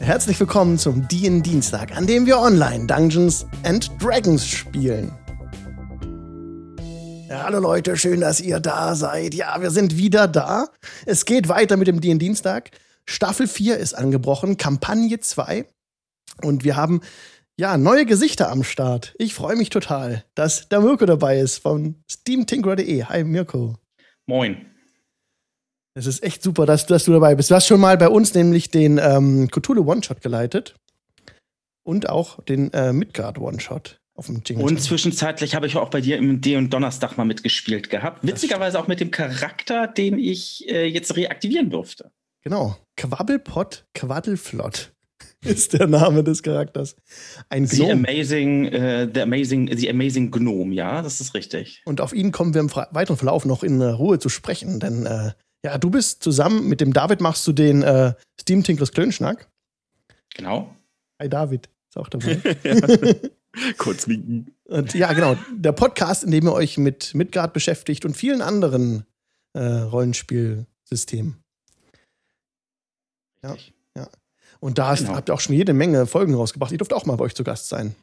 Herzlich willkommen zum DIN Dienstag, an dem wir online Dungeons and Dragons spielen. Hallo Leute, schön, dass ihr da seid. Ja, wir sind wieder da. Es geht weiter mit dem DIN Dienstag. Staffel 4 ist angebrochen, Kampagne 2. Und wir haben ja neue Gesichter am Start. Ich freue mich total, dass der Mirko dabei ist von SteamTinkerer.de. Hi Mirko. Moin. Es ist echt super, dass, dass, du dabei bist. Du hast schon mal bei uns nämlich den ähm, Cthulhu One-Shot geleitet und auch den äh, Midgard One-Shot auf dem Jingle. Und zwischenzeitlich habe ich auch bei dir im D und Donnerstag mal mitgespielt gehabt. Witzigerweise auch mit dem Charakter, den ich äh, jetzt reaktivieren durfte. Genau. Quabbelpot Quaddelflott ist der Name des Charakters. Ein Gnome. The Amazing, uh, the Amazing, The Amazing Gnome, ja, das ist richtig. Und auf ihn kommen wir im weiteren Verlauf noch in Ruhe zu sprechen, denn äh, ja, du bist zusammen mit dem David machst du den äh, Steam Tinkers Klönschnack. Genau. Hi David, ist auch dabei. Kurz winken. Und ja, genau. Der Podcast, in dem ihr euch mit Midgard beschäftigt und vielen anderen äh, Rollenspielsystemen. Ja, ja. Und da genau. habt ihr auch schon jede Menge Folgen rausgebracht. Ihr dürft auch mal bei euch zu Gast sein.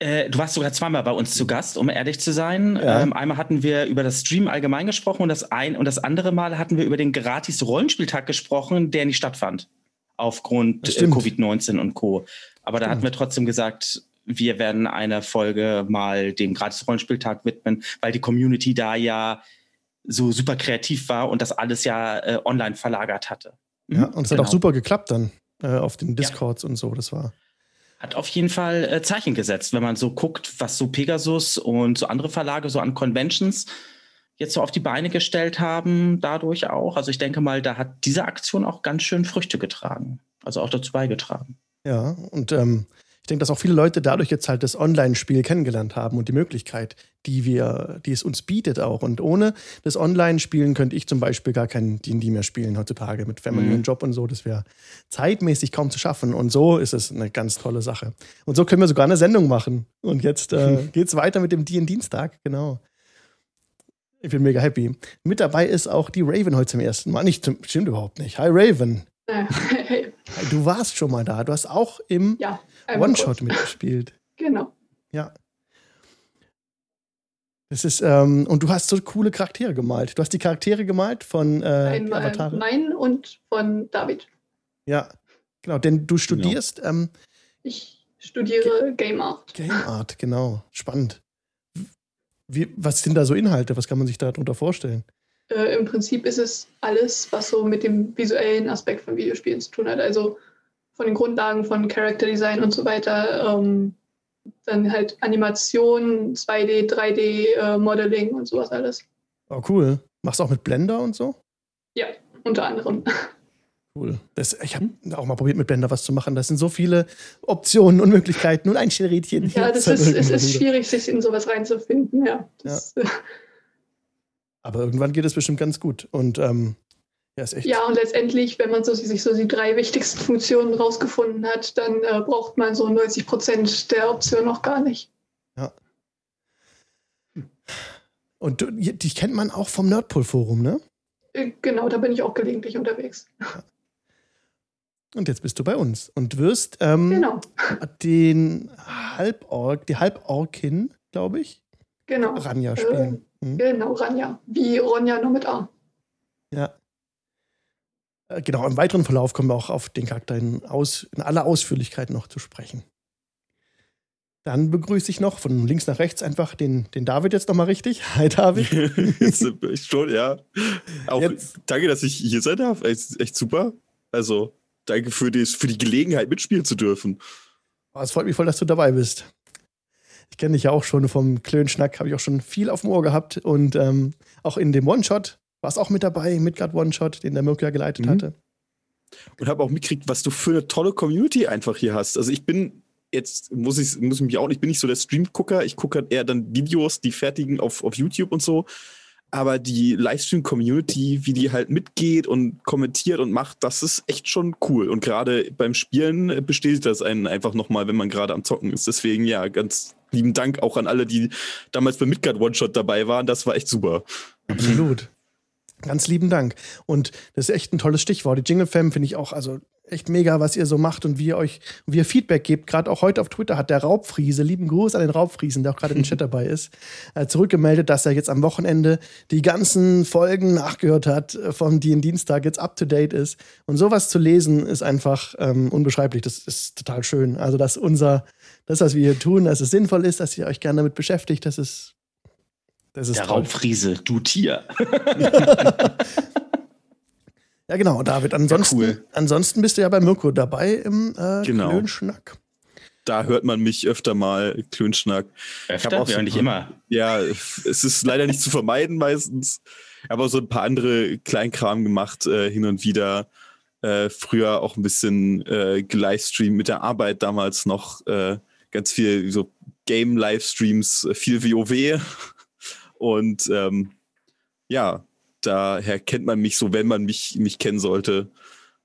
Äh, du warst sogar zweimal bei uns zu Gast, um ehrlich zu sein. Ja. Ähm, einmal hatten wir über das Stream allgemein gesprochen und das ein und das andere Mal hatten wir über den gratis Rollenspieltag gesprochen, der nicht stattfand aufgrund äh, Covid-19 und Co. Aber stimmt. da hatten wir trotzdem gesagt, wir werden eine Folge mal dem gratis Rollenspieltag widmen, weil die Community da ja so super kreativ war und das alles ja äh, online verlagert hatte. Ja, und es genau. hat auch super geklappt dann äh, auf den Discords ja. und so. Das war hat auf jeden Fall äh, Zeichen gesetzt, wenn man so guckt, was so Pegasus und so andere Verlage so an Conventions jetzt so auf die Beine gestellt haben, dadurch auch. Also ich denke mal, da hat diese Aktion auch ganz schön Früchte getragen, also auch dazu beigetragen. Ja, und ähm, ich denke, dass auch viele Leute dadurch jetzt halt das Online-Spiel kennengelernt haben und die Möglichkeit, die wir, die es uns bietet auch. Und ohne das Online-Spielen könnte ich zum Beispiel gar kein D&D mehr spielen heutzutage mit Family mhm. und Job und so. Das wäre zeitmäßig kaum zu schaffen. Und so ist es eine ganz tolle Sache. Und so können wir sogar eine Sendung machen. Und jetzt äh, es weiter mit dem D&Dienstag, genau. Ich bin mega happy. Mit dabei ist auch die Raven heute zum ersten Mal. Nicht, stimmt überhaupt nicht. Hi Raven. Du warst schon mal da. Du hast auch im ja, One-Shot mitgespielt. Genau. Ja. Das ist, ähm, und du hast so coole Charaktere gemalt. Du hast die Charaktere gemalt von äh, Einmal Avatare. Mein und von David. Ja, genau. Denn du studierst. Genau. Ähm, ich studiere Game Art. Game Art, genau. Spannend. Wie, was sind da so Inhalte? Was kann man sich darunter vorstellen? Äh, Im Prinzip ist es alles, was so mit dem visuellen Aspekt von Videospielen zu tun hat. Also von den Grundlagen von Character Design und so weiter. Ähm, dann halt Animation, 2D, 3D, äh, Modeling und sowas alles. Oh, cool. Machst du auch mit Blender und so? Ja, unter anderem. Cool. Das, ich habe auch mal probiert, mit Blender was zu machen. Das sind so viele Optionen und Möglichkeiten und Einstellrädchen. Ja, das ist, es ist schwierig, sich in sowas reinzufinden, ja. Das, ja. Aber irgendwann geht es bestimmt ganz gut. Und ähm, ja, ist echt. Ja, und letztendlich, wenn man so, sich so die drei wichtigsten Funktionen rausgefunden hat, dann äh, braucht man so 90 Prozent der Option noch gar nicht. Ja. Und dich kennt man auch vom Nerdpool-Forum, ne? Äh, genau, da bin ich auch gelegentlich unterwegs. Ja. Und jetzt bist du bei uns und wirst ähm, genau. den Halborg, die Halborkin, glaube ich, genau. Ranja spielen. Äh, hm? Genau, Ranja. Wie Ronja nur mit A. Ja. Äh, genau, im weiteren Verlauf kommen wir auch auf den Charakter in, aus, in aller Ausführlichkeit noch zu sprechen. Dann begrüße ich noch von links nach rechts einfach den, den David jetzt nochmal richtig. Hi David. jetzt schon, ja. Auch jetzt. danke, dass ich hier sein darf. Echt, echt super. Also, danke für, die, für die Gelegenheit, mitspielen zu dürfen. Oh, es freut mich voll, dass du dabei bist. Ich kenne dich ja auch schon vom Klönschnack, habe ich auch schon viel auf dem Ohr gehabt. Und ähm, auch in dem One-Shot warst auch mit dabei, Midgard One-Shot, den der Mirko ja geleitet mhm. hatte. Und habe auch mitgekriegt, was du für eine tolle Community einfach hier hast. Also ich bin jetzt, muss ich, muss ich mich auch, ich bin nicht so der Stream-Gucker, ich gucke halt eher dann Videos, die fertigen auf, auf YouTube und so. Aber die Livestream-Community, wie die halt mitgeht und kommentiert und macht, das ist echt schon cool. Und gerade beim Spielen bestätigt das einen einfach nochmal, wenn man gerade am Zocken ist. Deswegen, ja, ganz lieben Dank auch an alle, die damals beim Midgard One-Shot dabei waren. Das war echt super. Absolut. Ganz lieben Dank. Und das ist echt ein tolles Stichwort. Die Jingle Fam finde ich auch, also echt mega, was ihr so macht und wie ihr euch, wie ihr Feedback gebt. Gerade auch heute auf Twitter hat der Raubfriese, lieben Gruß an den Raubfriesen, der auch gerade im Chat dabei ist, äh, zurückgemeldet, dass er jetzt am Wochenende die ganzen Folgen nachgehört hat äh, vom DIN Dienstag, jetzt up to date ist. Und sowas zu lesen ist einfach ähm, unbeschreiblich. Das ist total schön. Also, dass unser, das, was wir hier tun, dass es sinnvoll ist, dass ihr euch gerne damit beschäftigt, das ist das ist Der toll. Raubfriese, du Tier. ja, genau, David. Ansonsten, ja, cool. ansonsten bist du ja bei Mirko dabei im äh, genau. Klönschnack. Da hört man mich öfter mal Klönschnack. Öfter? Ja, so nicht immer. Ja, es ist leider nicht zu vermeiden meistens. Ich habe auch so ein paar andere Kleinkram gemacht, äh, hin und wieder. Äh, früher auch ein bisschen äh, gelivestreamt mit der Arbeit damals noch. Äh, ganz viel so Game-Livestreams, äh, viel WoW. Und ähm, ja, daher kennt man mich so, wenn man mich, mich kennen sollte.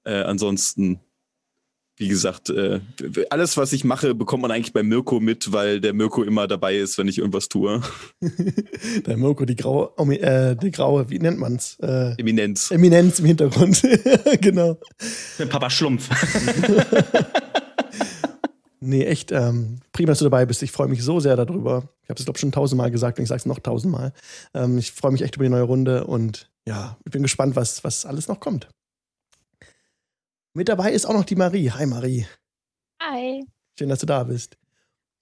Äh, ansonsten, wie gesagt, äh, alles, was ich mache, bekommt man eigentlich bei Mirko mit, weil der Mirko immer dabei ist, wenn ich irgendwas tue. der Mirko, die graue, äh, die graue, wie nennt man's? Äh, Eminenz. Eminenz im Hintergrund. genau. Der Papa Schlumpf. Nee, echt ähm, prima, dass du dabei bist. Ich freue mich so sehr darüber. Ich habe es, glaube ich, schon tausendmal gesagt und ich sage es noch tausendmal. Ähm, ich freue mich echt über die neue Runde und ja, ich bin gespannt, was, was alles noch kommt. Mit dabei ist auch noch die Marie. Hi, Marie. Hi. Schön, dass du da bist.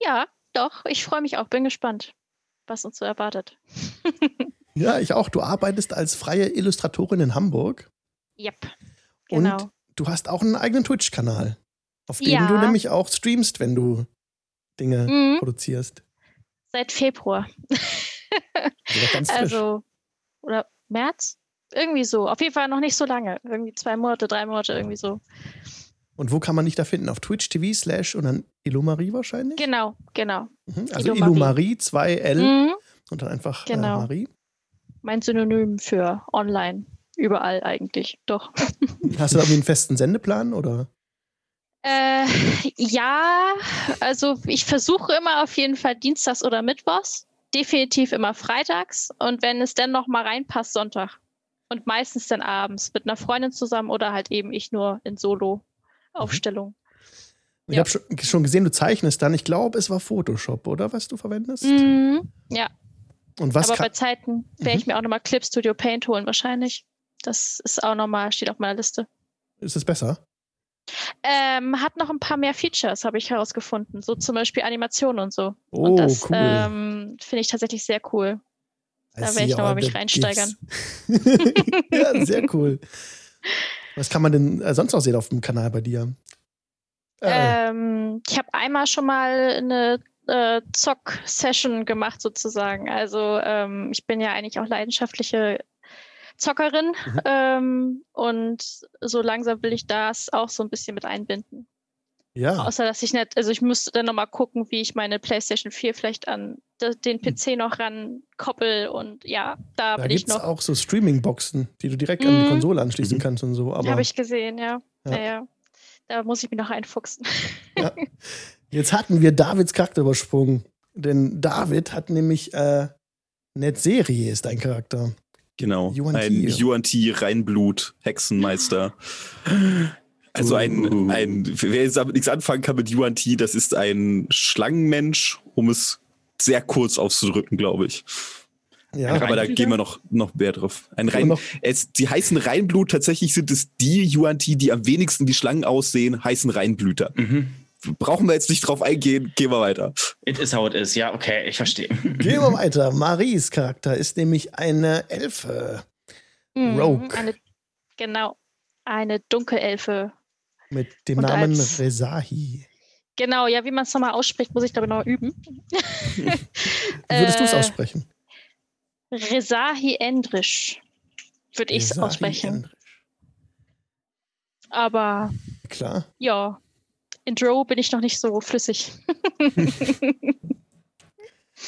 Ja, doch. Ich freue mich auch. Bin gespannt, was uns so erwartet. ja, ich auch. Du arbeitest als freie Illustratorin in Hamburg. Yep. Genau. Und du hast auch einen eigenen Twitch-Kanal auf dem ja. du nämlich auch streamst, wenn du Dinge mhm. produzierst. Seit Februar. Also, also, oder März? Irgendwie so. Auf jeden Fall noch nicht so lange. Irgendwie zwei Monate, drei Monate, irgendwie so. Und wo kann man dich da finden? Auf Twitch TV slash und dann Ilumarie wahrscheinlich? Genau, genau. Mhm. Also Ilumarie, 2L mhm. und dann einfach äh, genau. äh, Marie. Mein Synonym für online. Überall eigentlich, doch. Hast du da irgendwie einen festen Sendeplan oder? Äh, ja, also ich versuche immer auf jeden Fall Dienstags oder Mittwochs. Definitiv immer freitags. Und wenn es dann noch mal reinpasst, Sonntag. Und meistens dann abends mit einer Freundin zusammen oder halt eben ich nur in Solo-Aufstellung. Mhm. Ich ja. habe schon, schon, gesehen, du zeichnest dann. Ich glaube, es war Photoshop, oder was du verwendest? Mhm, ja. Und was Aber bei Zeiten werde ich mhm. mir auch nochmal Clip Studio Paint holen, wahrscheinlich. Das ist auch nochmal, steht auf meiner Liste. Ist es besser? Ähm, hat noch ein paar mehr Features, habe ich herausgefunden. So zum Beispiel Animationen und so. Oh, und das cool. ähm, finde ich tatsächlich sehr cool. Da werde ich nochmal mich reinsteigern. ja, sehr cool. Was kann man denn äh, sonst noch sehen auf dem Kanal bei dir? Äh. Ähm, ich habe einmal schon mal eine äh, Zock-Session gemacht, sozusagen. Also ähm, ich bin ja eigentlich auch leidenschaftliche Zockerin mhm. ähm, und so langsam will ich das auch so ein bisschen mit einbinden. Ja. Außer dass ich nicht, also ich müsste dann nochmal gucken, wie ich meine PlayStation 4 vielleicht an den PC mhm. noch rankoppel und ja, da, da bin ich noch. auch so Streaming-Boxen, die du direkt mhm. an die mhm. Konsole anschließen mhm. kannst und so. Habe ich gesehen, ja. Ja. ja. ja. Da muss ich mich noch einfuchsen. Ja. Jetzt hatten wir Davids Charakter übersprungen. Denn David hat nämlich äh, Netserie ist dein Charakter. Genau, Yuan ein Yuan Ti Reinblut Hexenmeister. Also ein, uh. ein, wer jetzt damit nichts anfangen kann mit Yuan Ti, das ist ein Schlangenmensch, um es sehr kurz auszudrücken, glaube ich. Ja, aber da gehen wir noch, noch mehr drauf. Ein Rein, es, die heißen Reinblut, tatsächlich sind es die Yuan Ti, die am wenigsten wie Schlangen aussehen, heißen Reinblüter. Mhm brauchen wir jetzt nicht drauf eingehen. Gehen wir weiter. It is how it is. Ja, okay, ich verstehe. Gehen wir weiter. Maries Charakter ist nämlich eine Elfe. Mhm, Rogue. Eine, genau. Eine Dunkelelfe. Mit dem Und Namen als, Rezahi. Genau, ja, wie man es nochmal ausspricht, muss ich glaube ich noch üben. wie würdest du es äh, aussprechen? Rezahi Endrisch würde ich es aussprechen. Endrisch. Aber. Klar. Ja, in Draw bin ich noch nicht so flüssig.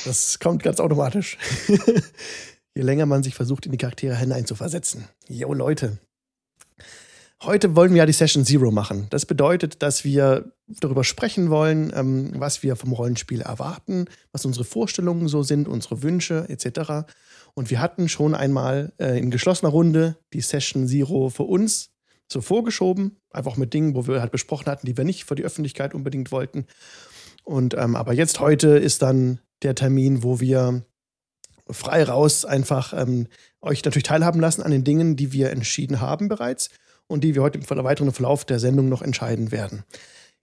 das kommt ganz automatisch. Je länger man sich versucht, in die Charaktere hineinzuversetzen. Jo, Leute. Heute wollen wir ja die Session Zero machen. Das bedeutet, dass wir darüber sprechen wollen, ähm, was wir vom Rollenspiel erwarten, was unsere Vorstellungen so sind, unsere Wünsche etc. Und wir hatten schon einmal äh, in geschlossener Runde die Session Zero für uns so vorgeschoben, einfach mit Dingen, wo wir halt besprochen hatten, die wir nicht für die Öffentlichkeit unbedingt wollten. Und ähm, aber jetzt heute ist dann der Termin, wo wir frei raus einfach ähm, euch natürlich teilhaben lassen an den Dingen, die wir entschieden haben bereits und die wir heute im weiteren Verlauf der Sendung noch entscheiden werden.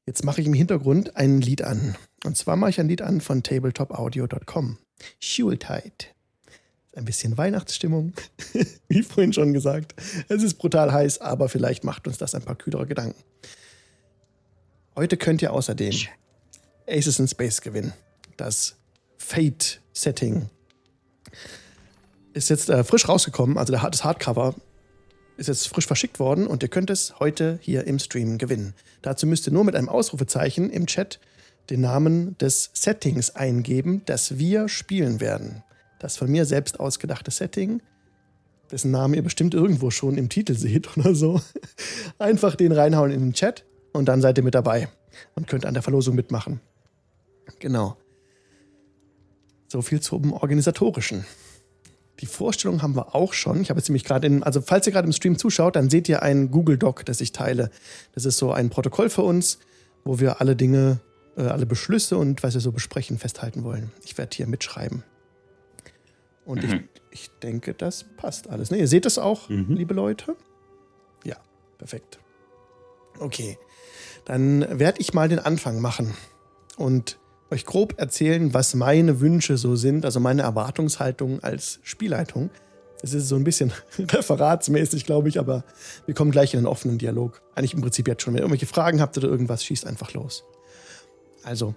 Jetzt mache ich im Hintergrund ein Lied an. Und zwar mache ich ein Lied an von tabletopaudio.com. Schultide. Ein bisschen Weihnachtsstimmung, wie vorhin schon gesagt. Es ist brutal heiß, aber vielleicht macht uns das ein paar kühlere Gedanken. Heute könnt ihr außerdem Aces in Space gewinnen. Das Fate-Setting ist jetzt äh, frisch rausgekommen, also das Hardcover ist jetzt frisch verschickt worden und ihr könnt es heute hier im Stream gewinnen. Dazu müsst ihr nur mit einem Ausrufezeichen im Chat den Namen des Settings eingeben, das wir spielen werden. Das von mir selbst ausgedachte Setting, dessen Namen ihr bestimmt irgendwo schon im Titel seht oder so. Einfach den reinhauen in den Chat und dann seid ihr mit dabei und könnt an der Verlosung mitmachen. Genau. So viel zum Organisatorischen. Die Vorstellung haben wir auch schon. Ich habe jetzt nämlich gerade in, also falls ihr gerade im Stream zuschaut, dann seht ihr ein Google Doc, das ich teile. Das ist so ein Protokoll für uns, wo wir alle Dinge, äh, alle Beschlüsse und was wir so besprechen, festhalten wollen. Ich werde hier mitschreiben. Und mhm. ich, ich denke, das passt alles. Ne, ihr seht das auch, mhm. liebe Leute? Ja, perfekt. Okay, dann werde ich mal den Anfang machen. Und euch grob erzählen, was meine Wünsche so sind, also meine Erwartungshaltung als Spielleitung. Es ist so ein bisschen referatsmäßig, glaube ich, aber wir kommen gleich in einen offenen Dialog. Eigentlich im Prinzip jetzt schon. Wenn ihr irgendwelche Fragen habt oder irgendwas, schießt einfach los. Also,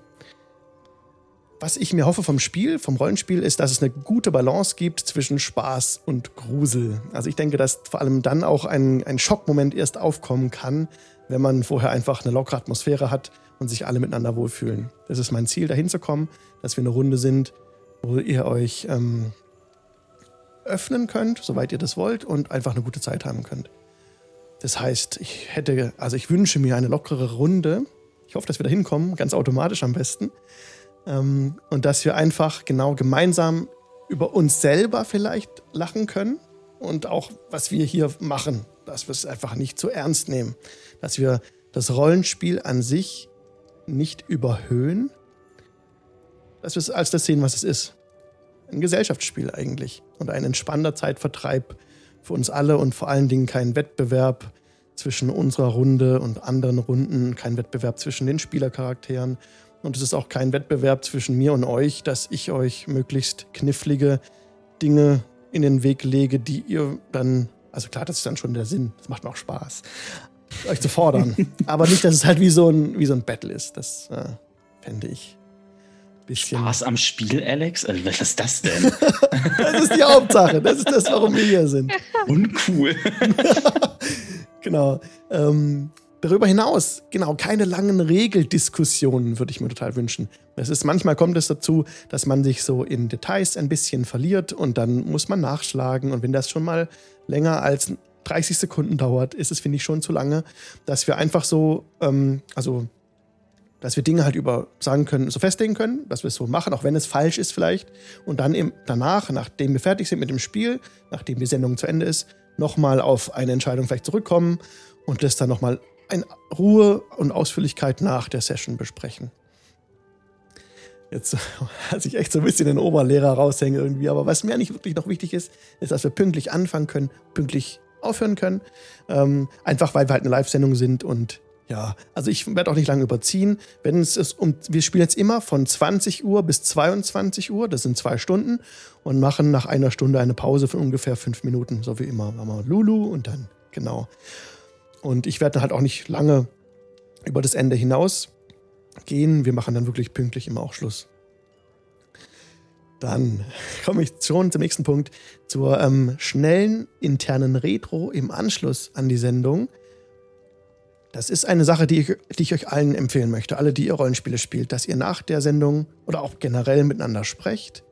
was ich mir hoffe vom Spiel, vom Rollenspiel, ist, dass es eine gute Balance gibt zwischen Spaß und Grusel. Also ich denke, dass vor allem dann auch ein, ein Schockmoment erst aufkommen kann, wenn man vorher einfach eine lockere Atmosphäre hat und sich alle miteinander wohlfühlen. Das ist mein Ziel, dahin zu kommen, dass wir eine Runde sind, wo ihr euch ähm, öffnen könnt, soweit ihr das wollt, und einfach eine gute Zeit haben könnt. Das heißt, ich hätte, also ich wünsche mir eine lockere Runde. Ich hoffe, dass wir da hinkommen, ganz automatisch am besten. Ähm, und dass wir einfach genau gemeinsam über uns selber vielleicht lachen können und auch, was wir hier machen, dass wir es einfach nicht zu ernst nehmen. Dass wir das Rollenspiel an sich nicht überhöhen, dass wir es als das sehen, was es ist. Ein Gesellschaftsspiel eigentlich und ein entspannter Zeitvertreib für uns alle und vor allen Dingen kein Wettbewerb zwischen unserer Runde und anderen Runden, kein Wettbewerb zwischen den Spielercharakteren und es ist auch kein Wettbewerb zwischen mir und euch, dass ich euch möglichst knifflige Dinge in den Weg lege, die ihr dann, also klar, das ist dann schon der Sinn, das macht mir auch Spaß, euch zu fordern. Aber nicht, dass es halt wie so ein, wie so ein Battle ist. Das äh, fände ich bisschen. Spaß am Spiel, Alex? Also, was ist das denn? das ist die Hauptsache. Das ist das, warum wir hier sind. Uncool. genau. Ähm, darüber hinaus, genau, keine langen Regeldiskussionen würde ich mir total wünschen. Es ist, manchmal kommt es dazu, dass man sich so in Details ein bisschen verliert und dann muss man nachschlagen. Und wenn das schon mal länger als 30 Sekunden dauert, ist es, finde ich, schon zu lange, dass wir einfach so, ähm, also, dass wir Dinge halt über sagen können, so festlegen können, dass wir es so machen, auch wenn es falsch ist vielleicht. Und dann eben danach, nachdem wir fertig sind mit dem Spiel, nachdem die Sendung zu Ende ist, nochmal auf eine Entscheidung vielleicht zurückkommen und das dann nochmal in Ruhe und Ausführlichkeit nach der Session besprechen. Jetzt hat sich echt so ein bisschen den Oberlehrer raushängen irgendwie, aber was mir eigentlich wirklich noch wichtig ist, ist, dass wir pünktlich anfangen können, pünktlich aufhören können. Ähm, einfach weil wir halt eine Live-Sendung sind und ja, also ich werde auch nicht lange überziehen. Wenn es ist um, wir spielen jetzt immer von 20 Uhr bis 22 Uhr, das sind zwei Stunden, und machen nach einer Stunde eine Pause von ungefähr fünf Minuten, so wie immer. Machen wir Lulu und dann, genau. Und ich werde halt auch nicht lange über das Ende hinaus gehen. Wir machen dann wirklich pünktlich immer auch Schluss. Dann komme ich schon zum nächsten Punkt, zur ähm, schnellen internen Retro im Anschluss an die Sendung. Das ist eine Sache, die ich, die ich euch allen empfehlen möchte, alle, die ihr Rollenspiele spielt, dass ihr nach der Sendung oder auch generell miteinander sprecht,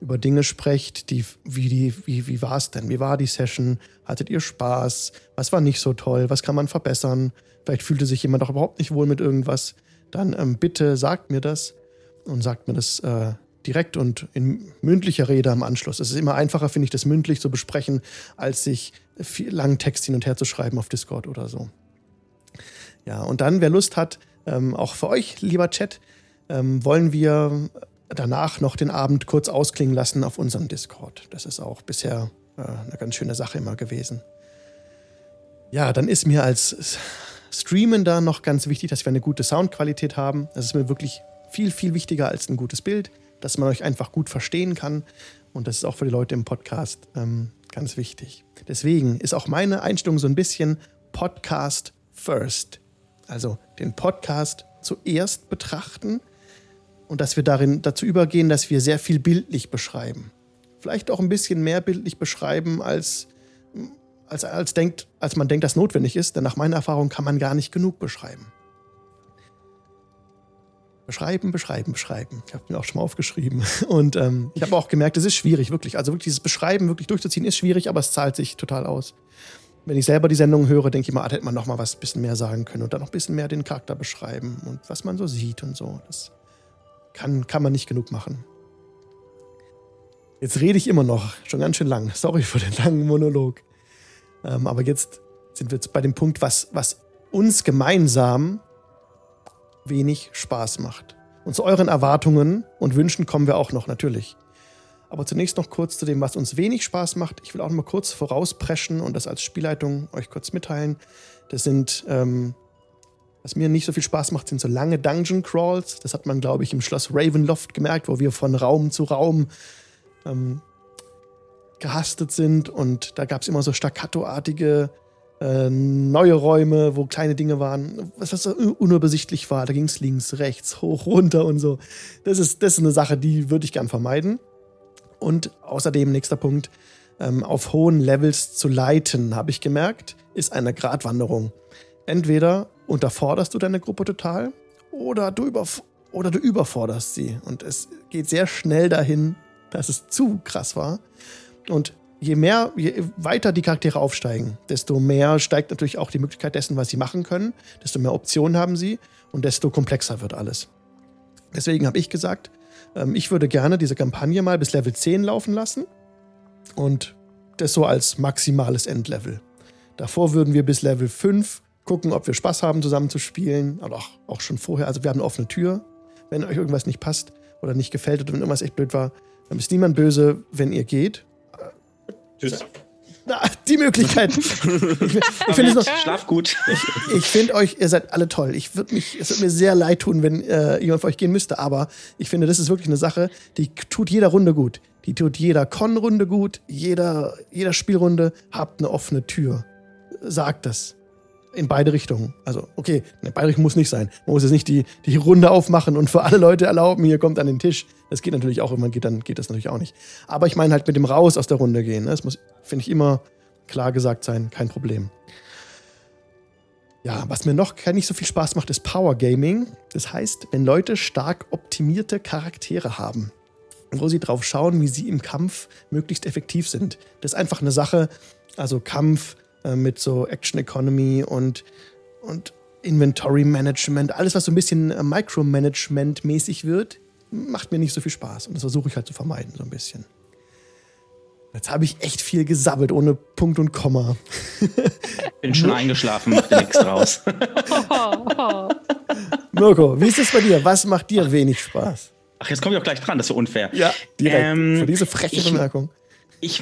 über Dinge sprecht, die, wie, die, wie, wie war es denn? Wie war die Session? Hattet ihr Spaß? Was war nicht so toll? Was kann man verbessern? Vielleicht fühlte sich jemand auch überhaupt nicht wohl mit irgendwas. Dann ähm, bitte sagt mir das und sagt mir das äh, direkt und in mündlicher Rede am Anschluss. Es ist immer einfacher, finde ich, das mündlich zu besprechen, als sich viel langen Text hin und her zu schreiben auf Discord oder so. Ja, und dann, wer Lust hat, ähm, auch für euch, lieber Chat, ähm, wollen wir danach noch den Abend kurz ausklingen lassen auf unserem Discord. Das ist auch bisher äh, eine ganz schöne Sache immer gewesen. Ja, dann ist mir als Streamender noch ganz wichtig, dass wir eine gute Soundqualität haben. Das ist mir wirklich viel, viel wichtiger als ein gutes Bild, dass man euch einfach gut verstehen kann. Und das ist auch für die Leute im Podcast ähm, ganz wichtig. Deswegen ist auch meine Einstellung so ein bisschen Podcast first. Also den Podcast zuerst betrachten und dass wir darin dazu übergehen, dass wir sehr viel bildlich beschreiben. Vielleicht auch ein bisschen mehr bildlich beschreiben, als, als, als, denkt, als man denkt, dass notwendig ist, denn nach meiner Erfahrung kann man gar nicht genug beschreiben. Beschreiben, beschreiben, beschreiben. Ich habe mir auch schon mal aufgeschrieben. Und ähm, ich habe auch gemerkt, es ist schwierig, wirklich. Also wirklich dieses Beschreiben wirklich durchzuziehen ist schwierig, aber es zahlt sich total aus. Wenn ich selber die Sendung höre, denke ich mal, ah, hätte man noch mal was bisschen mehr sagen können und dann noch ein bisschen mehr den Charakter beschreiben und was man so sieht und so. Das kann, kann man nicht genug machen. Jetzt rede ich immer noch, schon ganz schön lang. Sorry für den langen Monolog. Ähm, aber jetzt sind wir jetzt bei dem Punkt, was, was uns gemeinsam wenig Spaß macht. Und zu euren Erwartungen und Wünschen kommen wir auch noch, natürlich. Aber zunächst noch kurz zu dem, was uns wenig Spaß macht. Ich will auch noch mal kurz vorauspreschen und das als Spielleitung euch kurz mitteilen. Das sind ähm, was mir nicht so viel Spaß macht, sind so lange Dungeon Crawls. Das hat man, glaube ich, im Schloss Ravenloft gemerkt, wo wir von Raum zu Raum ähm, gehastet sind. Und da gab es immer so staccatoartige äh, neue Räume, wo kleine Dinge waren, was, was unübersichtlich war. Da ging es links, rechts, hoch, runter und so. Das ist, das ist eine Sache, die würde ich gern vermeiden. Und außerdem, nächster Punkt, ähm, auf hohen Levels zu leiten, habe ich gemerkt, ist eine Gratwanderung. Entweder unterforderst du deine Gruppe total oder du, überf oder du überforderst sie. Und es geht sehr schnell dahin, dass es zu krass war. Und je mehr, je weiter die Charaktere aufsteigen, desto mehr steigt natürlich auch die Möglichkeit dessen, was sie machen können, desto mehr Optionen haben sie und desto komplexer wird alles. Deswegen habe ich gesagt, ähm, ich würde gerne diese Kampagne mal bis Level 10 laufen lassen und das so als maximales Endlevel. Davor würden wir bis Level 5 gucken, ob wir Spaß haben, zusammen zu spielen. Aber auch, auch schon vorher. Also wir haben eine offene Tür. Wenn euch irgendwas nicht passt oder nicht gefällt oder wenn irgendwas echt blöd war, dann ist niemand böse, wenn ihr geht. Tschüss. Na, die Möglichkeit. ich, ich finde noch, Schlaf gut. Ich, ich finde euch, ihr seid alle toll. Ich würde mich, es würde mir sehr leid tun, wenn äh, jemand von euch gehen müsste. Aber ich finde, das ist wirklich eine Sache, die tut jeder Runde gut. Die tut jeder Con-Runde gut. Jeder, jeder Spielrunde habt eine offene Tür. Sagt das in beide Richtungen. Also, okay, in beide Richtungen muss nicht sein. Man muss jetzt nicht die, die Runde aufmachen und für alle Leute erlauben, hier kommt an den Tisch. Das geht natürlich auch, wenn man geht, dann geht das natürlich auch nicht. Aber ich meine halt mit dem Raus aus der Runde gehen. Ne? Das muss, finde ich, immer klar gesagt sein, kein Problem. Ja, was mir noch nicht so viel Spaß macht, ist Power Gaming. Das heißt, wenn Leute stark optimierte Charaktere haben, wo sie drauf schauen, wie sie im Kampf möglichst effektiv sind. Das ist einfach eine Sache, also Kampf, äh, mit so Action Economy und, und Inventory Management, alles, was so ein bisschen äh, Micromanagement-mäßig wird, macht mir nicht so viel Spaß. Und das versuche ich halt zu vermeiden, so ein bisschen. Jetzt habe ich echt viel gesabbelt, ohne Punkt und Komma. Bin schon eingeschlafen, mach dir nichts draus. Mirko, wie ist es bei dir? Was macht dir wenig Spaß? Ach, jetzt komme ich auch gleich dran, das ist so unfair. Ja, direkt. Ähm, Für diese freche Bemerkung. Ich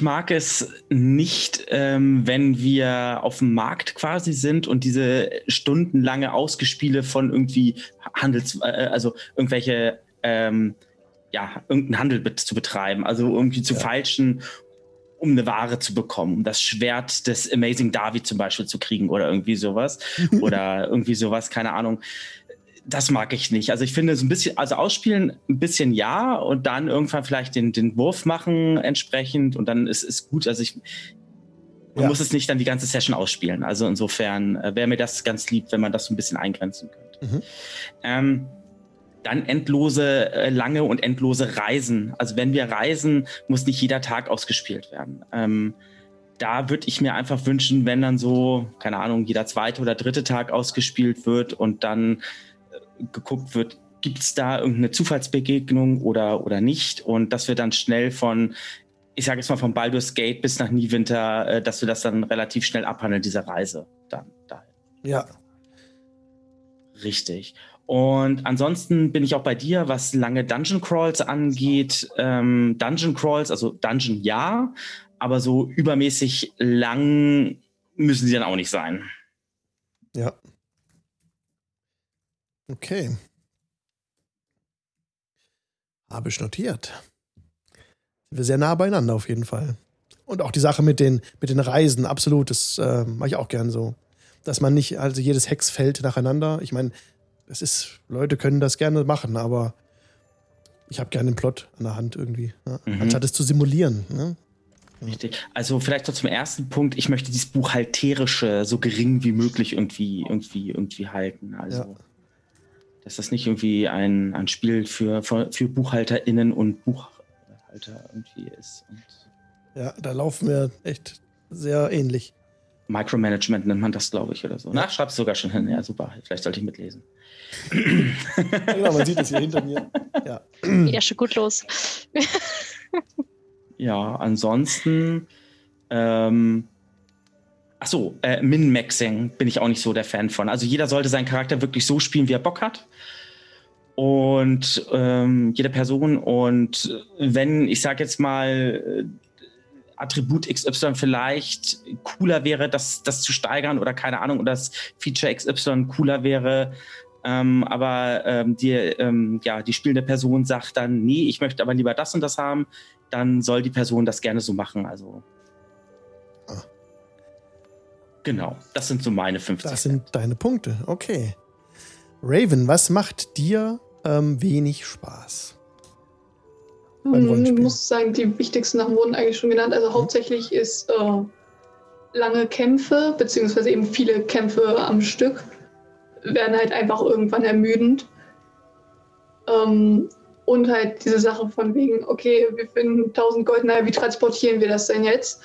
mag es nicht, ähm, wenn wir auf dem Markt quasi sind und diese stundenlange Ausgespiele von irgendwie Handels, äh, also irgendwelche, ähm, ja, irgendeinen Handel bet zu betreiben, also irgendwie zu ja. falschen, um eine Ware zu bekommen, um das Schwert des Amazing David zum Beispiel zu kriegen oder irgendwie sowas. oder irgendwie sowas, keine Ahnung das mag ich nicht. Also ich finde es ein bisschen, also ausspielen ein bisschen ja und dann irgendwann vielleicht den, den Wurf machen entsprechend und dann ist es gut. Also ich man ja. muss es nicht dann die ganze Session ausspielen. Also insofern äh, wäre mir das ganz lieb, wenn man das so ein bisschen eingrenzen könnte. Mhm. Ähm, dann endlose, äh, lange und endlose Reisen. Also wenn wir reisen, muss nicht jeder Tag ausgespielt werden. Ähm, da würde ich mir einfach wünschen, wenn dann so, keine Ahnung, jeder zweite oder dritte Tag ausgespielt wird und dann geguckt wird, gibt es da irgendeine Zufallsbegegnung oder, oder nicht? Und dass wir dann schnell von, ich sage jetzt mal von Baldur's Gate bis nach Niewinter, äh, dass wir das dann relativ schnell abhandeln, diese Reise dann dahin. Ja. Richtig. Und ansonsten bin ich auch bei dir, was lange Dungeon Crawls angeht. Ähm, Dungeon Crawls, also Dungeon ja, aber so übermäßig lang müssen sie dann auch nicht sein. Ja. Okay. Habe ich notiert. Sind wir sehr nah beieinander auf jeden Fall. Und auch die Sache mit den, mit den Reisen, absolut, das äh, mache ich auch gern so. Dass man nicht, also jedes Hexfeld nacheinander, ich meine, das ist, Leute können das gerne machen, aber ich habe gerne den Plot an der Hand irgendwie, ne? mhm. anstatt es zu simulieren. Ne? Richtig. Also vielleicht so zum ersten Punkt, ich möchte dieses Buchhalterische so gering wie möglich irgendwie, irgendwie, irgendwie halten. Also ja. Dass das nicht irgendwie ein, ein Spiel für, für, für BuchhalterInnen und Buchhalter irgendwie ist. Und ja, da laufen wir echt sehr ähnlich. Micromanagement nennt man das, glaube ich, oder so. Ja. Na, schreib's sogar schon hin. Ja, super. Vielleicht sollte ich mitlesen. genau, man sieht es hier hinter mir. Ja, ja schon gut los. ja, ansonsten. Ähm, Achso, äh, Min-Maxing bin ich auch nicht so der Fan von. Also jeder sollte seinen Charakter wirklich so spielen, wie er Bock hat. Und ähm, jede Person. Und wenn, ich sag jetzt mal, Attribut XY vielleicht cooler wäre, das, das zu steigern oder keine Ahnung, oder das Feature XY cooler wäre. Ähm, aber ähm, die, ähm, ja, die spielende Person sagt dann, nee, ich möchte aber lieber das und das haben, dann soll die Person das gerne so machen. Also. Genau, das sind so meine 50. Das sind deine Punkte, okay. Raven, was macht dir ähm, wenig Spaß? Hm, ich muss sagen, die wichtigsten Sachen wurden eigentlich schon genannt. Also hauptsächlich ist äh, lange Kämpfe, beziehungsweise eben viele Kämpfe am Stück, werden halt einfach irgendwann ermüdend. Ähm, und halt diese Sache von wegen, okay, wir finden 1000 Gold, naja, wie transportieren wir das denn jetzt?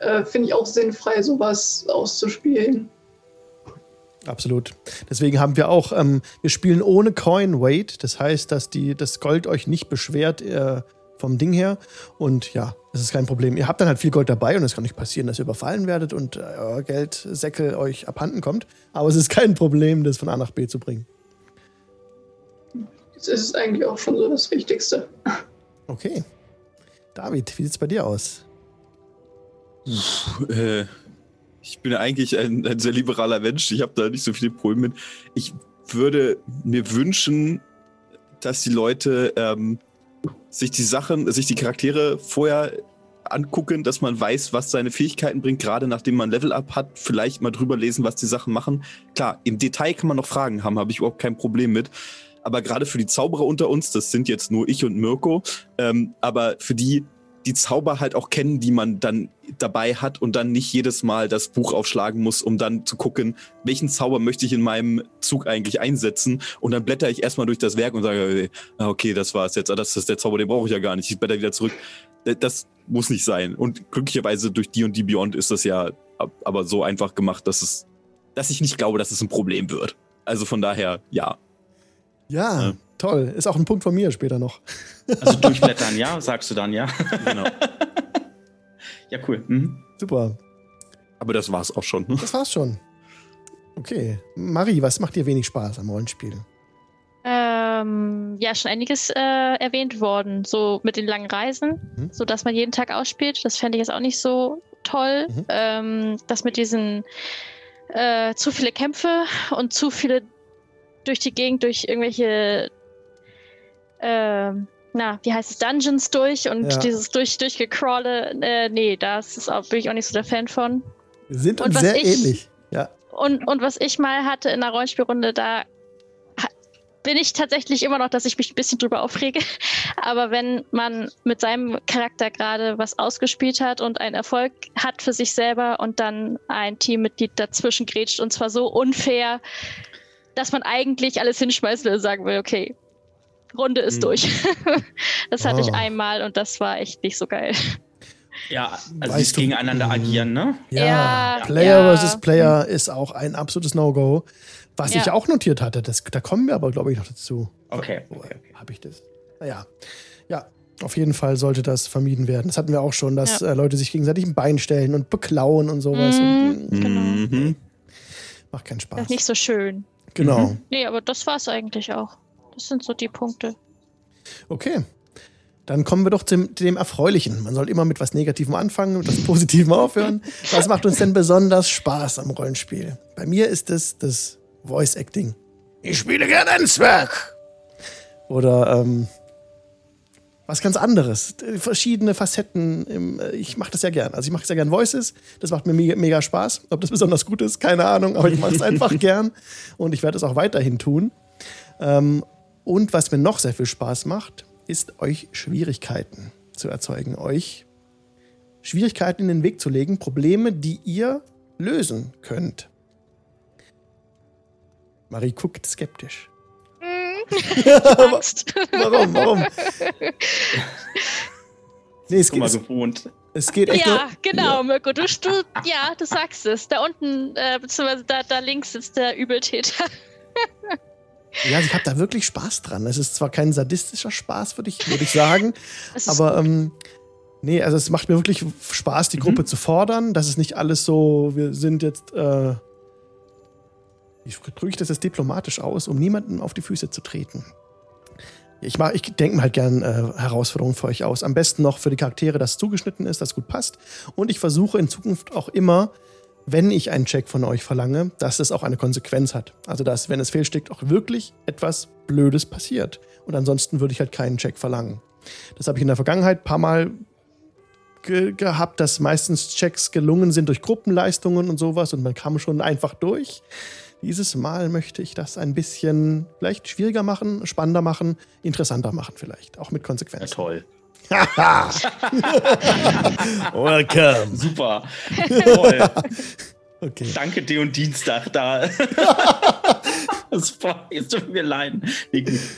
Äh, Finde ich auch sinnfrei, sowas auszuspielen. Absolut. Deswegen haben wir auch, ähm, wir spielen ohne Coin Weight. Das heißt, dass die, das Gold euch nicht beschwert, äh, vom Ding her. Und ja, das ist kein Problem. Ihr habt dann halt viel Gold dabei und es kann nicht passieren, dass ihr überfallen werdet und äh, euer Geldsäckel euch abhanden kommt. Aber es ist kein Problem, das von A nach B zu bringen. Das ist eigentlich auch schon so das Wichtigste. Okay. David, wie sieht es bei dir aus? Äh, ich bin eigentlich ein, ein sehr liberaler Mensch. Ich habe da nicht so viele Probleme mit. Ich würde mir wünschen, dass die Leute ähm, sich die Sachen, sich die Charaktere vorher angucken, dass man weiß, was seine Fähigkeiten bringt, gerade nachdem man Level-Up hat, vielleicht mal drüber lesen, was die Sachen machen. Klar, im Detail kann man noch Fragen haben, habe ich überhaupt kein Problem mit. Aber gerade für die Zauberer unter uns, das sind jetzt nur ich und Mirko, ähm, aber für die die Zauber halt auch kennen, die man dann dabei hat und dann nicht jedes Mal das Buch aufschlagen muss, um dann zu gucken, welchen Zauber möchte ich in meinem Zug eigentlich einsetzen. Und dann blätter ich erstmal durch das Werk und sage, ah, okay, das war's jetzt, ah, das ist der Zauber, den brauche ich ja gar nicht. Ich blätter wieder zurück. Das muss nicht sein. Und glücklicherweise durch die und die Beyond ist das ja aber so einfach gemacht, dass es, dass ich nicht glaube, dass es ein Problem wird. Also von daher, ja. Ja, ja. Toll. Ist auch ein Punkt von mir später noch. Also durchblättern, ja, sagst du dann, ja. Genau. ja, cool. Mhm. Super. Aber das war's auch schon. Das war's schon. Okay. Marie, was macht dir wenig Spaß am Rollenspiel? Ähm, ja, schon einiges äh, erwähnt worden. So mit den langen Reisen, mhm. so dass man jeden Tag ausspielt. Das fände ich jetzt auch nicht so toll. Mhm. Ähm, das mit diesen äh, zu viele Kämpfe und zu viele durch die Gegend, durch irgendwelche, äh, na, wie heißt es, Dungeons durch und ja. dieses durch, durchgecrawle, äh, nee, das ist auch, bin ich auch nicht so der Fan von. Wir sind uns sehr ich, ähnlich, ja. Und, und was ich mal hatte in einer Rollenspielrunde, da bin ich tatsächlich immer noch, dass ich mich ein bisschen drüber aufrege. Aber wenn man mit seinem Charakter gerade was ausgespielt hat und einen Erfolg hat für sich selber und dann ein Teammitglied dazwischen grätscht und zwar so unfair, dass man eigentlich alles hinschmeißen will und sagen will, okay, Runde ist hm. durch. das hatte oh. ich einmal und das war echt nicht so geil. Ja, also sie gegeneinander agieren, ne? Ja, Ja, Player ja. versus Player ist auch ein absolutes No-Go. Was Ja. ich auch notiert hatte, das, da kommen wir aber, glaube ich, noch dazu. Okay. Okay, okay. habe ich das? Naja. Ja, auf jeden Fall sollte das vermieden werden. Das hatten wir auch schon, dass Ja. äh, Leute sich gegenseitig ein Bein stellen und beklauen und sowas. Und, Mhm, genau. Mhm. macht keinen Das Spaß. ist nicht so schön. Genau. Mhm. Nee, aber das war es eigentlich auch. Das sind so die Punkte. Okay. Dann kommen wir doch zum, dem Erfreulichen. Man soll immer mit was Negativem anfangen, mit was Positivem aufhören. Was macht uns denn besonders Spaß am Rollenspiel? Bei mir ist es das Voice Acting. Ich spiele gerne ein Zwerg. Oder ähm, was ganz anderes. Verschiedene Facetten. Im, äh, ich mache das ja gern. Also ich mache sehr gern Voices. Das macht mir mega, mega Spaß. Ob das besonders gut ist, keine Ahnung. Aber ich mache es einfach gern. Und ich werde es auch weiterhin tun. Ähm, und was mir noch sehr viel Spaß macht, ist euch Schwierigkeiten zu erzeugen. Euch Schwierigkeiten in den Weg zu legen. Probleme, die ihr lösen könnt. Marie guckt skeptisch. Angst. Warum? Warum? Nee, es Guck mal, geht, gewohnt. es geht echt Ja, nur, genau, Mirko. Du, du, ja, du sagst es. Da unten, äh, beziehungsweise da, da links sitzt der Übeltäter. Ja, ich habe da wirklich Spaß dran. Es ist zwar kein sadistischer Spaß, würde ich, würd ich sagen, Es aber ähm, nee, also es macht mir wirklich Spaß, die Gruppe zu fordern. Das ist nicht alles so, wir sind jetzt, äh, wie drücke ich das jetzt diplomatisch aus, um niemandem auf die Füße zu treten. Ich, mach- ich denke mir halt gern äh, Herausforderungen für euch aus. Am besten noch für die Charaktere, das zugeschnitten ist, das gut passt. Und ich versuche in Zukunft auch immer, wenn ich einen Check von euch verlange, dass es auch eine Konsequenz hat. Also, dass, wenn es fehlsteckt, auch wirklich etwas Blödes passiert. Und ansonsten würde ich halt keinen Check verlangen. Das habe ich in der Vergangenheit ein paar Mal ge gehabt, dass meistens Checks gelungen sind durch Gruppenleistungen und sowas und man kam schon einfach durch. Dieses Mal möchte ich das ein bisschen vielleicht schwieriger machen, spannender machen, interessanter machen vielleicht, auch mit Ja, Konsequenzen. toll. Welcome. Super. toll. Okay. Danke dir und Dienstag da. Super. Jetzt tut mir leid.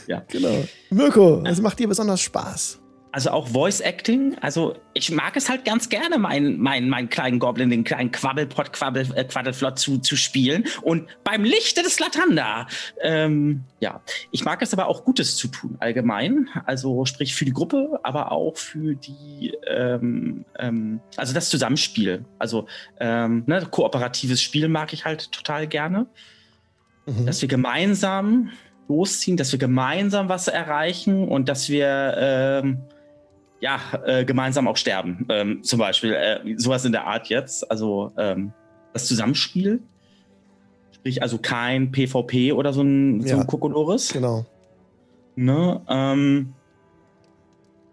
Ja. Genau. Mirko, was macht dir besonders Spaß? Also auch Voice Acting. Also ich mag es halt ganz gerne, meinen mein, mein kleinen Goblin, den kleinen Quabbelpott, Quabbel, äh, Quaddelflott zu, zu spielen. Und beim Lichte des Latanda. Ähm, ja, ich mag es aber auch Gutes zu tun, allgemein. Also sprich für die Gruppe, aber auch für die, ähm, ähm, also das Zusammenspiel. Also ähm, ne, kooperatives Spiel mag ich halt total gerne Mhm. dass wir gemeinsam losziehen, dass wir gemeinsam was erreichen und dass wir ähm, ja äh, gemeinsam auch sterben. Ähm, zum Beispiel äh, sowas in der Art jetzt. Also ähm, das Zusammenspiel. Sprich, also kein PvP oder so ein, so Ja. ein Kokolores. Genau. Ne? Ähm,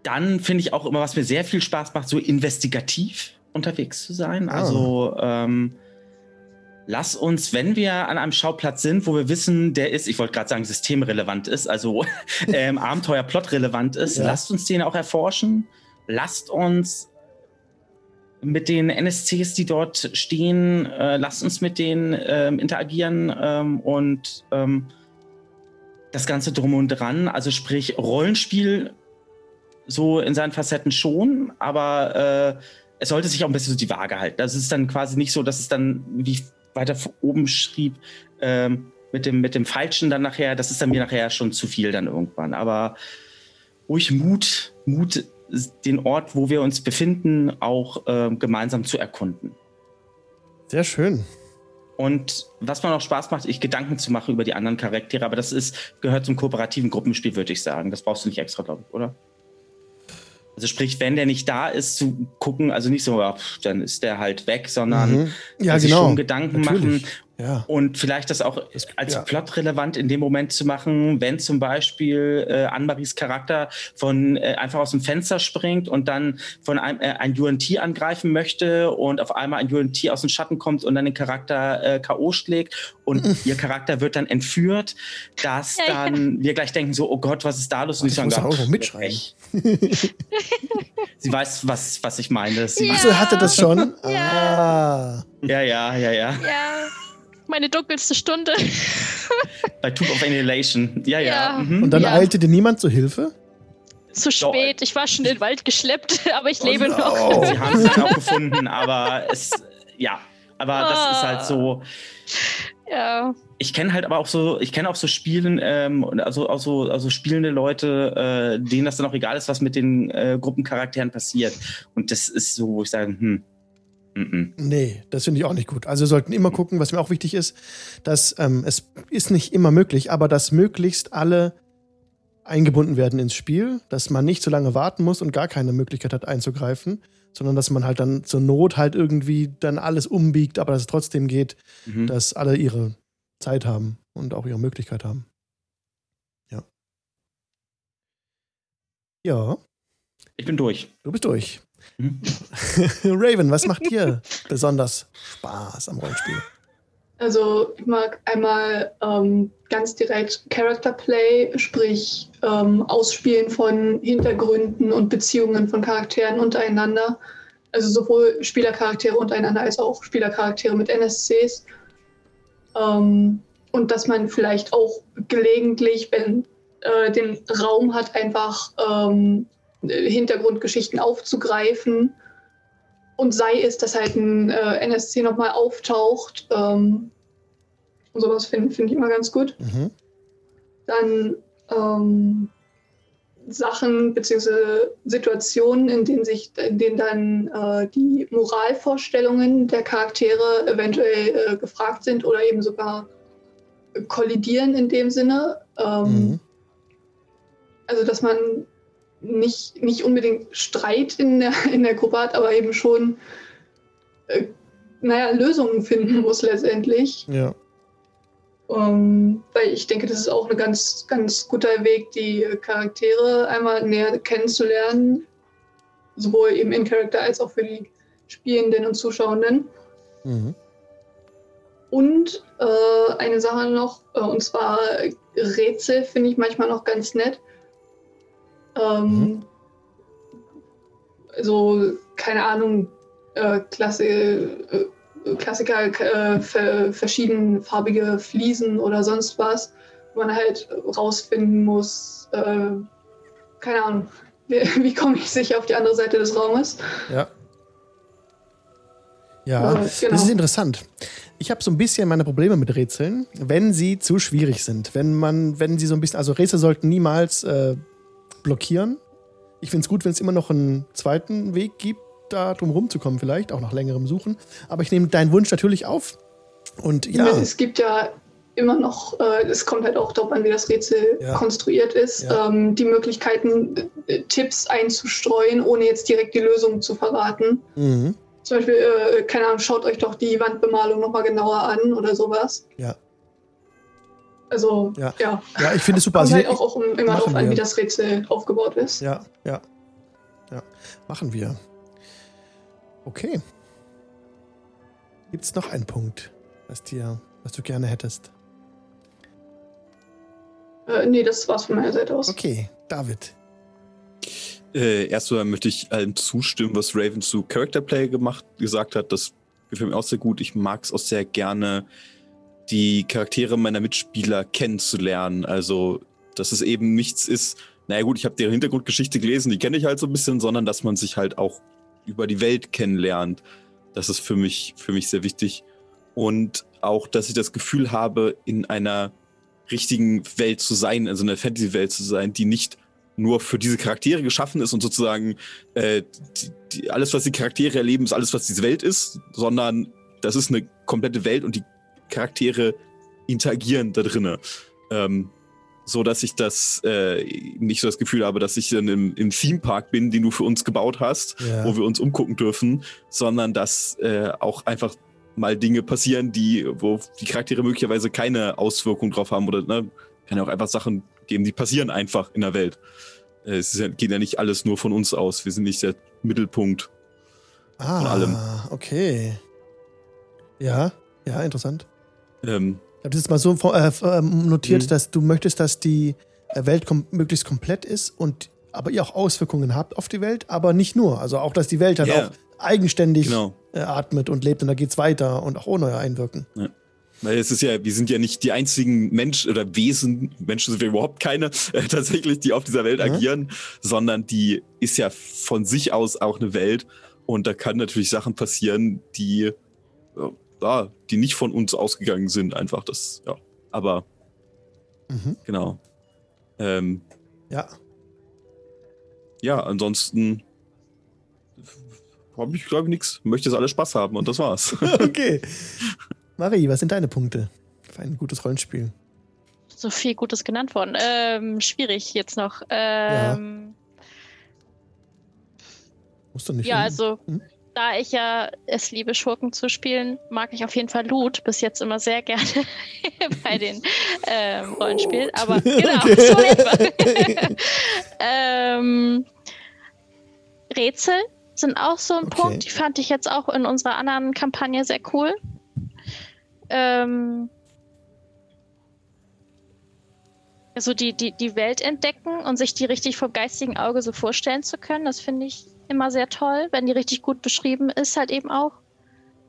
dann finde ich auch immer, was mir sehr viel Spaß macht, so investigativ unterwegs zu sein. Ah. Also ähm, lass uns, wenn wir an einem Schauplatz sind, wo wir wissen, der ist, ich wollte gerade sagen, systemrelevant ist, also ähm, Abenteuer-Plot-relevant ist, Ja. lasst uns den auch erforschen. Lasst uns mit den NSCs, die dort stehen, äh, lasst uns mit denen ähm, interagieren ähm, und ähm, das Ganze drum und dran. Also sprich Rollenspiel so in seinen Facetten schon, aber äh, es sollte sich auch ein bisschen so die Waage halten. Das ist dann quasi nicht so, dass es dann, wie weiter oben schrieb, ähm, mit, dem, mit dem Falschen dann nachher, das ist dann mir nachher schon zu viel dann irgendwann. Aber ruhig Mut, Mut, den Ort, wo wir uns befinden, auch ähm, gemeinsam zu erkunden. Sehr schön. Und was man auch Spaß macht, ich Gedanken zu machen über die anderen Charaktere, aber das ist, gehört zum kooperativen Gruppenspiel, würde ich sagen. Das brauchst du nicht extra, glaube ich, oder? Also sprich, wenn der nicht da ist, zu gucken, also nicht so, ja, pff, dann ist der halt weg, sondern Mhm. Ja, sich genau. schon Gedanken Natürlich. machen Ja. und vielleicht das auch Das- als ja. Plot relevant in dem Moment zu machen, wenn zum Beispiel äh, Anne-Maries Charakter von äh, einfach aus dem Fenster springt und dann von einem äh, ein UNT angreifen möchte und auf einmal ein UNT aus dem Schatten kommt und dann den Charakter äh, K.O. schlägt und ihr Charakter wird dann entführt, dass Ja, ja. dann wir gleich denken so, oh Gott, was ist da los? Und Ich muss sage, auch irgendwo "Ach, mitschreiben." Sie weiß, was, was ich meine. Sie, Ja. Achso, hatte das schon? Ja. Ah. ja, ja, ja, ja. Ja, meine dunkelste Stunde. Bei Tube of Annihilation. Ja, ja. Ja. Mhm. Und dann Ja. eilte dir niemand zu Hilfe? Zu spät, ich war schon in den Wald geschleppt, aber ich oh lebe no. noch. Sie haben sich auch gefunden, aber es, ja, aber ah. das ist halt so. Ja. Ich kenne halt aber auch so, ich kenne auch so Spielen, ähm, also, also, also spielende Leute, äh, denen das dann auch egal ist, was mit den äh, Gruppencharakteren passiert. Und das ist so, wo ich sage, hm, Nee, das finde ich auch nicht gut. Also wir sollten immer gucken, was mir auch wichtig ist, dass ähm, es ist nicht immer möglich, aber dass möglichst alle eingebunden werden ins Spiel, dass man nicht so lange warten muss und gar keine Möglichkeit hat einzugreifen, sondern dass man halt dann zur Not halt irgendwie dann alles umbiegt, aber dass es trotzdem geht, mhm. dass alle ihre Zeit haben und auch ihre Möglichkeit haben. Ja. Ja. Ich bin durch. Du bist durch. Mhm. Raven, was macht dir besonders Spaß am Rollenspiel? Also ich mag einmal ähm, ganz direkt Character Play, sprich ähm, Ausspielen von Hintergründen und Beziehungen von Charakteren untereinander. Also sowohl Spielercharaktere untereinander als auch Spielercharaktere mit NSCs. Ähm, und dass man vielleicht auch gelegentlich, wenn äh, den Raum hat, einfach ähm, Hintergrundgeschichten aufzugreifen. Und sei es, dass halt ein äh, NSC nochmal auftaucht. Ähm, und sowas finde find ich immer ganz gut. Mhm. Dann ähm, Sachen bzw. Situationen, in denen sich, in denen dann äh, die Moralvorstellungen der Charaktere eventuell äh, gefragt sind oder eben sogar kollidieren in dem Sinne. Ähm, mhm. Also dass man nicht, nicht unbedingt Streit in der, in der Gruppe hat, aber eben schon, äh, naja, Lösungen finden muss letztendlich. Ja. Um, weil ich denke, das ist auch ein ganz, ganz guter Weg, die Charaktere einmal näher kennenzulernen, sowohl eben in Charakter als auch für die Spielenden und Zuschauenden. Mhm. Und äh, eine Sache noch, äh, und zwar Rätsel finde ich manchmal noch ganz nett. Ähm, mhm. So, keine Ahnung, äh, Klasse, äh, Klassiker, äh, verschiedenfarbige Fliesen oder sonst was, wo man halt rausfinden muss, äh, keine Ahnung, wie, wie komme ich sicher auf die andere Seite des Raumes. Ja. Ja, genau. das ist interessant. Ich habe so ein bisschen meine Probleme mit Rätseln, wenn sie zu schwierig sind. Wenn man, wenn sie so ein bisschen, also Rätsel sollten niemals äh, blockieren. Ich finde es gut, wenn es immer noch einen zweiten Weg gibt, da drum rumzukommen, vielleicht, auch nach längerem Suchen. Aber ich nehme deinen Wunsch natürlich auf. Und ja. Es gibt ja immer noch, äh, es kommt halt auch darauf an, wie das Rätsel ja. konstruiert ist, ja. ähm, die Möglichkeiten, äh, Tipps einzustreuen, ohne jetzt direkt die Lösung zu verraten. Mhm. Zum Beispiel, äh, keine Ahnung, schaut euch doch die Wandbemalung nochmal genauer an oder sowas. Ja. Also, ja. Ja, ja ich finde es super. Kommt halt auch, auch immer darauf an, wie das Rätsel aufgebaut ist. Ja, ja. Ja, machen wir. Okay. Gibt es noch einen Punkt, was, dir, was du gerne hättest? Äh, nee, das war's von meiner Seite aus. Okay, David. Äh, erstmal möchte ich allem zustimmen, was Raven zu Character Play gemacht, gesagt hat. Das gefällt mir auch sehr gut. Ich mag es auch sehr gerne, die Charaktere meiner Mitspieler kennenzulernen. Also, dass es eben nichts ist, naja gut, ich habe deren Hintergrundgeschichte gelesen, die kenne ich halt so ein bisschen, sondern dass man sich halt auch über die Welt kennenlernt. Das ist für mich, für mich sehr wichtig. Und auch, dass ich das Gefühl habe, in einer richtigen Welt zu sein, also in einer Fantasy-Welt zu sein, die nicht nur für diese Charaktere geschaffen ist und sozusagen äh, die, die, alles, was die Charaktere erleben, ist alles, was diese Welt ist, sondern das ist eine komplette Welt und die Charaktere interagieren da drinnen. Ähm, so dass ich das äh, nicht so das Gefühl habe, dass ich dann im, im Theme-Park bin, den du für uns gebaut hast, ja. wo wir uns umgucken dürfen, sondern dass äh, auch einfach mal Dinge passieren, die, wo die Charaktere möglicherweise keine Auswirkung drauf haben oder ne, kann ja auch einfach Sachen geben, die passieren einfach in der Welt. Äh, es ja, geht ja nicht alles nur von uns aus. Wir sind nicht der Mittelpunkt ah, von allem. Okay. Ja, ja, interessant. Ähm, ich habe das jetzt mal so äh, ähm, notiert, mhm. dass du möchtest, dass die äh, Welt kom möglichst komplett ist und aber ihr auch Auswirkungen habt auf die Welt, aber nicht nur. Also auch, dass die Welt dann yeah. auch eigenständig genau. äh, atmet und lebt und da geht es weiter und auch ohne euer Einwirken. Ja. Weil es ist ja, wir sind ja nicht die einzigen Menschen oder Wesen, Menschen sind wir überhaupt keine, äh, tatsächlich, die auf dieser Welt Ja. agieren, sondern die ist ja von sich aus auch eine Welt. Und da kann natürlich Sachen passieren, die, ja, die nicht von uns ausgegangen sind, einfach das, ja. Aber Mhm. genau. Ähm, Ja. ja, ansonsten habe ich, glaube ich, nichts. Möchte, dass alle Spaß haben und das war's. Okay. Marie, was sind deine Punkte für ein gutes Rollenspiel? So viel Gutes genannt worden. Ähm, schwierig jetzt noch. Ähm, Musst du nicht. ja. hin? also Hm? Da ich ja es liebe, Schurken zu spielen, mag ich auf jeden Fall Loot bis jetzt immer sehr gerne bei den ähm, Rollenspielen. Aber genau, Okay. so etwa. ähm, Rätsel sind auch so ein Okay. Punkt. Die fand ich jetzt auch in unserer anderen Kampagne sehr cool. Ähm, also die, die, die Welt entdecken und sich die richtig vom geistigen Auge so vorstellen zu können, das finde ich immer sehr toll, wenn die richtig gut beschrieben ist, halt eben auch.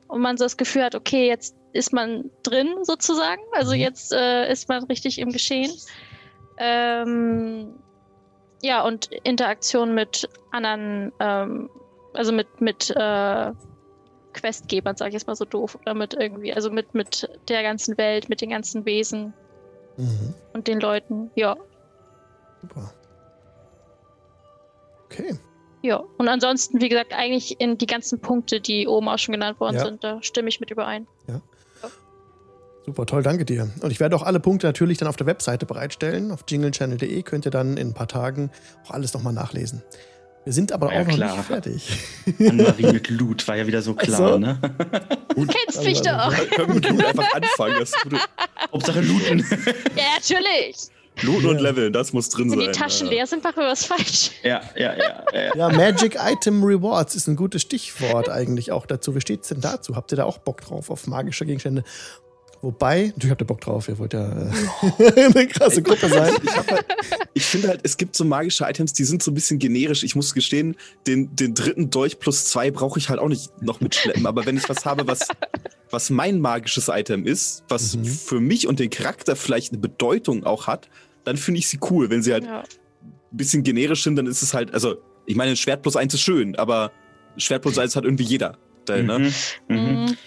Und man so das Gefühl hat, okay, jetzt ist man drin sozusagen. Also Mhm. jetzt äh, ist man richtig im Geschehen. Ähm, ja, und Interaktion mit anderen, ähm, also mit, mit äh, Questgebern, sage ich jetzt mal so doof, oder mit irgendwie, also mit, mit der ganzen Welt, mit den ganzen Wesen Mhm. und den Leuten. Ja, Super. Okay. Ja. Und ansonsten, wie gesagt, eigentlich in die ganzen Punkte, die oben auch schon genannt worden Ja. sind, da stimme ich mit überein. Super, toll, danke dir. Und ich werde auch alle Punkte natürlich dann auf der Webseite bereitstellen. Auf jinglechannel.de könnt ihr dann in ein paar Tagen auch alles nochmal nachlesen. Wir sind aber Ja, auch noch klar. nicht fertig. Anne-Marie mit Loot war ja wieder so klar, so. ne? Du kennst mich Also, doch. Können wir mit Loot einfach anfangen. Das ist gute Hauptsache looten. Ja, natürlich. Loot und Leveln, das muss drin Wenn sein. die Taschen leer sind, machen wir was falsch. ja, ja, ja, ja. Ja, Magic Item Rewards ist ein gutes Stichwort eigentlich auch dazu. Wie steht's denn dazu? Habt ihr da auch Bock drauf auf magische Gegenstände? Wobei, natürlich habt ihr Bock drauf, ihr wollt ja äh, eine krasse Gruppe sein. Ich, halt, ich finde halt, es gibt so magische Items, die sind so ein bisschen generisch. Ich muss gestehen, den, den dritten Dolch plus zwei brauche ich halt auch nicht noch mitschleppen. Aber wenn ich was habe, was, was mein magisches Item ist, was Mhm. für mich und den Charakter vielleicht eine Bedeutung auch hat, dann finde ich sie cool. Wenn sie halt Ja. ein bisschen generisch sind, dann ist es halt, also, ich meine, Schwert plus eins ist schön, aber Schwert plus eins hat irgendwie jeder. Da, ne? Mhm. Mhm. Mhm.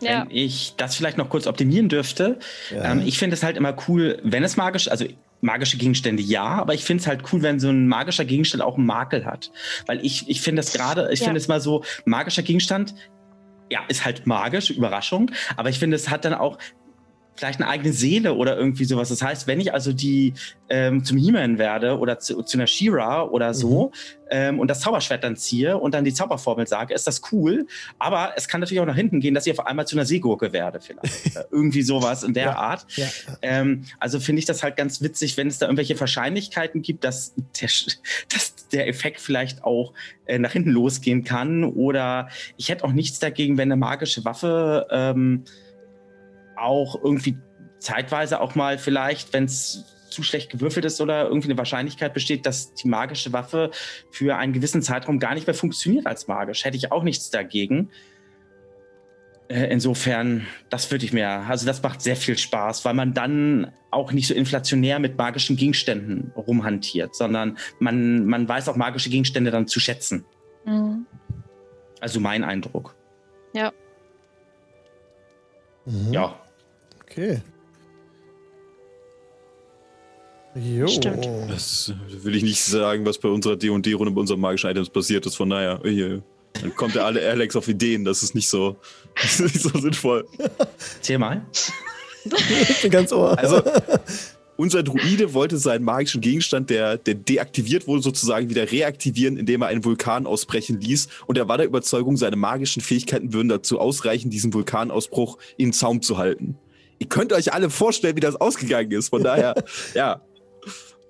Ja. Wenn ich das vielleicht noch kurz optimieren dürfte, Ja. ähm, ich finde es halt immer cool, wenn es magisch, also magische Gegenstände ja, aber ich finde es halt cool, wenn so ein magischer Gegenstand auch einen Makel hat. Weil ich, ich finde das gerade, ich Ja. finde es mal so, magischer Gegenstand, ja, ist halt magisch, Überraschung, aber ich finde, es hat dann auch vielleicht eine eigene Seele oder irgendwie sowas. Das heißt, wenn ich also die ähm, zum He-Man werde oder zu, zu einer She-Ra oder so ähm, und das Zauberschwert dann ziehe und dann die Zauberformel sage, ist das cool. Aber es kann natürlich auch nach hinten gehen, dass ich auf einmal zu einer Seegurke werde vielleicht. Irgendwie sowas in der Ja. Art. Ja, Ähm, also finde ich das halt ganz witzig, wenn es da irgendwelche Wahrscheinlichkeiten gibt, dass der, dass der Effekt vielleicht auch äh, nach hinten losgehen kann. Oder ich hätte auch nichts dagegen, wenn eine magische Waffe ähm, auch irgendwie zeitweise auch mal vielleicht, wenn es zu schlecht gewürfelt ist oder irgendwie eine Wahrscheinlichkeit besteht, dass die magische Waffe für einen gewissen Zeitraum gar nicht mehr funktioniert als magisch. Hätte ich auch nichts dagegen. Äh, Insofern, das würde ich mir, also das macht sehr viel Spaß, weil man dann auch nicht so inflationär mit magischen Gegenständen rumhantiert, sondern man, man weiß auch magische Gegenstände dann zu schätzen. Mhm. Also mein Eindruck. Mhm. Ja. Okay. Jo. Stimmt. Das will ich nicht sagen, was bei unserer D&D-Runde bei unseren magischen Items passiert ist. Von daher, äh, dann kommt der alle Alex auf Ideen. Das ist nicht so, das ist nicht so sinnvoll. Erzähl mal. Ich bin ganz ohr. Also, unser Druide wollte seinen magischen Gegenstand, der, der deaktiviert wurde, sozusagen wieder reaktivieren, indem er einen Vulkan ausbrechen ließ. Und er war der Überzeugung, seine magischen Fähigkeiten würden dazu ausreichen, diesen Vulkanausbruch in Zaum zu halten. Ihr könnt euch alle vorstellen, wie das ausgegangen ist. Von daher, ja.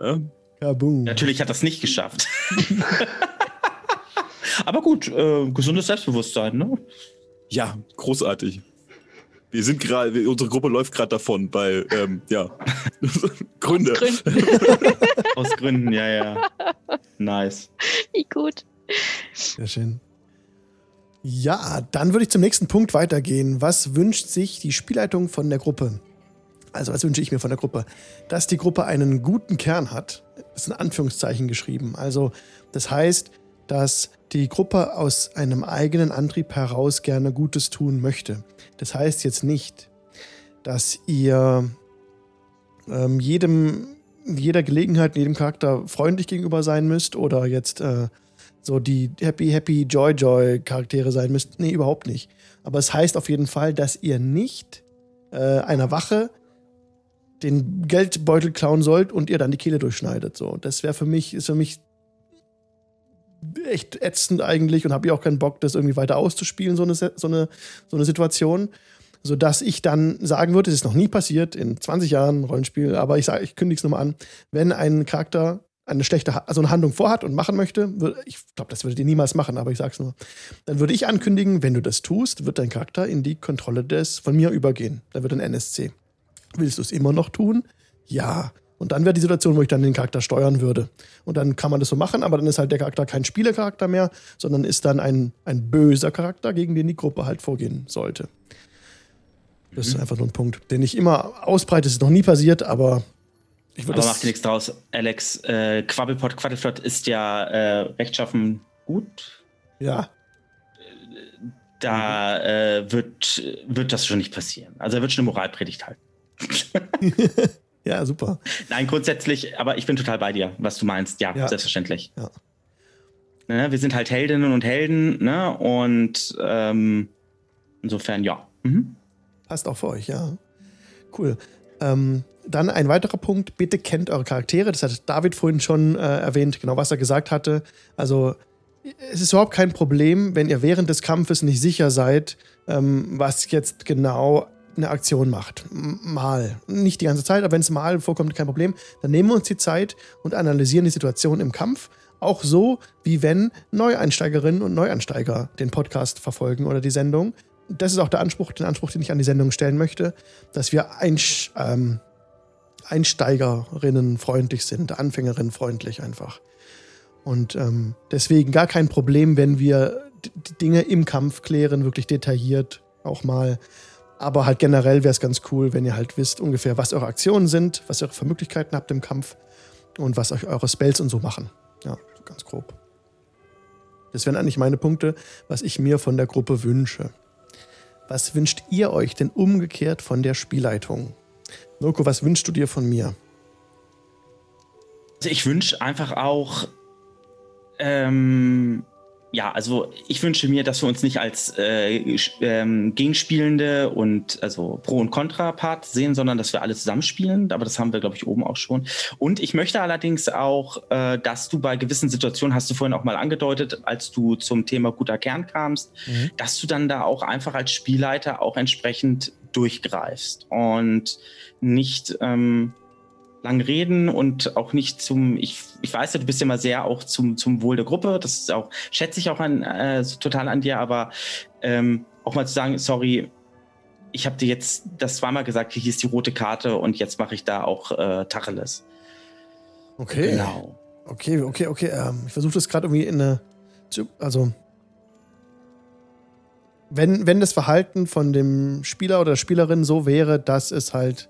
Ja. Kaboom. Natürlich hat das nicht geschafft. Aber gut, äh, gesundes Selbstbewusstsein, ne? Ja, großartig. Wir sind gerade, unsere Gruppe läuft gerade davon, weil, ähm, ja, Gründe. Gründen. Aus Gründen, ja, ja. Nice. Wie gut. Sehr schön. Ja, dann würde ich zum nächsten Punkt weitergehen. Was wünscht sich die Spielleitung von der Gruppe? Also, was wünsche ich mir von der Gruppe? Dass die Gruppe einen guten Kern hat. Das ist in Anführungszeichen geschrieben. Also, das heißt, dass die Gruppe aus einem eigenen Antrieb heraus gerne Gutes tun möchte. Das heißt jetzt nicht, dass ihr ähm, jedem, jeder Gelegenheit, jedem Charakter freundlich gegenüber sein müsst oder jetzt äh, so die Happy, Happy, Joy, Joy Charaktere sein müsst. Nee, überhaupt nicht. Aber es heißt auf jeden Fall, dass ihr nicht äh, einer Wache den Geldbeutel klauen sollt und ihr dann die Kehle durchschneidet. So, das wäre für mich, ist für mich echt ätzend eigentlich und habe ich auch keinen Bock, das irgendwie weiter auszuspielen, so eine, so eine, so eine Situation. Sodass ich dann sagen würde, es ist noch nie passiert in 20 Jahren Rollenspiel, aber ich sage, ich kündige es nochmal an, wenn ein Charakter eine schlechte, also eine Handlung vorhat und machen möchte, würde, ich glaube, das würdet ihr niemals machen, aber ich sag's nur, dann würde ich ankündigen, wenn du das tust, wird dein Charakter in die Kontrolle des von mir übergehen. Dann wird ein NSC. Willst du es immer noch tun? Ja. Und dann wäre die Situation, wo ich dann den Charakter steuern würde. Und dann kann man das so machen, aber dann ist halt der Charakter kein Spielercharakter mehr, sondern ist dann ein, ein böser Charakter, gegen den die Gruppe halt vorgehen sollte. Das ist mhm. einfach nur ein Punkt, den ich immer ausbreite. Das ist noch nie passiert, aber ich. Aber macht dir nichts draus, Alex. Äh, Quabbelpot, Quaddelflott ist ja äh, rechtschaffen gut. Ja. Da äh, wird, wird das schon nicht passieren. Also er wird schon eine Moralpredigt halten. ja, super. Nein, grundsätzlich, aber ich bin total bei dir, was du meinst. Ja, ja. selbstverständlich. Ja. Ne, wir sind halt Heldinnen und Helden, ne? Und ähm, insofern, ja. Mhm. Passt auch für euch, ja. Cool. Ähm, dann ein weiterer Punkt, bitte kennt eure Charaktere. Das hat David vorhin schon äh, erwähnt, genau was er gesagt hatte. Also es ist überhaupt kein Problem, wenn ihr während des Kampfes nicht sicher seid, ähm, was jetzt genau eine Aktion macht. Mal. Nicht die ganze Zeit, aber wenn es mal vorkommt, kein Problem. Dann nehmen wir uns die Zeit und analysieren die Situation im Kampf. Auch so, wie wenn Neueinsteigerinnen und Neueinsteiger den Podcast verfolgen oder die Sendung. Das ist auch der Anspruch, den Anspruch, den ich an die Sendung stellen möchte, dass wir ein, ähm, Einsteigerinnen freundlich sind, Anfängerinnen freundlich einfach. Und ähm, deswegen gar kein Problem, wenn wir die Dinge im Kampf klären, wirklich detailliert auch mal. Aber halt generell wäre es ganz cool, wenn ihr halt wisst ungefähr, was eure Aktionen sind, was ihr für Möglichkeiten habt im Kampf und was euch eure Spells und so machen. Ja, so ganz grob. Das wären eigentlich meine Punkte, was ich mir von der Gruppe wünsche. Was wünscht ihr euch denn umgekehrt von der Spielleitung? Mirko, was wünschst du dir von mir? Also ich wünsche einfach auch ähm, ja, also ich wünsche mir, dass wir uns nicht als äh, ähm, Gegenspielende und also Pro- und Contra-Part sehen, sondern dass wir alle zusammenspielen. Aber das haben wir, glaube ich, oben auch schon. Und ich möchte allerdings auch, äh, dass du bei gewissen Situationen, hast du vorhin auch mal angedeutet, als du zum Thema guter Kern kamst, mhm. dass du dann da auch einfach als Spielleiter auch entsprechend durchgreifst und nicht ähm, lang reden und auch nicht zum, ich, ich weiß ja, du bist ja immer sehr auch zum, zum Wohl der Gruppe, das ist auch, schätze ich auch an, äh, total an dir, aber ähm, auch mal zu sagen, sorry, ich habe dir jetzt das zweimal gesagt, hier ist die rote Karte und jetzt mache ich da auch äh, Tacheles. Okay. Genau. Okay, okay, okay. Ähm, ich versuche das gerade irgendwie in eine, also wenn, wenn das Verhalten von dem Spieler oder der Spielerin so wäre, dass es halt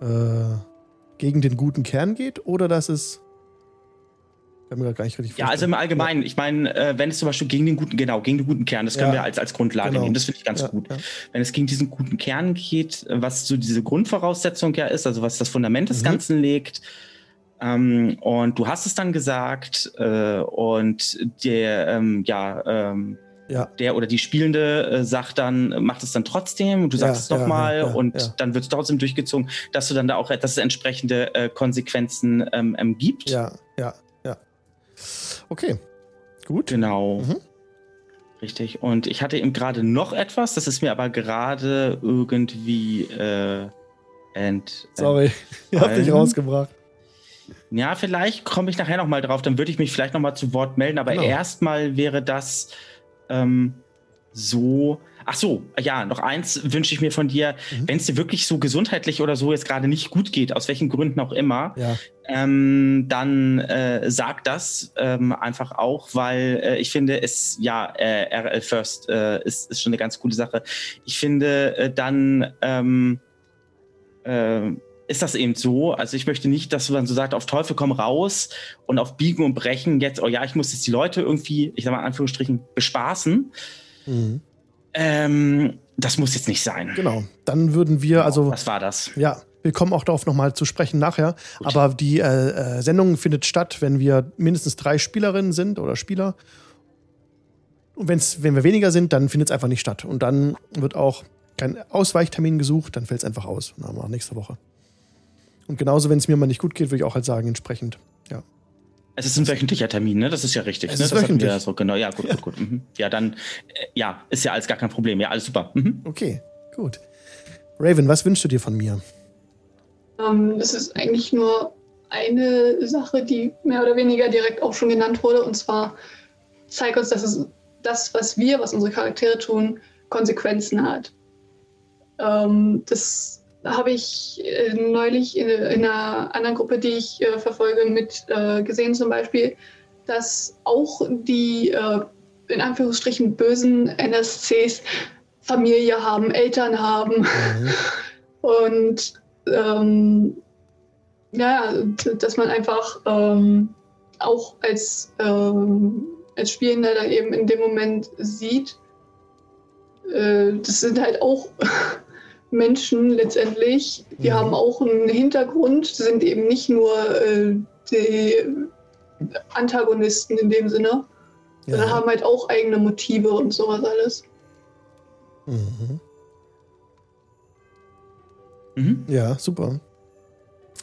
äh, gegen den guten Kern geht oder dass es. Kann mir gar nicht richtig Ja, also im Allgemeinen, ja. ich meine, äh, wenn es zum Beispiel gegen den guten, genau, gegen den guten Kern, das können ja. wir als, als Grundlage genau. nehmen, das finde ich ganz ja, gut. Wenn es gegen diesen guten Kern geht, was so diese Grundvoraussetzung ja ist, also was das Fundament des mhm. Ganzen legt, ähm, und du hast es dann gesagt, äh, und der, ähm, ja, ähm, ja. der oder die Spielende äh, sagt dann, macht es dann trotzdem, du sagst ja, es nochmal ja, ja, und dann wird es trotzdem durchgezogen, dass du dann da auch, dass es entsprechende äh, Konsequenzen ähm, ähm, gibt. Ja, ja, ja. Okay, gut. Genau. Mhm. Richtig. Und ich hatte eben gerade noch etwas, das ist mir aber gerade irgendwie äh, ent. Sorry, ich hab dich rausgebracht. Ja, vielleicht komme ich nachher nochmal drauf, dann würde ich mich vielleicht nochmal zu Wort melden, aber genau. erstmal wäre das ähm, so. Ach so, ja, noch eins wünsche ich mir von dir, mhm. wenn es dir wirklich so gesundheitlich oder so jetzt gerade nicht gut geht, aus welchen Gründen auch immer, ja. ähm, dann äh, sag das ähm, einfach auch, weil äh, ich finde, es, ja, äh, RL First äh, ist, ist schon eine ganz coole Sache. Ich finde, äh, dann ähm, äh, ist das eben so. Also ich möchte nicht, dass du dann so sagst, auf Teufel komm raus und auf Biegen und Brechen jetzt, oh ja, ich muss jetzt die Leute irgendwie, ich sag mal in Anführungsstrichen, bespaßen. Mhm. Ähm, das muss jetzt nicht sein. Genau. Dann würden wir, also. Was war das? Ja, wir kommen auch darauf nochmal zu sprechen nachher. Gut. Aber die äh, äh, Sendung findet statt, wenn wir mindestens drei Spielerinnen sind oder Spieler. Und wenn's, wenn wir weniger sind, dann findet es einfach nicht statt. Und dann wird auch kein Ausweichtermin gesucht, dann fällt es einfach aus. Dann wir nächste Woche. Und genauso, wenn es mir mal nicht gut geht, würde ich auch halt sagen, entsprechend. Ja. Es ist ein wöchentlicher Termin, ne? Das ist ja richtig. Es ne? ist das wöchentlich. Wir so, genau, ja, gut, ja. gut, gut. Mhm. Ja, dann, äh, ja, ist ja alles gar kein Problem. Ja, alles super. Mhm. Okay, gut. Raven, was wünschst du dir von mir? Um, ähm, das ist eigentlich nur eine Sache, die mehr oder weniger direkt auch schon genannt wurde. Und zwar zeigt uns, dass es das, was wir, was unsere Charaktere tun, Konsequenzen hat. Um, ähm, das habe ich äh, neulich in, in, einer anderen Gruppe, die ich äh, verfolge, mit äh, gesehen zum Beispiel, dass auch die äh, in Anführungsstrichen bösen NSCs Familie haben, Eltern haben mhm. und ähm, ja, dass man einfach ähm, auch als, ähm, als Spielender dann eben in dem Moment sieht, äh, das sind halt auch Menschen letztendlich. Die mhm. haben auch einen Hintergrund, sind eben nicht nur äh, die Antagonisten in dem Sinne, ja. sondern haben halt auch eigene Motive und sowas alles. Mhm. Mhm. Ja, super.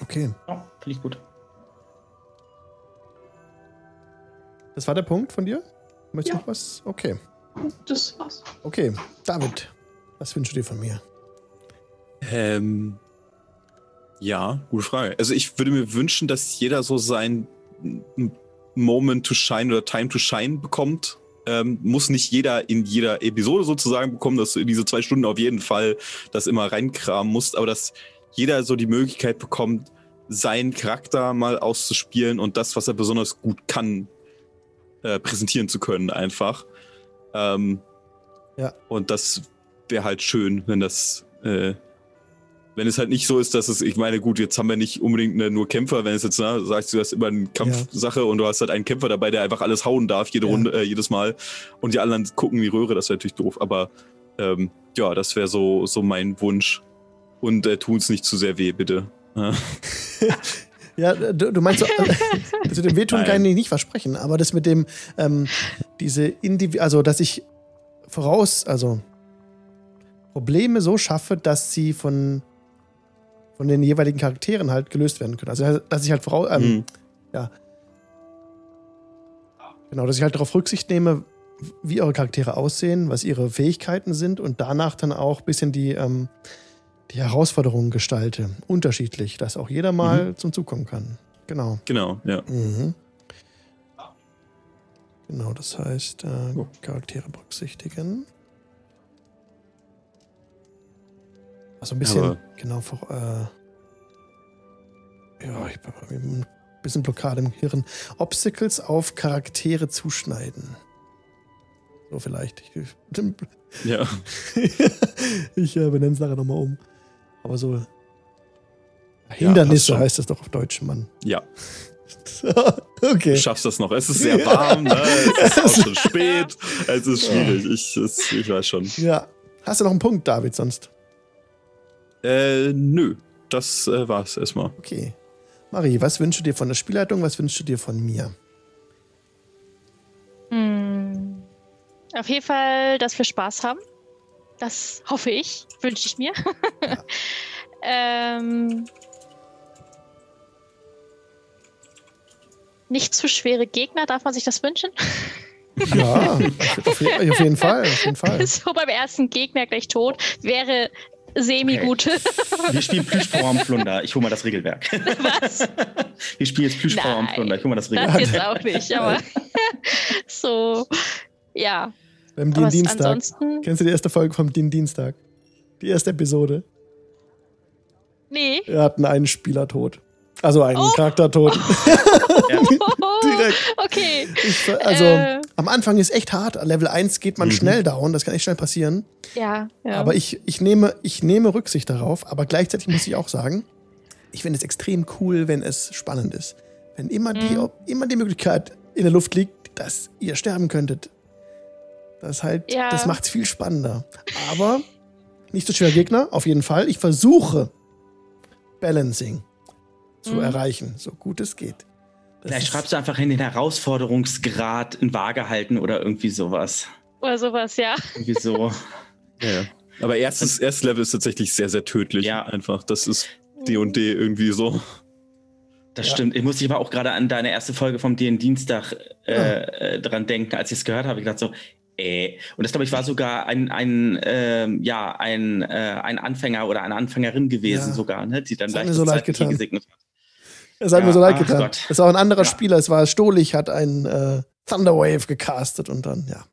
Okay. Ja, finde ich gut. Das war der Punkt von dir? Möchtest du ja. noch was? Okay. Das war's. Okay, David, was wünschst du dir von mir? Ähm, ja, gute Frage. Also ich würde mir wünschen, dass jeder so sein Moment to Shine oder Time to Shine bekommt. Ähm, muss nicht jeder in jeder Episode sozusagen bekommen, dass du in diese zwei Stunden auf jeden Fall das immer reinkramen musst, aber dass jeder so die Möglichkeit bekommt, seinen Charakter mal auszuspielen und das, was er besonders gut kann, äh, präsentieren zu können, einfach. Ähm, ja. Und das wäre halt schön, wenn das äh, wenn es halt nicht so ist, dass es, ich meine, gut, jetzt haben wir nicht unbedingt eine, nur Kämpfer, wenn es jetzt, na, sagst du, hast immer eine Kampfsache ja. und du hast halt einen Kämpfer dabei, der einfach alles hauen darf, jede ja. Runde, äh, jedes Mal. Und die anderen gucken in die Röhre, das wäre natürlich doof. Aber ähm, ja, das wäre so, so mein Wunsch. Und äh, tu uns nicht zu sehr weh, bitte. Ja, du, du meinst, so, das mit dem Wehtun Nein. kann ich nicht versprechen, aber das mit dem, ähm, diese Indiv also dass ich voraus, also Probleme so schaffe, dass sie von von den jeweiligen Charakteren halt gelöst werden können. Also, dass ich halt voraus, ähm, mhm. ja. Genau, dass ich halt darauf Rücksicht nehme, wie eure Charaktere aussehen, was ihre Fähigkeiten sind und danach dann auch ein bisschen die, ähm, die Herausforderungen gestalte. Unterschiedlich, dass auch jeder mal mhm. zum Zug kommen kann. Genau. Genau, ja. Mhm. Genau, das heißt, äh, Charaktere berücksichtigen. Also ein bisschen, Aber genau, vor, äh, ja, ich habe ein bisschen Blockade im Hirn. Obstacles auf Charaktere zuschneiden. So vielleicht. Ich, ja. ich äh, benenne es nachher nochmal um. Aber so Hindernisse ja, heißt das doch auf Deutsch, Mann. Ja. okay. Du schaffst das noch. Es ist sehr warm, ne? es ist auch schon spät. Es ist schwierig. Ich, es, ich weiß schon. Ja. Hast du noch einen Punkt, David, sonst? Äh, nö. Das äh, war's erstmal. Okay. Marie, was wünschst du dir von der Spielleitung? Was wünschst du dir von mir? Hm. Auf jeden Fall, dass wir Spaß haben. Das hoffe ich, wünsche ich mir. Ja. ähm, nicht zu schwere Gegner, darf man sich das wünschen? Ja, auf, auf, jeden Fall, auf jeden Fall. So beim ersten Gegner gleich tot. Wäre semi-gut. Okay. Wir spielen Plüschpower Ich hole mal das Regelwerk. Was? Wir spielen jetzt Plüschpower Ich hole mal das Regelwerk. Das jetzt auch nicht, aber so, ja. Beim Dien Dienstag. Kennst du die erste Folge vom Dien Dienstag? Die erste Episode. Nee. Wir hatten einen Spieler tot. Also einen oh. Charakter tot. Direkt. Okay. Ich, also äh. am Anfang ist echt hart. Level 1 geht man mhm. schnell down. Das kann echt schnell passieren. Ja, ja. Aber ich, ich, nehme, ich nehme Rücksicht darauf. Aber gleichzeitig muss ich auch sagen, ich finde es extrem cool, wenn es spannend ist. Wenn immer, mhm. die, immer die Möglichkeit in der Luft liegt, dass ihr sterben könntet. Das halt, ja. das macht es viel spannender. Aber nicht so schwer Gegner, auf jeden Fall. Ich versuche Balancing zu mhm. erreichen, so gut es geht. Das Vielleicht schreibst du einfach in den Herausforderungsgrad in Waage halten oder irgendwie sowas. Oder sowas, ja. Irgendwie so. ja. Aber erstes, erstes Level ist tatsächlich sehr, sehr tödlich. Ja. Einfach. Das ist D und D irgendwie so. Das ja. stimmt. Ich muss aber auch gerade an deine erste Folge vom DN Dienstag äh, ja. äh, dran denken, als ich es gehört habe. Ich dachte so, äh. Und das, glaube ich, war sogar ein, ein, äh, ja, ein, äh, ein Anfänger oder eine Anfängerin gewesen, ja. sogar, ne, die dann gleich so leid getan. gesegnet hat. Es hat mir so leid getan. Gott. Es war ein anderer Spieler. Es war Stolich, hat einen äh, Thunderwave gecastet und dann, ja,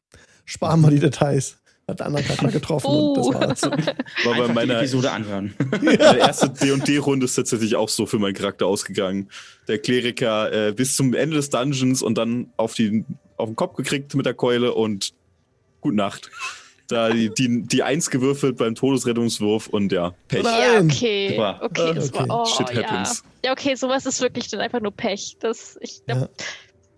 sparen wir die Details hat einen anderen Charakter getroffen oh. und das war's. War bei meiner Episode anhören. Meine erste D&D-Runde ist tatsächlich auch so für meinen Charakter ausgegangen. Der Kleriker äh, bis zum Ende des Dungeons und dann auf, die, auf den Kopf gekriegt mit der Keule und Gute Nacht. Da die, die, die Eins gewürfelt beim Todesrettungswurf und ja, Pech. Ja, okay. Super. Okay, das okay. war, oh, Shit happens. Ja. ja, okay, sowas ist wirklich dann einfach nur Pech. Das, ich glaub, ja.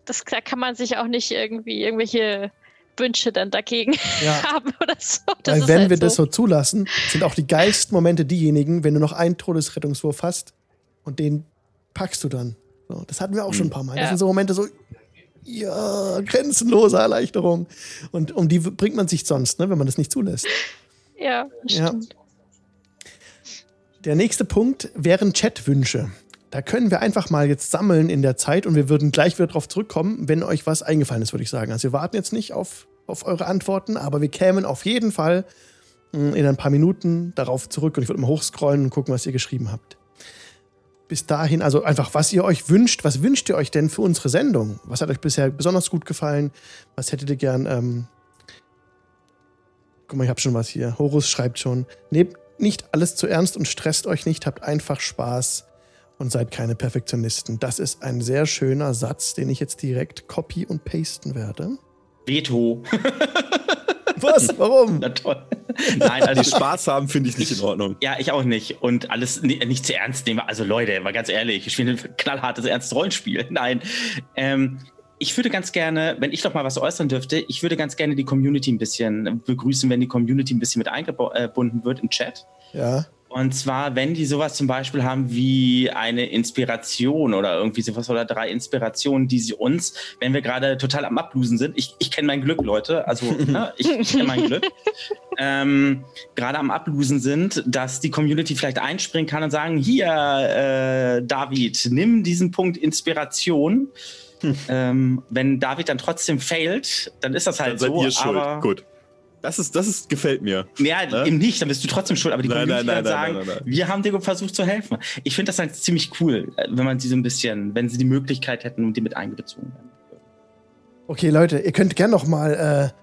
das, da kann man sich auch nicht irgendwie irgendwelche Wünsche dann dagegen ja. haben oder so. Das Weil wenn halt wir so. das so zulassen, sind auch die geilsten Momente diejenigen, wenn du noch einen Todesrettungswurf hast und den packst du dann. So, das hatten wir auch schon ein paar Mal. Ja. Das sind so Momente so, ja, grenzenlose Erleichterung. Und um die bringt man sich sonst, ne, wenn man das nicht zulässt. Ja, stimmt. Ja. Der nächste Punkt wären Chatwünsche. Da können wir einfach mal jetzt sammeln in der Zeit und wir würden gleich wieder darauf zurückkommen, wenn euch was eingefallen ist, würde ich sagen. Also wir warten jetzt nicht auf, auf eure Antworten, aber wir kämen auf jeden Fall hm, in ein paar Minuten darauf zurück und ich würde mal hochscrollen und gucken, was ihr geschrieben habt. Bis dahin, also einfach, was ihr euch wünscht, was wünscht ihr euch denn für unsere Sendung? Was hat euch bisher besonders gut gefallen? Was hättet ihr gern? Ähm Guck mal, ich habe schon was hier. Horus schreibt schon. Nehmt nicht alles zu ernst und stresst euch nicht, habt einfach Spaß und seid keine Perfektionisten. Das ist ein sehr schöner Satz, den ich jetzt direkt copy und pasten werde. Veto. Was? Warum? Na toll. Nein, also die Spaß haben finde ich nicht in Ordnung. Ja, ich auch nicht. Und alles nicht zu ernst nehmen. Also Leute, mal ganz ehrlich, ich spiele ein knallhartes, ernstes Rollenspiel. Nein. Ähm, ich würde ganz gerne, wenn ich doch mal was äußern dürfte, ich würde ganz gerne die Community ein bisschen begrüßen, wenn die Community ein bisschen mit eingebunden wird im Chat. Ja. Und zwar, wenn die sowas zum Beispiel haben wie eine Inspiration oder irgendwie sowas oder drei Inspirationen, die sie uns, wenn wir gerade total am Ablusen sind, ich, ich kenne mein Glück, Leute, also ne, ich, ich kenne mein Glück, ähm, gerade am Ablusen sind, dass die Community vielleicht einspringen kann und sagen, hier, äh, David, nimm diesen Punkt Inspiration. Hm. Ähm, wenn David dann trotzdem failt, dann ist das halt dann seid so. Ihr schuld. Aber Gut. Das ist, das ist, gefällt mir. Ja, ne? eben nicht, dann bist du trotzdem schuld. Aber die nein, Community nein, nein, sagen, wir haben dir versucht zu helfen. Ich finde das halt ziemlich cool, wenn man sie so ein bisschen, wenn sie die Möglichkeit hätten und die mit eingezogen werden. Okay, Leute, ihr könnt gerne noch mal äh,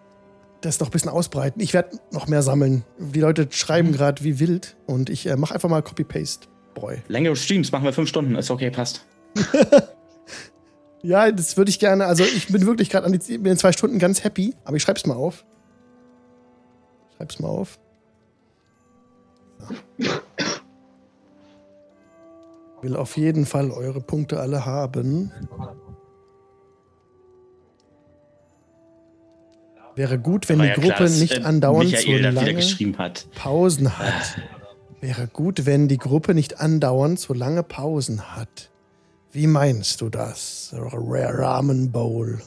das noch ein bisschen ausbreiten. Ich werde noch mehr sammeln. Die Leute schreiben mhm. gerade wie wild und ich äh, mache einfach mal Copy-Paste. Boy. Längere Streams machen wir fünf Stunden. Ist okay, passt. ja, das würde ich gerne. Also, ich bin wirklich gerade an den zwei Stunden ganz happy, aber ich schreibe es mal auf. Schreib's mal auf. So. Will auf jeden Fall eure Punkte alle haben. Wäre gut, wenn die ja Gruppe klar, nicht äh, andauernd Michael so lange Pausen hat. Wäre gut, wenn die Gruppe nicht andauernd so lange Pausen hat. Wie meinst du das? Ramen Bowl.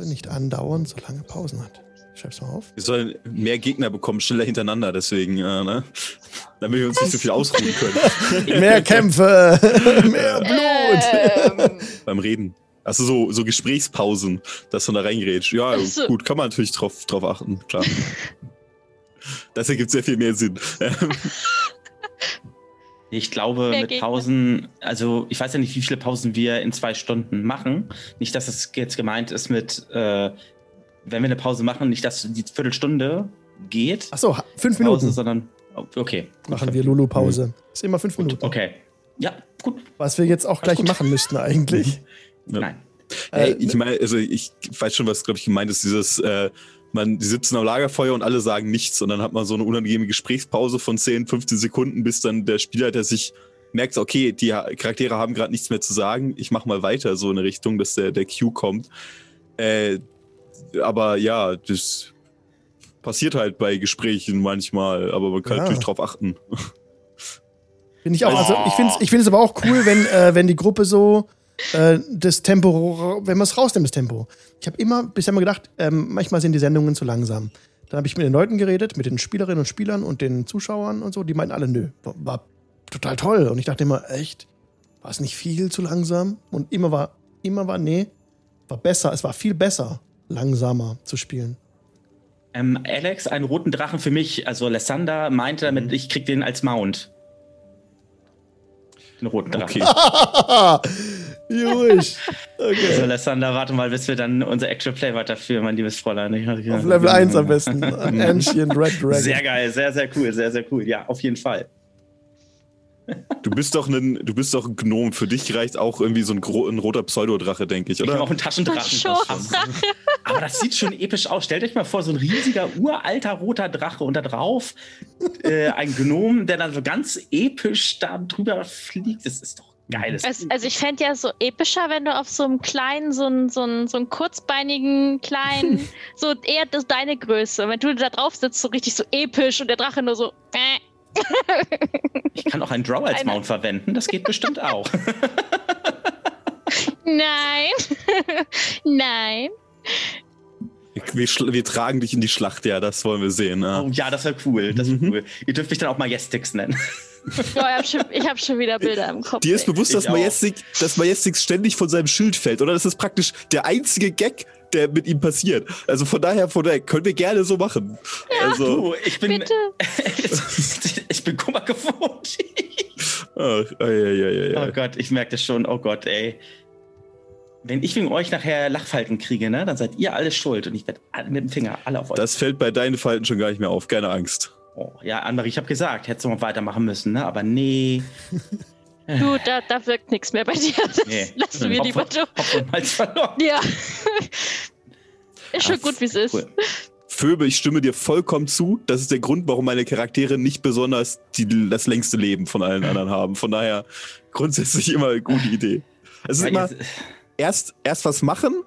Nicht andauernd so lange Pausen hat. Schreib's mal auf. Wir sollen mehr Gegner bekommen, schneller hintereinander, deswegen, äh, ne? Damit wir uns nicht so viel ausruhen können. mehr Kämpfe, mehr Blut. Ähm. Beim Reden. Also so, so Gesprächspausen, dass du da reingerätst. Ja, so. gut, kann man natürlich drauf, drauf achten, klar. das ergibt sehr viel mehr Sinn. Ich glaube, Wer mit Pausen, also ich weiß ja nicht, wie viele Pausen wir in zwei Stunden machen. Nicht, dass es jetzt gemeint ist mit, äh, wenn wir eine Pause machen, nicht, dass die Viertelstunde geht. Achso, fünf Minuten. Pause, sondern okay. Machen wir Lulu-Pause. Ist immer fünf Minuten. Okay. Ja, gut. Was wir jetzt auch gleich machen müssten eigentlich. Ja. Nein. Hey, Äh, ich meine, also ich weiß schon, was, glaube ich, gemeint ist, dieses, äh, man, die sitzen am Lagerfeuer und alle sagen nichts und dann hat man so eine unangenehme Gesprächspause von 10, 15 Sekunden, bis dann der Spielleiter sich merkt, okay, die Ha- Charaktere haben gerade nichts mehr zu sagen, ich mach mal weiter, so in eine Richtung, dass der, der Cue kommt. Äh, aber ja, das passiert halt bei Gesprächen manchmal, aber man kann Ja. natürlich drauf achten. Finde ich auch. Also ich finde es ich find's aber auch cool, wenn, äh, wenn die Gruppe so äh, das Tempo, wenn man es rausnimmt, das Tempo. Ich habe immer bisher mal gedacht, ähm, manchmal sind die Sendungen zu langsam. Dann habe ich mit den Leuten geredet, mit den Spielerinnen und Spielern und den Zuschauern und so. Die meinten alle, nö, war, war total toll. Und ich dachte immer, echt, war es nicht viel zu langsam? Und immer war, immer war, nee, war besser. Es war viel besser, langsamer zu spielen. Ähm, Alex, einen roten Drachen für mich, also Alessander meinte damit, Mhm. ich krieg den als Mount. Den roten Drachen. Okay. Also Okay. Alessander, warte mal, bis wir dann unser Actual Play weiterführen, mein liebes Fräulein. Ich- Auf Level 1 am besten. Ancient Red Dragon. Sehr geil, sehr, sehr cool, sehr, sehr cool. Ja, auf jeden Fall. Du bist doch ein, du bist doch ein Gnom. Für dich reicht auch irgendwie so ein, gro ein roter Pseudodrache, denke ich, Ich oder? auch einen Taschendrachen. Schon. Aber das sieht schon episch aus. Stellt euch mal vor, so ein riesiger, uralter roter Drache und da drauf äh, ein Gnom, der dann so ganz episch da drüber fliegt. Das ist doch geiles. Es, also ich fände ja so epischer, wenn du auf so einem kleinen, so einen, so einen, so einen kurzbeinigen, kleinen, so eher das, deine Größe. Wenn du da drauf sitzt, so richtig so episch und der Drache nur so. Äh. Ich kann auch einen Draw als Mount verwenden. Das geht bestimmt auch. Nein. Nein. Wir, wir tragen dich in die Schlacht, ja, das wollen wir sehen. Ja. Oh ja, das wäre cool. Das wäre Mhm. cool. Ihr dürft mich dann auch Majestix nennen. Oh, ich habe schon, ich hab schon wieder Bilder im Kopf. Dir ist bewusst, dass auch. Majestic, dass Majestix ständig von seinem Schild fällt, oder? Das ist praktisch der einzige Gag, der mit ihm passiert. Also von daher, von daher können wir gerne so machen. Also, Du, ich bin. Bitte. Ich bin Kummer gewohnt. ach, ah, ja, ja, ja, ja. Oh Gott, ich merke das schon. Oh Gott, ey. Wenn ich wegen euch nachher Lachfalten kriege, ne, dann seid ihr alle schuld und ich werde mit dem Finger alle auf euch. Das fällt bei deinen Falten schon gar nicht mehr auf, keine Angst. oh, ja, Annemarie, ich habe gesagt, hättest du mal weitermachen müssen, ne? Aber nee. Du, da, da wirkt nichts mehr bei dir. Das Nee. lassen wir lieber so. Ja. Ist schon Ach, gut, wie es ist. Phoebe, ich stimme dir vollkommen zu. Das ist der Grund, warum meine Charaktere nicht besonders die, das längste Leben von allen anderen haben. Von daher grundsätzlich immer eine gute Idee. Es ist Ja, immer jetzt- erst, erst was machen,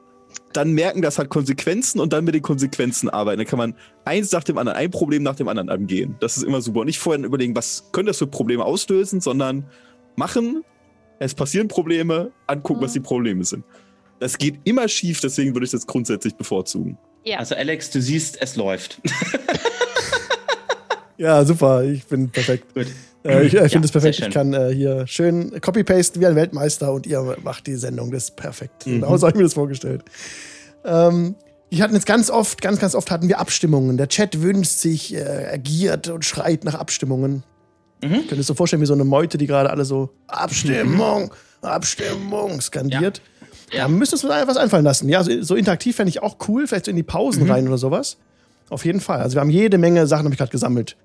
dann merken, das hat Konsequenzen und dann mit den Konsequenzen arbeiten. Dann kann man eins nach dem anderen, ein Problem nach dem anderen angehen. Das ist immer super. Und nicht vorher überlegen, was können das für Probleme auslösen, sondern machen, es passieren Probleme, angucken, was die Probleme sind. Das geht immer schief, deswegen würde ich das grundsätzlich bevorzugen. Ja. Also Alex, du siehst, es läuft. Ja, super. Ich bin perfekt. Gut. Äh, ich ich Ja, finde es perfekt. Ich kann äh, hier schön copy-pasten wie ein Weltmeister und ihr macht die Sendung. Das ist perfekt. Mhm. Genau so habe ich mir das vorgestellt. Ähm, wir hatten jetzt ganz oft, ganz, ganz oft hatten wir Abstimmungen. Der Chat wünscht sich, äh, agiert und schreit nach Abstimmungen. Mhm. Könntest du dir vorstellen, wie so eine Meute, die gerade alle so Abstimmung, Abstimmung skandiert. Ja. Müsste uns was einfallen lassen. Ja, so, so interaktiv fände ich auch cool. Vielleicht so in die Pausen Mhm. rein oder sowas. Auf jeden Fall. Also wir haben jede Menge Sachen, habe ich gerade gesammelt.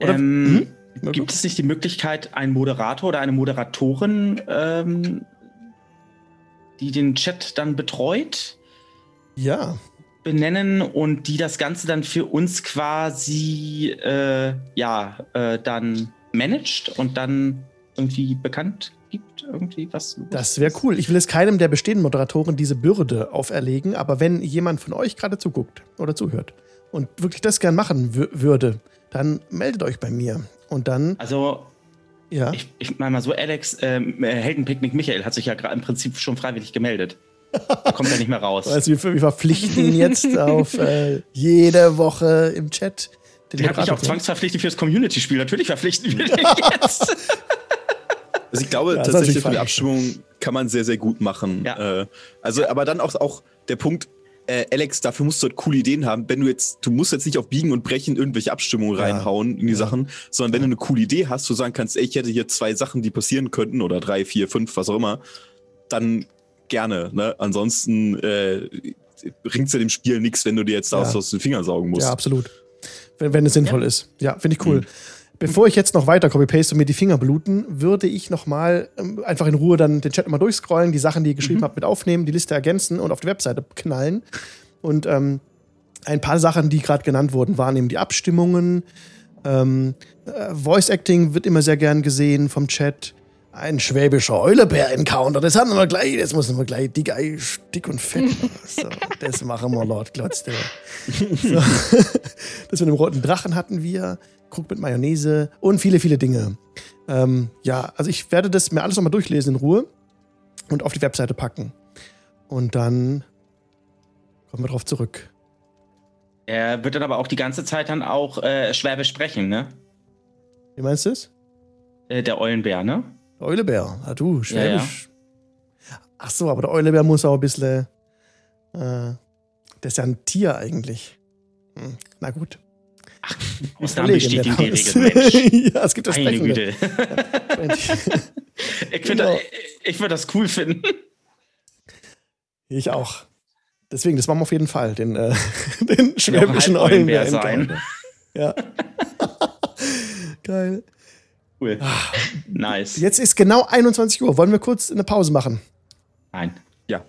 Oder- Ähm, Mhm. Gibt es nicht die Möglichkeit, einen Moderator oder eine Moderatorin, ähm, die den Chat dann betreut, Ja. benennen und die das Ganze dann für uns quasi äh, ja äh, dann managt und dann irgendwie bekannt gibt, irgendwie was? Das wäre cool. Ich will es keinem der bestehenden Moderatoren diese Bürde auferlegen, aber wenn jemand von euch gerade zuguckt oder zuhört und wirklich das gern machen wü- würde, dann meldet euch bei mir. Und dann, Also ja. ich, ich meine mal so, Alex, ähm, äh, Heldenpicknick Michael hat sich ja gerade im Prinzip schon freiwillig gemeldet. Da kommt er nicht mehr raus. Also wir, wir verpflichten ihn jetzt auf äh, jede Woche im Chat. Den Den habe ich Moderator auch zwangsverpflichtet fürs Community-Spiel. Natürlich verpflichten wir den jetzt. Also ich glaube Ja, das ist tatsächlich, für die. Abstimmung kann man sehr, sehr gut machen. Ja. Äh, also, aber dann auch, auch der Punkt, äh, Alex, dafür musst du halt coole Ideen haben. Wenn du jetzt, du musst jetzt nicht auf Biegen und Brechen irgendwelche Abstimmungen Ja. reinhauen in die Ja. Sachen, sondern wenn du eine coole Idee hast, du sagen kannst, ey, ich hätte hier zwei Sachen, die passieren könnten, oder drei, vier, fünf, was auch immer, dann gerne. Ne? Ansonsten äh, bringt es ja dem Spiel nichts, wenn du dir jetzt das Ja. aus den Fingern saugen musst. Ja, absolut. Wenn, wenn es sinnvoll ist. Ja, finde ich cool. Bevor ich jetzt noch weiter copy-paste und mir die Finger bluten, würde ich noch mal ähm, einfach in Ruhe dann den Chat mal durchscrollen, die Sachen, die ihr geschrieben habt, mit aufnehmen, die Liste ergänzen und auf die Webseite knallen. Und ähm, ein paar Sachen, die gerade genannt wurden, waren eben die Abstimmungen. Ähm, äh, Voice Acting wird immer sehr gern gesehen vom Chat. Ein schwäbischer Eulebär-Encounter, das haben wir gleich, das müssen wir gleich dick, dick und fett. So, das machen wir, Lord Glotz. So. Das mit dem roten Drachen hatten wir. Krug mit Mayonnaise und viele, viele Dinge. Ähm, ja, also ich werde das mir alles nochmal durchlesen in Ruhe und auf die Webseite packen. Und dann kommen wir drauf zurück. Er wird dann aber auch die ganze Zeit dann auch äh, Schwäbisch sprechen, ne? Wie meinst du es? Äh, der Eulenbär, ne? Der Eulebär. Ah, du, Schwäbisch. Ach so, aber der Eulebär muss auch ein bisschen. Äh, der ist ja ein Tier eigentlich. Hm, na gut. Ausnahmen Überlegen wir bestätigen die das. Regel, Mensch. ja, es gibt das Meine. Güte. ich finde Genau. ich würde das cool finden. Ich auch. Deswegen, das machen wir auf jeden Fall. Den, äh, den schwäbischen halb Eulenbär Eulenbär sein. Ja. Geil. Cool. Ah. Nice. Jetzt ist genau 21 Uhr. Wollen wir kurz eine Pause machen? Nein. Ja.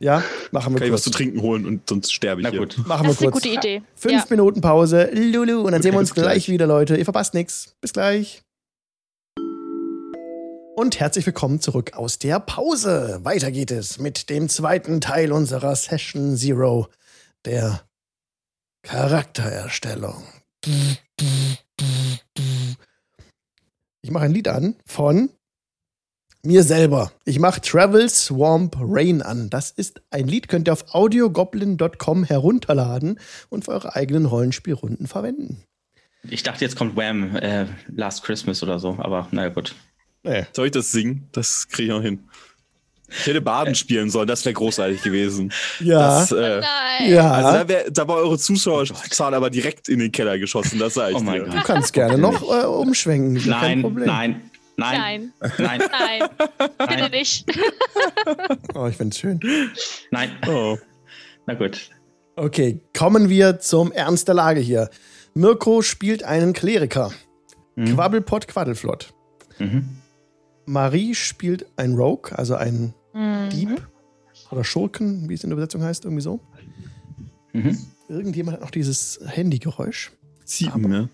Ja, machen wir Kann ich was kurz. zu trinken holen und sonst sterbe ich Na hier. gut. Machen Das wir ist eine kurz. gute Idee. Fünf Ja. Minuten Pause. Lulu. Und dann sehen wir uns gleich. wieder, Leute. Ihr verpasst nichts. Bis gleich. Und herzlich willkommen zurück aus der Pause. Weiter geht es mit dem zweiten Teil unserer Session Zero, der Charaktererstellung. Ich mache ein Lied an von mir selber. Ich mache Travel Swamp Rain an. Das ist ein Lied, könnt ihr auf audiogoblin.com herunterladen und für eure eigenen Rollenspielrunden verwenden. Ich dachte, jetzt kommt Wham! Äh, Last Christmas oder so, aber naja, gut. Nee. Soll ich das singen? Das kriege ich noch hin. Ich hätte Baden spielen sollen, das wäre großartig gewesen. Ja. Das, äh, Nein. ja. Also da, wär, da war eure Zuschauerzahl aber direkt in den Keller geschossen, das sage ich Oh mein dir. du kannst gerne noch äh, umschwenken. Nein, Problem. nein, nein, Nein, nein, nein, bitte nicht. Oh, ich find's schön. nein. Oh. Na gut. Okay, kommen wir zum Ernst der Lage hier. Mirko spielt einen Kleriker. Mhm. Quabbelpott Quaddelflott. Mhm. Marie spielt ein Rogue, also ein Mhm. Dieb oder Schurken, wie es in der Übersetzung heißt, irgendwie so. Mhm. Irgendjemand hat noch dieses Handygeräusch. Sieben, ne?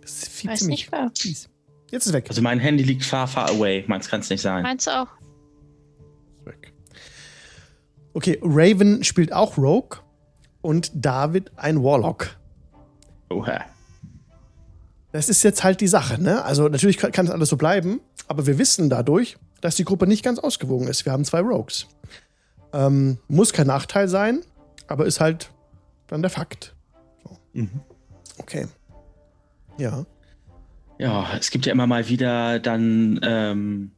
Das ist viel Weiß ziemlich nicht wer. fies. Jetzt ist es weg. Also mein Handy liegt far, far away. Meins kann es nicht sein. Meinst du auch? weg. Okay, Raven spielt auch Rogue und David ein Warlock. Oha. Das ist jetzt halt die Sache, ne? Also natürlich kann kann es alles so bleiben, aber wir wissen dadurch, dass die Gruppe nicht ganz ausgewogen ist. Wir haben zwei Rogues. Ähm, muss kein Nachteil sein, aber ist halt dann der Fakt. So. Mhm. Okay. Ja. Ja, es gibt ja immer mal wieder dann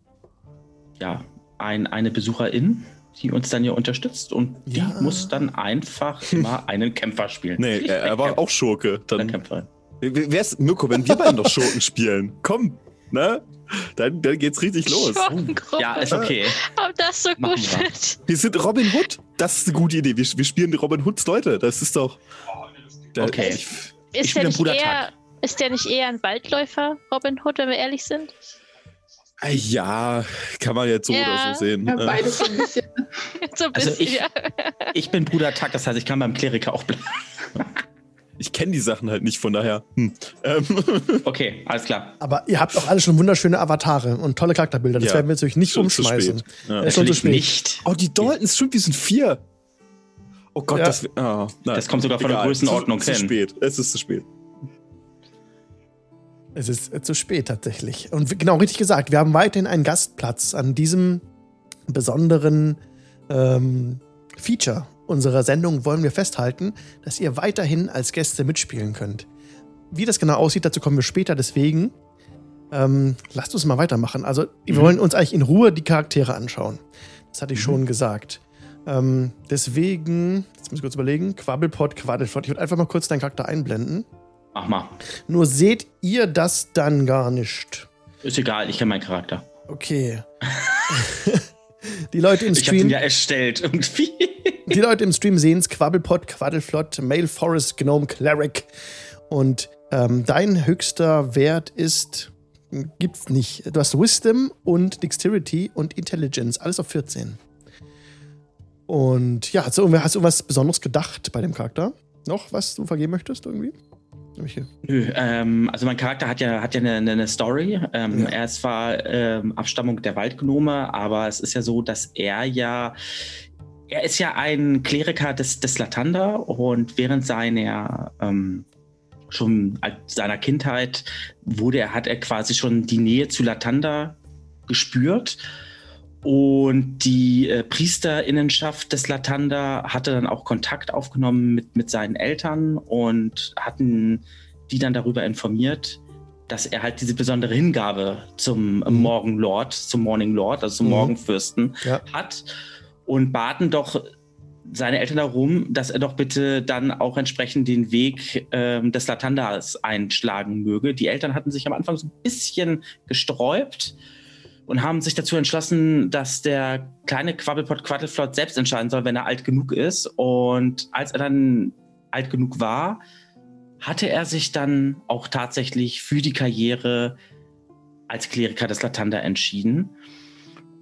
ja ein, eine Besucherin, die uns dann hier unterstützt und die Ja. muss dann einfach immer einen Kämpfer spielen. Nee, er, er war auch Schurke. Dann, Kämpferin. ist, Mirko, wenn wir beiden doch Schurken spielen, komm, ne? Dann, dann geht's richtig los. Schurkengruppe. Ja, ist okay. Ob das so Machen gut wir. wird. Wir sind Robin Hood. Das ist eine gute Idee. Wir, wir spielen die Robin Hoods Leute. Das ist doch. Okay. Ich, Ich Ist spiele der, einen nicht Brudertag. eher, ist der nicht eher ein Waldläufer, Robin Hood, wenn wir ehrlich sind? Ah, ja, kann man jetzt so Ja. oder so sehen. Ja, Äh, beides so ein bisschen. so ein Also bisschen, ich- ja. Ich bin Bruder Tag, das heißt, ich kann beim Kleriker auch bleiben. Ich kenne die Sachen halt nicht, von daher. Hm. Ähm, Okay, alles klar. Aber ihr habt auch alle schon wunderschöne Avatare und tolle Charakterbilder. Das Ja, werden wir natürlich nicht schon zu umschmeißen. spät. Ja. Schon zu spät. nicht. Oh, die Daltons, stimmt, wir sind vier. Oh Gott, Ja. das. Oh, nein, Das kommt sogar von der egal. Größenordnung zu, zu hin. spät. Es ist zu spät. Es ist äh, zu spät tatsächlich. Und genau, richtig gesagt, wir haben weiterhin einen Gastplatz an diesem besonderen ähm, Feature unserer Sendung wollen wir festhalten, dass ihr weiterhin als Gäste mitspielen könnt. Wie das genau aussieht, dazu kommen wir später. Deswegen ähm, lasst uns mal weitermachen. Also, wir Mhm. wollen uns eigentlich in Ruhe die Charaktere anschauen. Das hatte ich Mhm. schon gesagt. Ähm, deswegen, jetzt muss ich kurz überlegen, Quabbelpot, Quaddelflott. Ich würde einfach mal kurz deinen Charakter einblenden. Mach mal. Nur seht ihr das dann gar nicht. Ist egal, ich kenne meinen Charakter. Okay. die Leute im Ich habe den Stream. ja erstellt irgendwie. die Leute im Stream sehen es: Quabbelpot, Quaddelflott, Mail Forest, Gnome, Cleric. Und ähm, dein höchster Wert ist, gibt's nicht. Du hast Wisdom und Dexterity und Intelligence, alles auf 14. Und ja, hast du, hast du was Besonderes gedacht bei dem Charakter? Noch, was du vergeben möchtest irgendwie? Nö, ähm, also mein Charakter hat ja, hat ja eine, eine Story. Ähm, ja. Er ist zwar ähm, Abstammung der Waldgnome, aber es ist ja so, dass er ja, er ist ja ein Kleriker des, des Latanda und während seiner ähm, schon seiner Kindheit wurde er, hat er quasi schon die Nähe zu Latanda gespürt. Und die äh, Priesterinnenschaft des Latanda hatte dann auch Kontakt aufgenommen mit, mit seinen Eltern und hatten die dann darüber informiert, dass er halt diese besondere Hingabe zum mhm. Morgenlord, zum Morning Lord, also zum mhm. Morgenfürsten ja. hat und baten doch seine Eltern darum, dass er doch bitte dann auch entsprechend den Weg ähm, des Latandas einschlagen möge. Die Eltern hatten sich am Anfang so ein bisschen gesträubt und haben sich dazu entschlossen, dass der kleine Quabbelpot Quaddleflot selbst entscheiden soll, wenn er alt genug ist. Und als er dann alt genug war, hatte er sich dann auch tatsächlich für die Karriere als Kleriker des Latanda entschieden.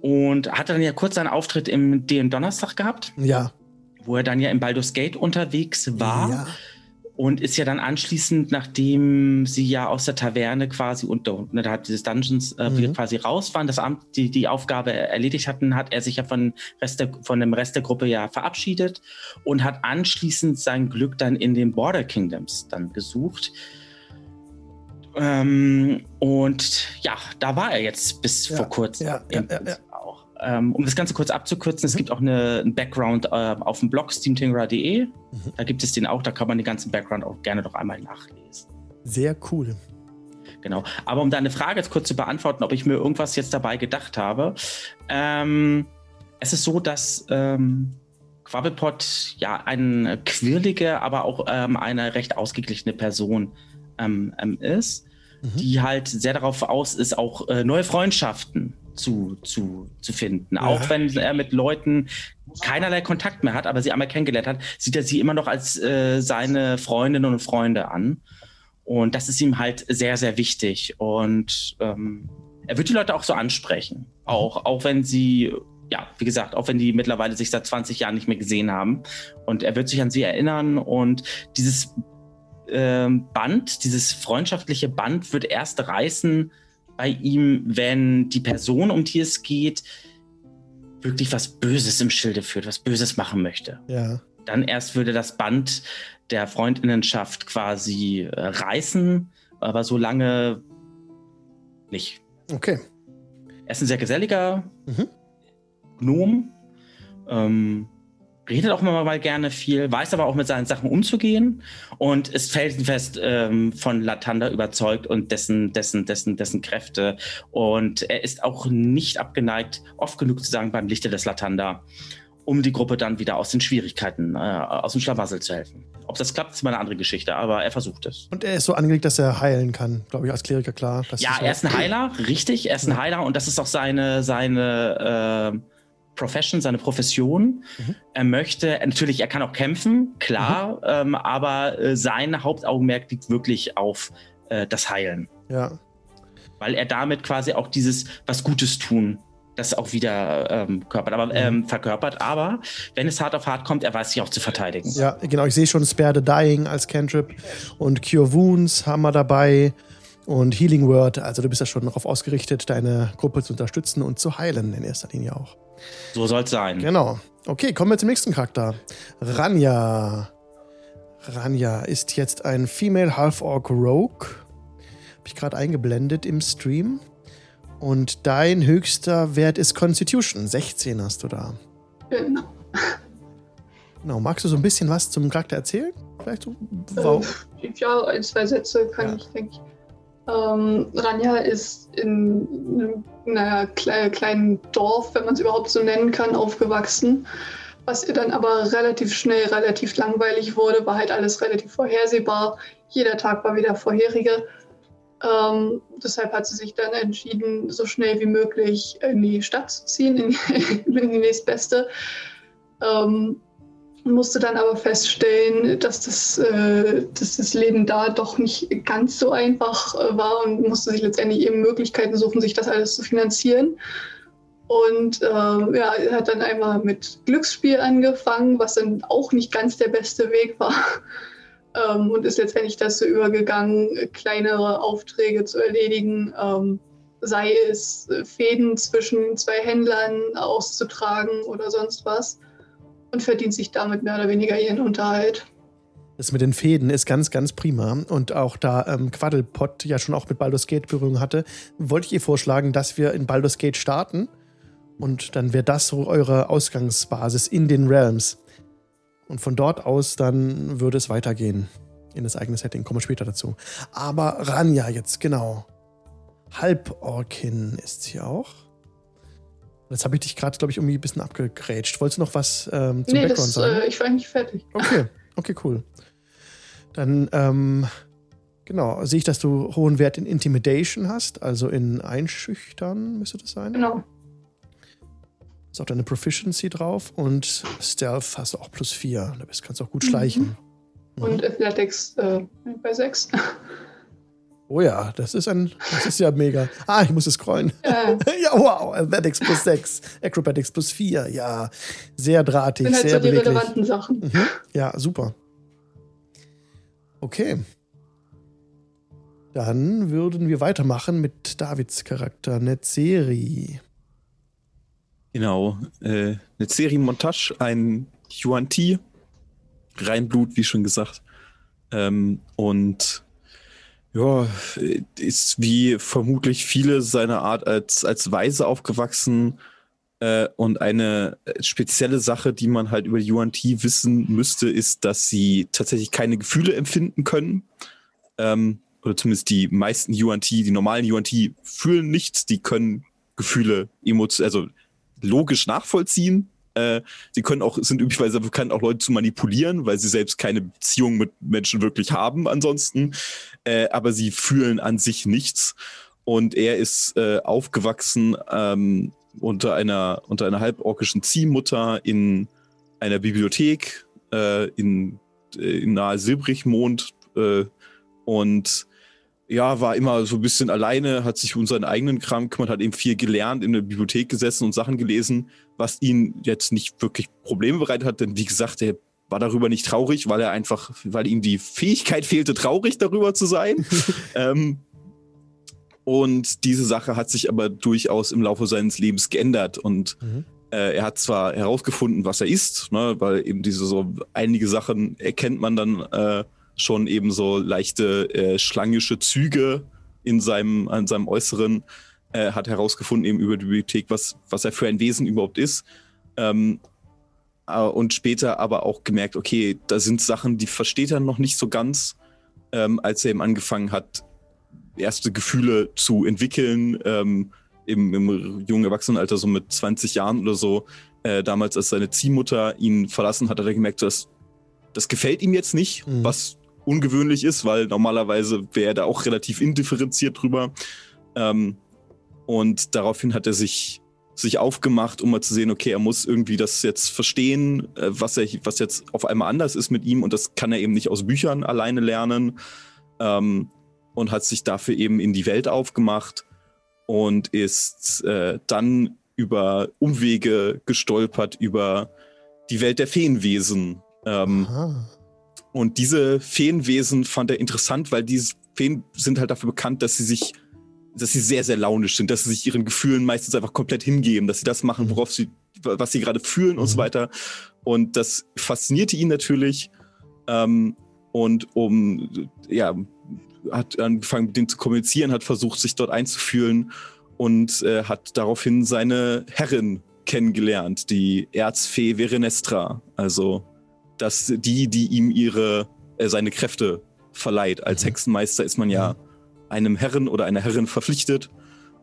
Und hatte dann ja kurz einen Auftritt im DM Donnerstag gehabt. Ja. Wo er dann ja im Baldur's Gate unterwegs war. Ja und ist ja dann anschließend, nachdem sie ja aus der Taverne quasi und ne, da hat dieses Dungeons äh, mhm. quasi raus waren, das Amt, die, die Aufgabe erledigt hatten, hat er sich ja von, Rest der, von dem Rest der Gruppe ja verabschiedet und hat anschließend sein Glück dann in den Border Kingdoms dann gesucht. Ähm, und ja, da war er jetzt bis ja, vor kurzem. Ja, ja, ja, um das Ganze kurz abzukürzen, mhm. es gibt auch eine, einen Background äh, auf dem Blog steamtingerer.de. Mhm. Da gibt es den auch, da kann man den ganzen Background auch gerne noch einmal nachlesen. Sehr cool. Genau. Aber um deine Frage jetzt kurz zu beantworten, ob ich mir irgendwas jetzt dabei gedacht habe. Ähm, es ist so, dass ähm, Quabbelpot ja eine quirlige, aber auch ähm, eine recht ausgeglichene Person ähm, ähm, ist, mhm. die halt sehr darauf aus ist, auch äh, neue Freundschaften zu, zu, zu finden. Ja. Auch wenn er mit Leuten keinerlei Kontakt mehr hat, aber sie einmal kennengelernt hat, sieht er sie immer noch als äh, seine Freundinnen und Freunde an. Und das ist ihm halt sehr, sehr wichtig. Und ähm, er wird die Leute auch so ansprechen. Auch, auch wenn sie, ja, wie gesagt, auch wenn die mittlerweile sich seit 20 Jahren nicht mehr gesehen haben. Und er wird sich an sie erinnern. Und dieses ähm, Band, dieses freundschaftliche Band wird erst reißen, bei ihm, wenn die Person, um die es geht, wirklich was Böses im Schilde führt, was Böses machen möchte. Ja. Dann erst würde das Band der Freundinnenschaft quasi äh, reißen, aber so lange nicht. Okay. Er ist ein sehr geselliger mhm. Gnom. Ähm, redet auch immer mal gerne viel, weiß aber auch mit seinen Sachen umzugehen und ist felsenfest ähm, von Latanda überzeugt und dessen, dessen, dessen, dessen Kräfte. Und er ist auch nicht abgeneigt, oft genug zu sagen, beim Lichte des Latanda, um die Gruppe dann wieder aus den Schwierigkeiten, äh, aus dem Schlamassel zu helfen. Ob das klappt, ist mal eine andere Geschichte, aber er versucht es. Und er ist so angelegt, dass er heilen kann, glaube ich, als Kleriker klar. ja, er ist ein Heiler, richtig, er ist ein ja. Heiler und das ist auch seine, seine äh, Profession, seine Profession. Mhm. Er möchte, natürlich, er kann auch kämpfen, klar, mhm. ähm, aber äh, sein Hauptaugenmerk liegt wirklich auf äh, das Heilen. Ja. Weil er damit quasi auch dieses was Gutes tun, das auch wieder ähm, körpert, aber, mhm. ähm, verkörpert. Aber wenn es hart auf hart kommt, er weiß sich auch zu verteidigen. Ja, genau. Ich sehe schon Spare the Dying als Cantrip und Cure Wounds haben wir dabei und Healing Word. Also du bist ja schon darauf ausgerichtet, deine Gruppe zu unterstützen und zu heilen in erster Linie auch. So soll es sein. Genau. Okay, kommen wir zum nächsten Charakter. Ranja. Ranja ist jetzt ein Female Half-Orc Rogue. Habe ich gerade eingeblendet im Stream. Und dein höchster Wert ist Constitution. 16 hast du da. Genau. Genau. Magst du so ein bisschen was zum Charakter erzählen? Vielleicht so? Wow. Äh, ja, ein, zwei Sätze kann ja. ich, denke ich. Ähm, Ranja ist in einem kle kleinen Dorf, wenn man es überhaupt so nennen kann, aufgewachsen. Was ihr dann aber relativ schnell relativ langweilig wurde, war halt alles relativ vorhersehbar. Jeder Tag war wieder vorherige. Ähm, deshalb hat sie sich dann entschieden, so schnell wie möglich in die Stadt zu ziehen, in die, in die nächstbeste. Ähm, musste dann aber feststellen, dass das, äh, dass das Leben da doch nicht ganz so einfach äh, war und musste sich letztendlich eben Möglichkeiten suchen, sich das alles zu finanzieren. Und äh, ja, hat dann einmal mit Glücksspiel angefangen, was dann auch nicht ganz der beste Weg war. ähm, und ist letztendlich dazu übergegangen, kleinere Aufträge zu erledigen, ähm, sei es äh, Fäden zwischen zwei Händlern auszutragen oder sonst was und verdient sich damit mehr oder weniger ihren Unterhalt. Das mit den Fäden ist ganz, ganz prima. Und auch da ähm, Quaddlepot ja schon auch mit Baldur's Gate Berührung hatte, wollte ich ihr vorschlagen, dass wir in Baldur's Gate starten. Und dann wäre das so eure Ausgangsbasis in den Realms. Und von dort aus dann würde es weitergehen in das eigene Setting. Kommen wir später dazu. Aber Ranja jetzt, genau. Halborkin ist sie auch. Jetzt habe ich dich gerade, glaube ich, irgendwie ein bisschen abgegrätscht. Wolltest du noch was ähm, zum nee, Background das, sagen? Äh, ich war eigentlich fertig. Okay, okay, cool. Dann, ähm, genau, sehe ich, dass du hohen Wert in Intimidation hast, also in Einschüchtern müsste das sein. Genau. Ist auch deine Proficiency drauf und Stealth hast du auch plus 4. Da kannst du auch gut schleichen. Mhm. Und Athletics äh, bei 6. Oh ja, das ist ein, das ist ja mega. Ah, ich muss es scrollen. Ja, ja wow. Athletics plus 6, Acrobatics plus 4. Ja, sehr drahtig, sind halt sehr so die relevanten Sachen. Mhm. Ja, super. Okay. Dann würden wir weitermachen mit Davids Charakter Netzeri. Genau. Äh, Netzeri Montage, ein Yuan Ti. Reinblut, wie schon gesagt. Ähm, und ja, ist wie vermutlich viele seiner Art als, als Weise aufgewachsen. Äh, und eine spezielle Sache, die man halt über die Yuan Ti wissen müsste, ist, dass sie tatsächlich keine Gefühle empfinden können. Ähm, oder zumindest die meisten Yuan Ti, die normalen Yuan Ti fühlen nichts, die können Gefühle, Emotionen, also logisch nachvollziehen, äh, sie können auch, sind üblicherweise bekannt, auch Leute zu manipulieren, weil sie selbst keine Beziehung mit Menschen wirklich haben ansonsten. Äh, aber sie fühlen an sich nichts. Und er ist äh, aufgewachsen ähm, unter einer, unter einer halborkischen Ziehmutter in einer Bibliothek äh, in, äh, in nahe Silbrichmond äh, und ja, war immer so ein bisschen alleine, hat sich um seinen eigenen Kram gekümmert, hat eben viel gelernt, in der Bibliothek gesessen und Sachen gelesen, was ihn jetzt nicht wirklich Probleme bereitet hat, denn wie gesagt, er war darüber nicht traurig, weil er einfach, weil ihm die Fähigkeit fehlte, traurig darüber zu sein. ähm, und diese Sache hat sich aber durchaus im Laufe seines Lebens geändert und mhm. äh, er hat zwar herausgefunden, was er ist, ne, weil eben diese so einige Sachen erkennt man dann äh, schon eben so leichte äh, schlangische Züge in seinem, an seinem Äußeren, äh, hat herausgefunden eben über die Bibliothek, was, was er für ein Wesen überhaupt ist. Ähm, äh, und später aber auch gemerkt, okay, da sind Sachen, die versteht er noch nicht so ganz, ähm, als er eben angefangen hat, erste Gefühle zu entwickeln, ähm, im, im jungen Erwachsenenalter, so mit 20 Jahren oder so, äh, damals als seine Ziehmutter ihn verlassen hat, hat er gemerkt, dass das gefällt ihm jetzt nicht, mhm. was ungewöhnlich ist, weil normalerweise wäre er da auch relativ indifferenziert drüber. Ähm, und daraufhin hat er sich, sich aufgemacht, um mal zu sehen, okay, er muss irgendwie das jetzt verstehen, äh, was, er, was jetzt auf einmal anders ist mit ihm. Und das kann er eben nicht aus Büchern alleine lernen. Ähm, und hat sich dafür eben in die Welt aufgemacht und ist äh, dann über Umwege gestolpert über die Welt der Feenwesen. Ähm, und diese Feenwesen fand er interessant, weil diese Feen sind halt dafür bekannt, dass sie sich, dass sie sehr, sehr launisch sind, dass sie sich ihren Gefühlen meistens einfach komplett hingeben, dass sie das machen, mhm. worauf sie, was sie gerade fühlen mhm. und so mhm. weiter. Und das faszinierte ihn natürlich. Ähm, und um, ja, hat angefangen mit denen zu kommunizieren, hat versucht, sich dort einzufühlen und äh, hat daraufhin seine Herrin kennengelernt, die Erzfee Verenestra. Also dass die, die ihm ihre, äh, seine Kräfte verleiht. Als mhm. Hexenmeister ist man ja. Einem Herren oder einer Herrin verpflichtet.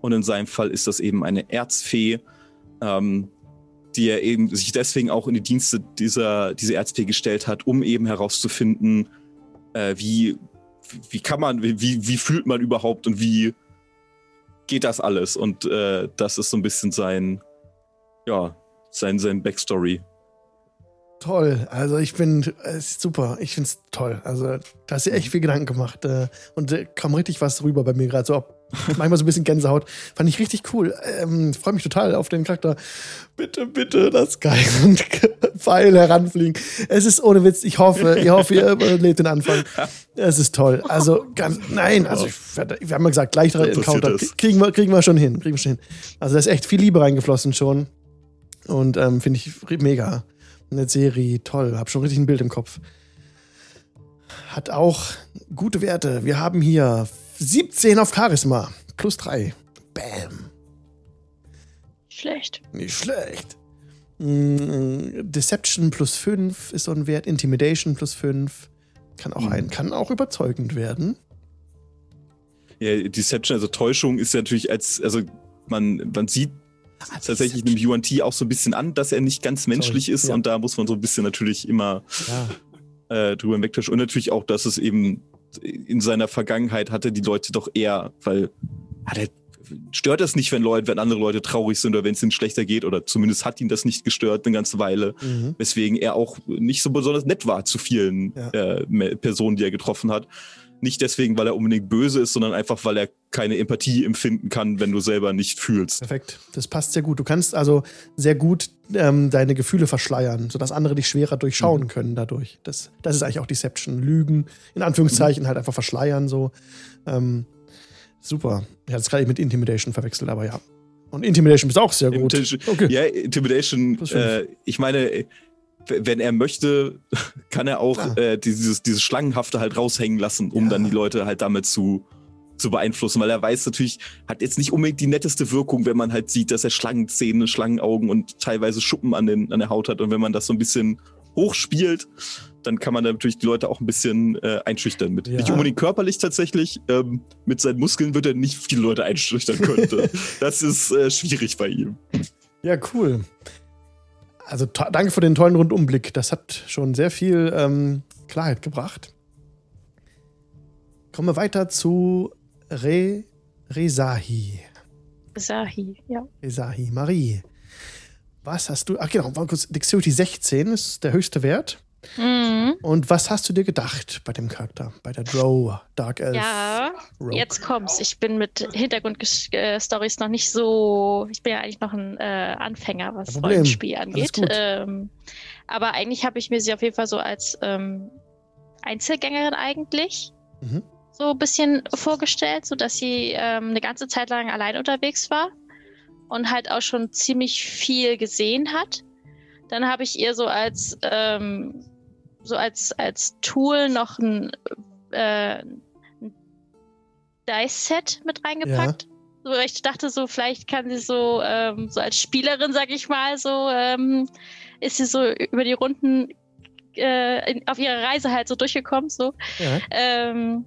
Und in seinem Fall ist das eben eine Erzfee, ähm, die er eben sich deswegen auch in die Dienste dieser, dieser Erzfee gestellt hat, um eben herauszufinden, äh, wie, wie kann man, wie, wie fühlt man überhaupt und wie geht das alles? Und äh, das ist so ein bisschen sein, ja, sein, sein Backstory. Toll. Also ich bin es ist super. Ich finde es toll. Also da hast du echt viel Gedanken gemacht. Äh, und äh, kam richtig was rüber bei mir gerade. So manchmal so ein bisschen Gänsehaut. Fand ich richtig cool. Ähm, Freue mich total auf den Charakter. Bitte, bitte, das Geil und Pfeil heranfliegen. Es ist ohne Witz. Ich hoffe, ich hoffe, ihr überlebt den Anfang. Es ist toll. Also ganz, nein, also ich, wir haben ja gesagt, leichterer Encounter. Kriegen wir, kriegen wir schon hin. Kriegen wir schon hin. Also da ist echt viel Liebe reingeflossen schon. Und ähm, finde ich mega. Eine Serie, toll. Hab schon richtig ein Bild im Kopf. Hat auch gute Werte. Wir haben hier 17 auf Charisma. Plus 3. Bam. Schlecht. Nicht schlecht. Mm, Deception plus 5 ist so ein Wert. Intimidation plus 5. Kann auch, ein, kann auch überzeugend werden. Ja, Deception, also Täuschung, ist ja natürlich als, also man, man sieht tatsächlich einem Yuan Ti auch so ein bisschen an, dass er nicht ganz menschlich Sorry. ist ja. und da muss man so ein bisschen natürlich immer ja. äh, drüber wegtäuschen. Und natürlich auch, dass es eben in seiner Vergangenheit hatte die Leute doch eher, weil hat er stört das nicht, wenn Leute, wenn andere Leute traurig sind oder wenn es ihnen schlechter geht oder zumindest hat ihn das nicht gestört eine ganze Weile, mhm. weswegen er auch nicht so besonders nett war zu vielen ja. äh, Personen, die er getroffen hat. Nicht deswegen, weil er unbedingt böse ist, sondern einfach, weil er keine Empathie empfinden kann, wenn du selber nicht fühlst. Perfekt. Das passt sehr gut. Du kannst also sehr gut ähm, deine Gefühle verschleiern, sodass andere dich schwerer durchschauen mhm. können dadurch. Das, das ist eigentlich auch Deception. Lügen, in Anführungszeichen, mhm. halt einfach verschleiern so. Ähm, super. Ich hatte es gerade mit Intimidation verwechselt, aber ja. Und Intimidation ist auch sehr gut. Intimidation, okay. Ja, Intimidation, äh, ich meine, wenn er möchte, kann er auch ah. äh, dieses, dieses Schlangenhafte halt raushängen lassen, um ja. dann die Leute halt damit zu, zu beeinflussen, weil er weiß natürlich, hat jetzt nicht unbedingt die netteste Wirkung, wenn man halt sieht, dass er Schlangenzähne, Schlangenaugen und teilweise Schuppen an, den, an der Haut hat. Und wenn man das so ein bisschen hochspielt, dann kann man natürlich die Leute auch ein bisschen äh, einschüchtern mit. Ja. Nicht unbedingt körperlich tatsächlich. Ähm, mit seinen Muskeln wird er nicht viele Leute einschüchtern können. das ist äh, schwierig bei ihm. Ja, cool also danke für den tollen Rundumblick. Das hat schon sehr viel ähm, Klarheit gebracht. Kommen wir weiter zu Re Resahi. Resahi, ja. Resahi, Marie. Was hast du? Ach genau, war kurz. Dexterity 16 ist der höchste Wert. Mhm. Und was hast du dir gedacht bei dem Charakter, bei der Drow Dark Elf? Ja, Rogue? jetzt kommt's. Ich bin mit Hintergrundstories noch nicht so. Ich bin ja eigentlich noch ein äh, Anfänger, was Rollenspiel angeht. Ähm, aber eigentlich habe ich mir sie auf jeden Fall so als ähm, Einzelgängerin eigentlich mhm. so ein bisschen vorgestellt, sodass sie ähm, eine ganze Zeit lang allein unterwegs war und halt auch schon ziemlich viel gesehen hat. Dann habe ich ihr so als ähm, so als, als Tool noch ein, äh, ein Dice-Set mit reingepackt. Ja. So, ich dachte so, vielleicht kann sie so, ähm, so als Spielerin, sag ich mal, so ähm, ist sie so über die Runden äh, in, auf ihrer Reise halt so durchgekommen. So. Ja. Ähm,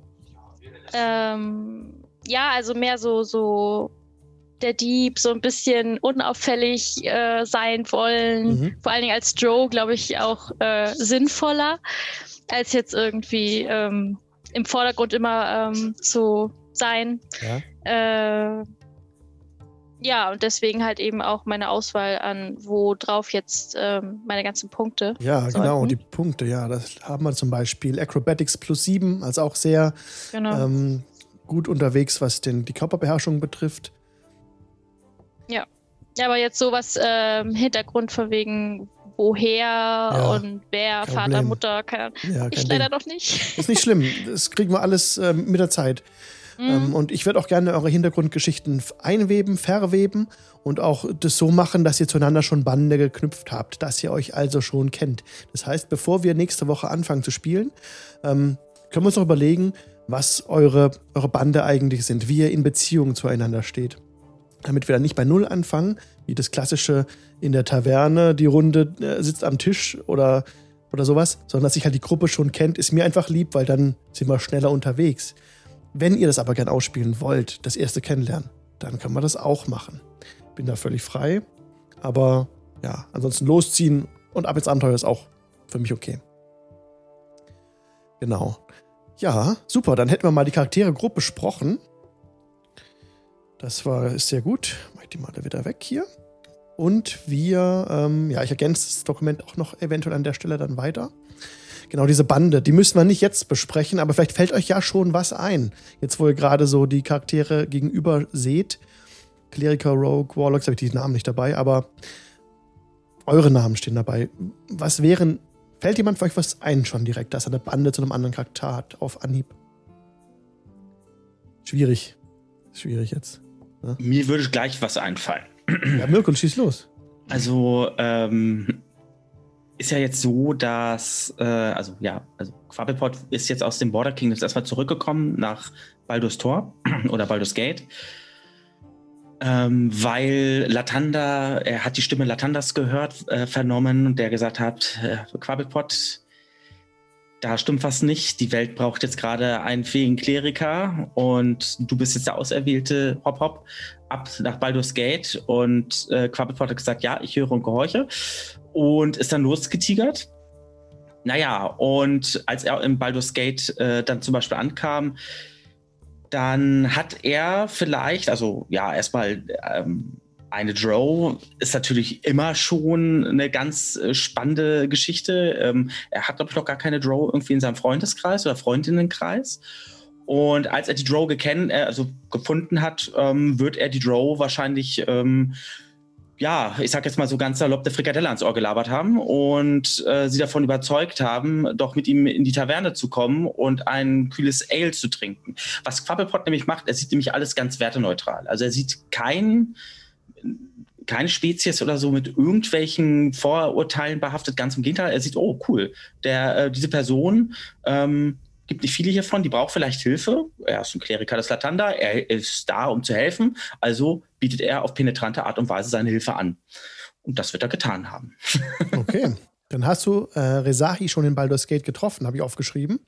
ähm, ja, also mehr so, so der Dieb so ein bisschen unauffällig äh, sein wollen. Mhm. Vor allen Dingen als Joe, glaube ich, auch äh, sinnvoller, als jetzt irgendwie ähm, im Vordergrund immer ähm, zu sein. Ja. Äh, ja, und deswegen halt eben auch meine Auswahl an, wo drauf jetzt ähm, meine ganzen Punkte. Ja, sollten. genau, die Punkte, ja. Das haben wir zum Beispiel Acrobatics plus 7, also auch sehr genau. ähm, gut unterwegs, was den, die Körperbeherrschung betrifft. Ja. Ja, aber jetzt sowas ähm, Hintergrund von wegen woher ja, und wer, Vater, Problem. Mutter, kann ja, ich leider noch nicht. Ist nicht schlimm. Das kriegen wir alles ähm, mit der Zeit. Mhm. Ähm, und ich würde auch gerne eure Hintergrundgeschichten einweben, verweben und auch das so machen, dass ihr zueinander schon Bande geknüpft habt, dass ihr euch also schon kennt. Das heißt, bevor wir nächste Woche anfangen zu spielen, ähm, können wir uns noch überlegen, was eure, eure Bande eigentlich sind, wie ihr in Beziehung zueinander steht damit wir dann nicht bei Null anfangen, wie das klassische in der Taverne, die Runde äh, sitzt am Tisch oder, oder sowas, sondern dass sich halt die Gruppe schon kennt, ist mir einfach lieb, weil dann sind wir schneller unterwegs. Wenn ihr das aber gern ausspielen wollt, das erste Kennenlernen, dann kann man das auch machen. Bin da völlig frei, aber ja, ansonsten losziehen und ab ins Abenteuer ist auch für mich okay. Genau. Ja, super, dann hätten wir mal die Charaktere grob besprochen. Das war sehr gut. Mach die mal wieder weg hier. Und wir, ähm, ja, ich ergänze das Dokument auch noch eventuell an der Stelle dann weiter. Genau, diese Bande, die müssen wir nicht jetzt besprechen, aber vielleicht fällt euch ja schon was ein. Jetzt, wo ihr gerade so die Charaktere gegenüber seht. Kleriker, Rogue, Warlocks, habe ich die Namen nicht dabei, aber eure Namen stehen dabei. Was wären, fällt jemand für euch was ein schon direkt, dass er eine Bande zu einem anderen Charakter hat auf Anhieb? Schwierig. Schwierig jetzt. Ja? Mir würde gleich was einfallen. Ja, Mirko, schieß los. Also, ähm, ist ja jetzt so, dass, äh, also ja, also Quabblepot ist jetzt aus dem Border Kingdoms erstmal zurückgekommen nach Baldur's Tor oder Baldur's Gate. Ähm, weil Latanda, er hat die Stimme Latandas gehört, äh, vernommen und der gesagt hat, äh, Quabblepot, da stimmt was nicht. Die Welt braucht jetzt gerade einen fähigen Kleriker und du bist jetzt der auserwählte Hop Hop ab nach Baldur's Gate und äh, Quabblepot hat gesagt, ja, ich höre und gehorche und ist dann losgetigert. Naja, und als er im Baldur's Gate äh, dann zum Beispiel ankam, dann hat er vielleicht, also ja, erstmal ähm, eine Drow ist natürlich immer schon eine ganz äh, spannende Geschichte. Ähm, er hat, glaube ich, noch gar keine Drow irgendwie in seinem Freundeskreis oder Freundinnenkreis. Und als er die Drow geken äh, also gefunden hat, ähm, wird er die Drow wahrscheinlich ähm, ja, ich sag jetzt mal so ganz salopp, der Frikadelle ans Ohr gelabert haben und äh, sie davon überzeugt haben, doch mit ihm in die Taverne zu kommen und ein kühles Ale zu trinken. Was Quabblepot nämlich macht, er sieht nämlich alles ganz werteneutral. Also er sieht kein, keine Spezies oder so mit irgendwelchen Vorurteilen behaftet, ganz im Gegenteil. Er sieht, oh cool, der, äh, diese Person ähm, gibt nicht viele hiervon, die braucht vielleicht Hilfe. Er ist ein Kleriker des Latanda, er ist da, um zu helfen. Also bietet er auf penetrante Art und Weise seine Hilfe an. Und das wird er getan haben. okay. Dann hast du äh, Rezahi schon in Baldur's Gate getroffen, habe ich aufgeschrieben.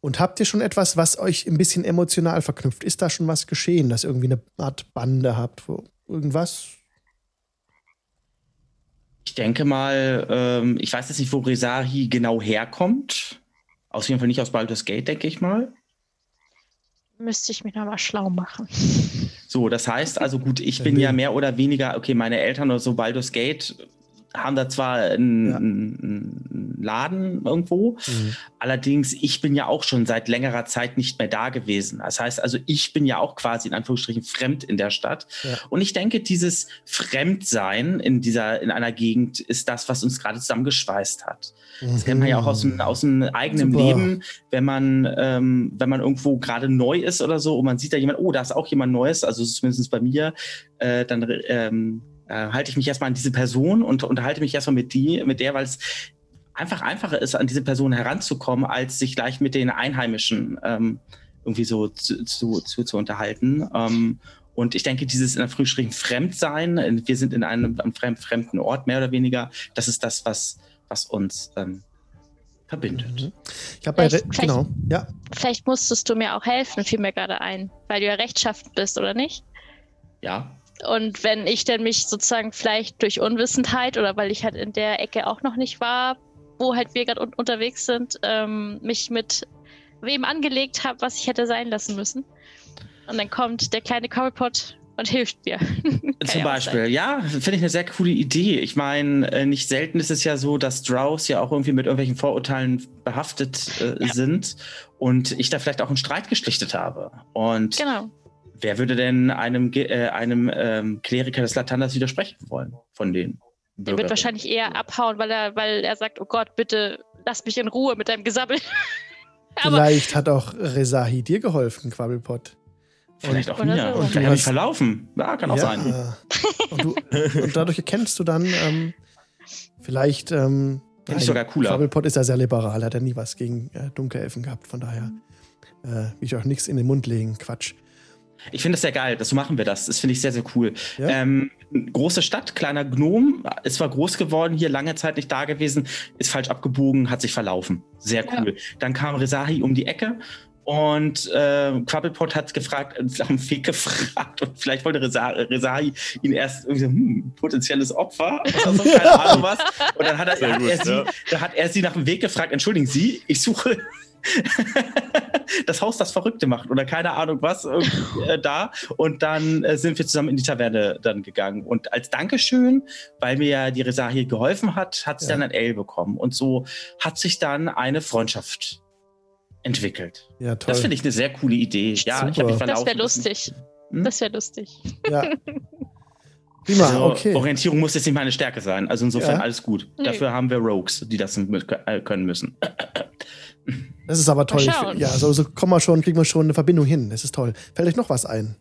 Und habt ihr schon etwas, was euch ein bisschen emotional verknüpft? Ist da schon was geschehen, dass ihr irgendwie eine Art Bande habt? Wo irgendwas? Ich denke mal, ähm, ich weiß jetzt nicht, wo Rezahi genau herkommt. Aus jeden Fall nicht aus Baldur's Gate, denke ich mal. Müsste ich mich nochmal schlau machen. So, das heißt also gut, ich bin ja mehr oder weniger, okay, meine Eltern oder so Baldur's Gate haben da zwar einen, ja. einen Laden irgendwo, mhm. allerdings ich bin ja auch schon seit längerer Zeit nicht mehr da gewesen. Das heißt also, ich bin ja auch quasi in Anführungsstrichen fremd in der Stadt. Ja. Und ich denke, dieses Fremdsein in dieser, in einer Gegend ist das, was uns gerade zusammengeschweißt hat. Mhm. Das kennt man ja auch aus dem, aus dem eigenen Super. Leben, wenn man, ähm, wenn man irgendwo gerade neu ist oder so und man sieht da jemand, oh, da ist auch jemand Neues, also zumindest bei mir, äh, dann ähm, äh, halte ich mich erstmal an diese Person und unterhalte mich erstmal mit die, mit der, weil es einfach einfacher ist, an diese Person heranzukommen, als sich gleich mit den Einheimischen ähm, irgendwie so zu, zu, zu, zu unterhalten. Ähm, und ich denke, dieses in der Frühschrift Fremdsein, wir sind in einem, einem fremden Ort, mehr oder weniger, das ist das, was, was uns ähm, verbindet. Mhm. Ich habe bei Re genau, ja. Vielleicht musstest du mir auch helfen, fiel mir gerade ein, weil du ja rechtschaffend bist, oder nicht? Ja. Und wenn ich dann mich sozusagen vielleicht durch Unwissenheit oder weil ich halt in der Ecke auch noch nicht war, wo halt wir gerade un unterwegs sind, ähm, mich mit wem angelegt habe, was ich hätte sein lassen müssen. Und dann kommt der kleine Cobblepot und hilft mir. Zum Beispiel, ja, finde ich eine sehr coole Idee. Ich meine, äh, nicht selten ist es ja so, dass Drows ja auch irgendwie mit irgendwelchen Vorurteilen behaftet äh, ja. sind und ich da vielleicht auch einen Streit geschlichtet habe. Und genau. Wer würde denn einem, äh, einem ähm, Kleriker des Latandas widersprechen wollen von denen? Er wird wahrscheinlich eher abhauen, weil er, weil er sagt, oh Gott, bitte lass mich in Ruhe mit deinem Gesabbel. Vielleicht hat auch Rezahi dir geholfen, Quabbelpot. Vielleicht auch mir. So. Und vielleicht habe ich verlaufen. Ja, kann auch ja. sein. Und, du, und, dadurch erkennst du dann ähm, vielleicht. Ähm, Finde ich sogar cooler. Quabbelpot ist ja sehr liberal, hat ja nie was gegen äh, Dunkelelfen gehabt. Von daher äh, will ich auch nichts in den Mund legen. Quatsch. Ich finde das sehr geil, so machen wir das. Das finde ich sehr, sehr cool. Ja? Ähm, große Stadt, kleiner Gnom, ist zwar groß geworden, hier lange Zeit nicht da gewesen, ist falsch abgebogen, hat sich verlaufen. Sehr cool. Ja. Dann kam Rezahi um die Ecke Und äh, Quabbelpot hat gefragt, nach dem Weg gefragt und vielleicht wollte Resari ihn erst irgendwie so, hm, potenzielles Opfer oder so, keine Ahnung was. Und dann hat er, hat, gut, er sie, dann hat er sie nach dem Weg gefragt, entschuldigen Sie, ich suche das Haus, das Verrückte macht oder keine Ahnung was äh, da. Und dann äh, sind wir zusammen in die Taverne dann gegangen. Und als Dankeschön, weil mir ja die Resari geholfen hat, hat sie ja. dann ein L bekommen. Und so hat sich dann eine Freundschaft entwickelt. Ja, toll. Das finde ich eine sehr coole Idee. Ja, Super. ich habe mich verlaufen. Das wäre lustig. Hm? Das wäre lustig. Ja. Prima, also, okay. Orientierung muss jetzt nicht meine Stärke sein. Also insofern ja. alles gut. Nee. Dafür haben wir Rogues, die das mit, äh, können müssen. Das ist aber toll. Ich, ja, so, so kommen wir schon, kriegen wir schon eine Verbindung hin. Das ist toll. Fällt euch noch was ein?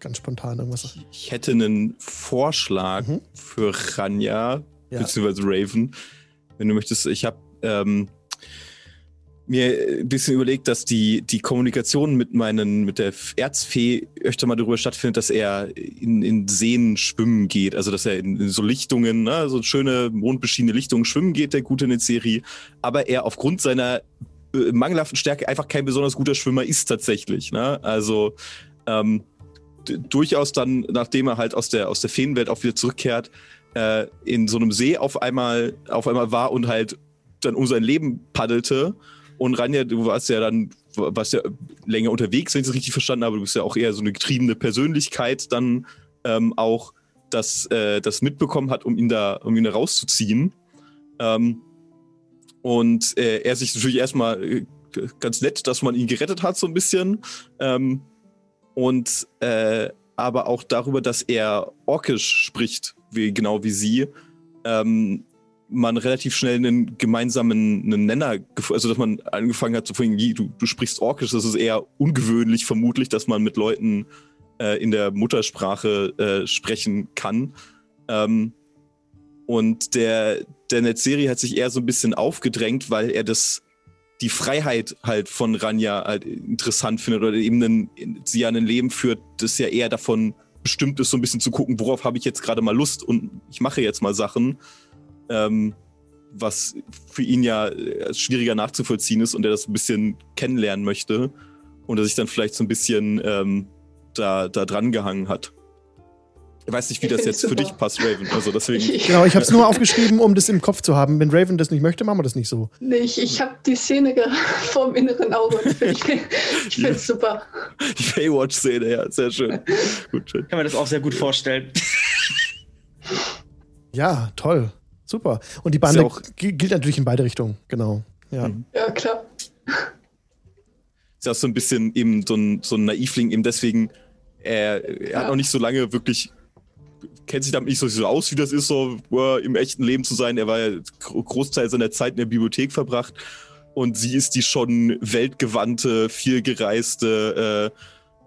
Ganz spontan irgendwas. Ich hätte einen Vorschlag mhm. für Ranja, ja. beziehungsweise Raven. Wenn du möchtest, ich habe ähm, mir ein bisschen überlegt, dass die, die Kommunikation mit meinen, mit der Erzfee öfter mal darüber stattfindet, dass er in, in Seen schwimmen geht. Also dass er in, in so Lichtungen, ne, so schöne mondbeschienene Lichtungen schwimmen geht, der Gute Serie. Aber er aufgrund seiner äh, mangelhaften Stärke einfach kein besonders guter Schwimmer ist tatsächlich. Ne? Also ähm, durchaus dann, nachdem er halt aus der, aus der Feenwelt auch wieder zurückkehrt, äh, in so einem See auf einmal, auf einmal war und halt dann um sein Leben paddelte und Ranja, du warst ja dann, warst ja länger unterwegs, wenn ich es richtig verstanden habe. Du bist ja auch eher so eine getriebene Persönlichkeit, dann ähm, auch das, äh, das mitbekommen hat, um ihn da, um ihn da rauszuziehen. Ähm, und äh, er sich natürlich erstmal äh, ganz nett, dass man ihn gerettet hat, so ein bisschen. Ähm, und äh, aber auch darüber, dass er Orkisch spricht, wie, genau wie sie. Ähm, man relativ schnell einen gemeinsamen einen Nenner, also dass man angefangen hat zu fragen, du, du sprichst Orkisch, das ist eher ungewöhnlich vermutlich, dass man mit Leuten äh, in der Muttersprache äh, sprechen kann. Ähm, und der, der Netzserie hat sich eher so ein bisschen aufgedrängt, weil er das die Freiheit halt von Ranja halt interessant findet oder eben einen, sie ja ein Leben führt, das ja eher davon bestimmt ist, so ein bisschen zu gucken, worauf habe ich jetzt gerade mal Lust und ich mache jetzt mal Sachen ähm, was für ihn ja äh, schwieriger nachzuvollziehen ist und er das ein bisschen kennenlernen möchte und er sich dann vielleicht so ein bisschen ähm, da, da dran gehangen hat. Ich weiß nicht, wie das jetzt super. für dich passt, Raven. Also deswegen. genau, ich habe es nur aufgeschrieben, um das im Kopf zu haben. Wenn Raven das nicht möchte, machen wir das nicht so. Nee, ich, ich habe die Szene vor dem inneren Auge ich finde es super. Die Baywatch-Szene, ja, sehr schön. gut, schön. Kann man das auch sehr gut vorstellen. Ja, toll. Super. Und die Bande gilt natürlich in beide Richtungen, genau. Ja, mhm. ja klar. Ist ja auch so ein bisschen eben so ein, so ein Naivling, eben deswegen, er, er ja. hat noch nicht so lange wirklich, kennt sich damit nicht so, aus, wie das ist, so im echten Leben zu sein. Er war ja Großteil seiner Zeit in der Bibliothek verbracht und sie ist die schon weltgewandte, vielgereiste,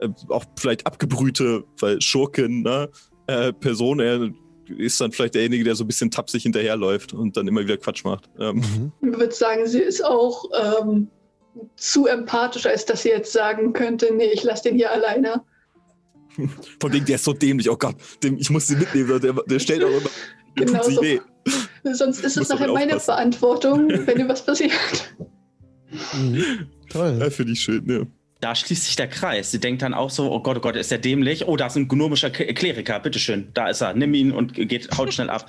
äh, äh auch vielleicht abgebrühte, weil Schurken, ne, äh, Person. Er ist dann vielleicht derjenige, der so ein bisschen tapsig hinterherläuft und dann immer wieder Quatsch macht. Ähm. Ich würde sagen, sie ist auch ähm, zu empathisch, als dass sie jetzt sagen könnte, nee, ich lasse den hier alleine. Von dem, der ist so dämlich, oh Gott, dem, ich muss sie mitnehmen, der, der stellt auch immer. Genau so. Weh. Sonst ist es nachher meine Verantwortung, wenn dir was passiert. Mhm. Toll. Ja, finde ich schön, ja da schließt sich der Kreis. Sie denkt dann auch so, oh Gott, oh Gott, ist der dämlich? Oh, da ist ein gnomischer Kleriker, bitteschön, da ist er, nimm ihn und geht, haut schnell ab.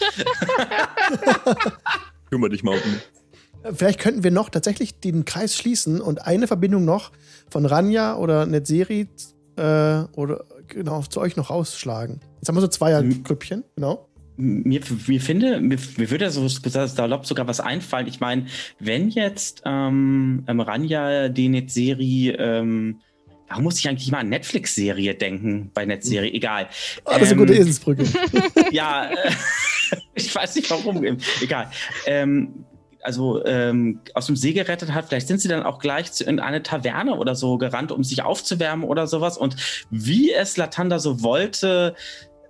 Kümmer dich mal um ihn. Vielleicht könnten wir noch tatsächlich den Kreis schließen und eine Verbindung noch von Ranja oder Netzeri äh, oder genau zu euch noch rausschlagen. Jetzt haben wir so Zweiergrüppchen, genau mir, mir finde, mir, mir würde so salopp sogar was einfallen. Ich meine, wenn jetzt ähm, ähm Ranja die Netzserie, ähm, warum muss ich eigentlich mal an Netflix-Serie denken bei Netzserie? Hm. Egal. Ah, das ist eine gute ähm, Eselsbrücke. ja, äh, ich weiß nicht warum. Egal. Ähm, also ähm, aus dem See gerettet hat. Vielleicht sind sie dann auch gleich in eine Taverne oder so gerannt, um sich aufzuwärmen oder sowas. Und wie es Latanda so wollte,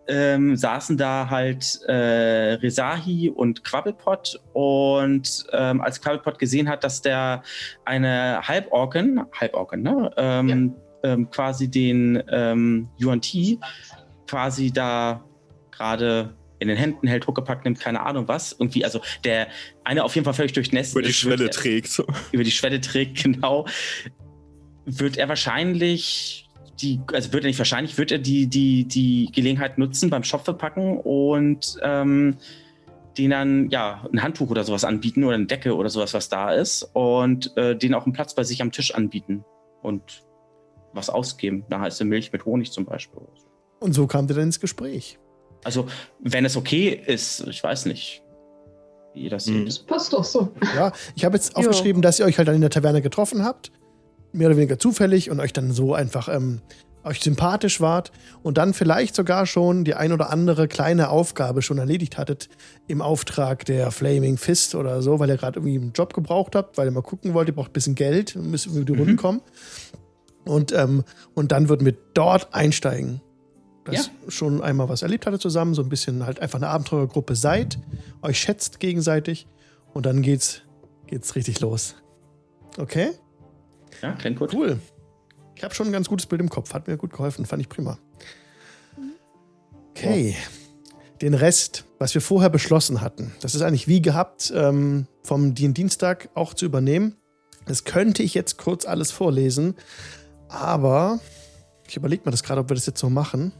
ähm, saßen da halt äh, Rezahi und Quabbelpot und ähm, als Quabbelpot gesehen hat, dass der eine Halborken, Halborken, ne, ähm, ja. ähm, quasi den ähm, Yuan Ti quasi da gerade in den Händen hält, Huckepack nimmt, keine Ahnung was. Irgendwie, also der eine auf jeden Fall völlig durchnässt. Über die Schwelle trägt. Über die Schwelle trägt, genau wird er wahrscheinlich die, also wird er nicht wahrscheinlich, wird er die, die, die Gelegenheit nutzen beim Shop verpacken und ähm, den dann ja ein Handtuch oder sowas anbieten oder eine Decke oder sowas, was da ist und äh, den auch einen Platz bei sich am Tisch anbieten und was ausgeben. Eine heiße Milch mit Honig zum Beispiel. Und so kam der dann ins Gespräch. Also, wenn es okay ist, ich weiß nicht, wie ihr das seht. Das passt doch so. Ja, ich habe jetzt aufgeschrieben, dass ihr euch halt dann in der Taverne getroffen habt. Mehr oder weniger zufällig und euch dann so einfach ähm, euch sympathisch wart und dann vielleicht sogar schon die ein oder andere kleine Aufgabe schon erledigt hattet im Auftrag der Flaming Fist oder so, weil ihr gerade irgendwie einen Job gebraucht habt, weil ihr mal gucken wollt, ihr braucht ein bisschen Geld, müsst über die Runden mhm. kommen. Und, ähm, und dann würden wir dort einsteigen. Dass ja. schon einmal was erlebt hatte zusammen, so ein bisschen halt einfach eine Abenteurergruppe seid, euch schätzt gegenseitig und dann geht's, geht's richtig los. Okay? Ja, klingt gut. Cool. Ich habe schon ein ganz gutes Bild im Kopf. Hat mir gut geholfen. Fand ich prima. Okay. Den Rest, was wir vorher beschlossen hatten, das ist eigentlich wie gehabt, ähm, vom Dienstag auch zu übernehmen. Das könnte ich jetzt kurz alles vorlesen, aber ich überlege mir das gerade, ob wir das jetzt so machen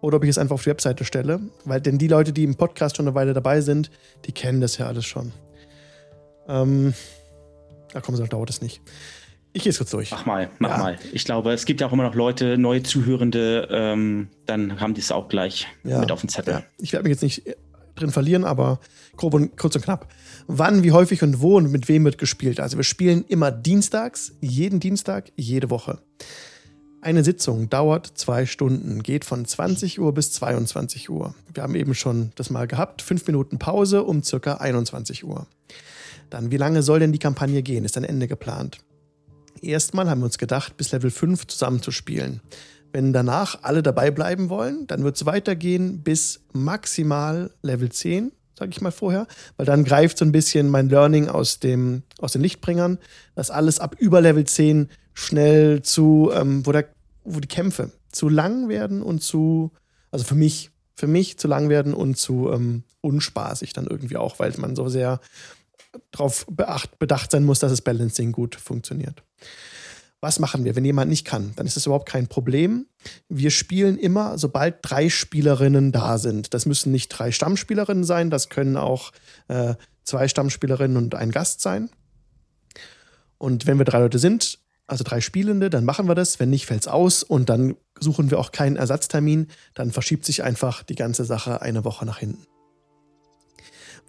oder ob ich es einfach auf die Webseite stelle, weil denn die Leute, die im Podcast schon eine Weile dabei sind, die kennen das ja alles schon. Ähm, da kommen sie, dauert es nicht. Ich gehe es kurz durch. Mach mal, mach ja. mal. Ich glaube, es gibt ja auch immer noch Leute, neue Zuhörende, ähm, dann haben die es auch gleich ja. mit auf dem Zettel. Ja. Ich werde mich jetzt nicht äh, drin verlieren, aber grob und, kurz und knapp. Wann, wie häufig und wo und mit wem wird gespielt? Also wir spielen immer dienstags, jeden Dienstag, jede Woche. Eine Sitzung dauert zwei Stunden, geht von 20 Uhr bis 22 Uhr. Wir haben eben schon das mal gehabt, fünf Minuten Pause um circa 21 Uhr. Dann, wie lange soll denn die Kampagne gehen? Ist ein Ende geplant? Erstmal haben wir uns gedacht, bis Level 5 zusammenzuspielen. Wenn danach alle dabei bleiben wollen, dann wird es weitergehen bis maximal Level 10, sage ich mal vorher, weil dann greift so ein bisschen mein Learning aus, dem, aus den Lichtbringern, dass alles ab über Level 10 schnell zu, ähm, wo, der, wo die Kämpfe zu lang werden und zu, also für mich, für mich zu lang werden und zu ähm, unspaßig dann irgendwie auch, weil man so sehr darauf bedacht sein muss, dass das Balancing gut funktioniert. Was machen wir, wenn jemand nicht kann? Dann ist das überhaupt kein Problem. Wir spielen immer, sobald drei Spielerinnen da sind. Das müssen nicht drei Stammspielerinnen sein, das können auch äh, zwei Stammspielerinnen und ein Gast sein. Und wenn wir drei Leute sind, also drei Spielende, dann machen wir das. Wenn nicht, fällt es aus und dann suchen wir auch keinen Ersatztermin. Dann verschiebt sich einfach die ganze Sache eine Woche nach hinten.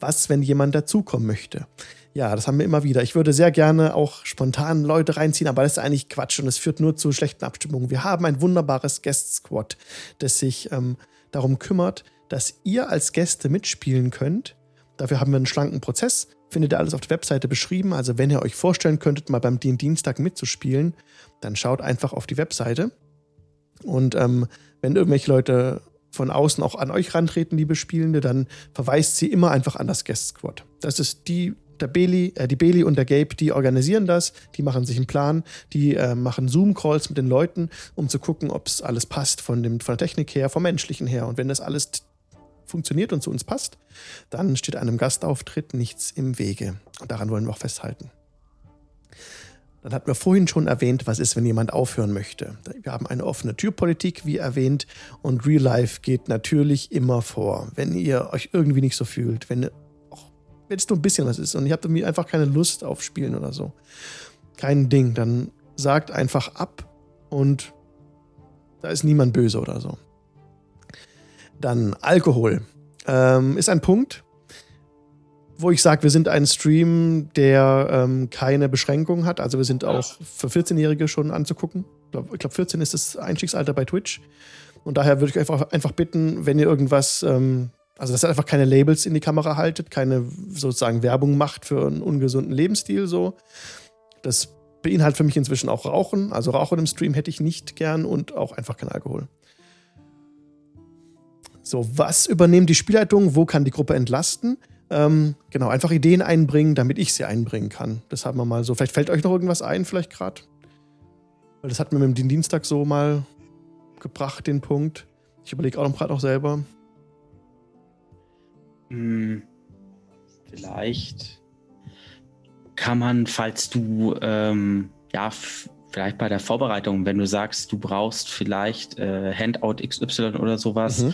Was, wenn jemand dazukommen möchte? Ja, das haben wir immer wieder. Ich würde sehr gerne auch spontan Leute reinziehen, aber das ist eigentlich Quatsch und es führt nur zu schlechten Abstimmungen. Wir haben ein wunderbares Guest Squad, das sich ähm, darum kümmert, dass ihr als Gäste mitspielen könnt. Dafür haben wir einen schlanken Prozess. Findet ihr alles auf der Webseite beschrieben. Also, wenn ihr euch vorstellen könntet, mal beim Dienstag mitzuspielen, dann schaut einfach auf die Webseite. Und ähm, wenn irgendwelche Leute von außen auch an euch rantreten, liebe Spielende, dann verweist sie immer einfach an das Guest Squad. Das ist die, der Bailey, äh, die Bailey und der Gabe, die organisieren das, die machen sich einen Plan, die äh, machen Zoom-Calls mit den Leuten, um zu gucken, ob es alles passt von, dem, von der Technik her, vom Menschlichen her. Und wenn das alles funktioniert und zu uns passt, dann steht einem Gastauftritt nichts im Wege. Und daran wollen wir auch festhalten. Dann hatten wir vorhin schon erwähnt, was ist, wenn jemand aufhören möchte. Wir haben eine offene Türpolitik, wie erwähnt, und Real Life geht natürlich immer vor. Wenn ihr euch irgendwie nicht so fühlt, wenn es nur ein bisschen was ist und ihr habt irgendwie einfach keine Lust auf Spielen oder so, kein Ding, dann sagt einfach ab und da ist niemand böse oder so. Dann Alkohol ähm, ist ein Punkt, wo ich sage, wir sind ein Stream, der ähm, keine Beschränkungen hat. Also wir sind auch für 14-Jährige schon anzugucken. Ich glaube, glaub 14 ist das Einstiegsalter bei Twitch. Und daher würde ich einfach, einfach bitten, wenn ihr irgendwas, ähm, also dass ihr einfach keine Labels in die Kamera haltet, keine sozusagen Werbung macht für einen ungesunden Lebensstil so. Das beinhaltet für mich inzwischen auch Rauchen. Also Rauchen im Stream hätte ich nicht gern und auch einfach kein Alkohol. So, was übernehmen die Spielleitungen? Wo kann die Gruppe entlasten? Ähm, genau, einfach Ideen einbringen, damit ich sie einbringen kann. Das haben wir mal so. Vielleicht fällt euch noch irgendwas ein, vielleicht gerade. Weil das hatten wir mit dem Dienstag so mal gebracht, den Punkt. Ich überlege auch noch gerade noch selber. Hm, vielleicht kann man, falls du ähm, ja vielleicht bei der Vorbereitung, wenn du sagst, du brauchst vielleicht äh, Handout XY oder sowas, mhm.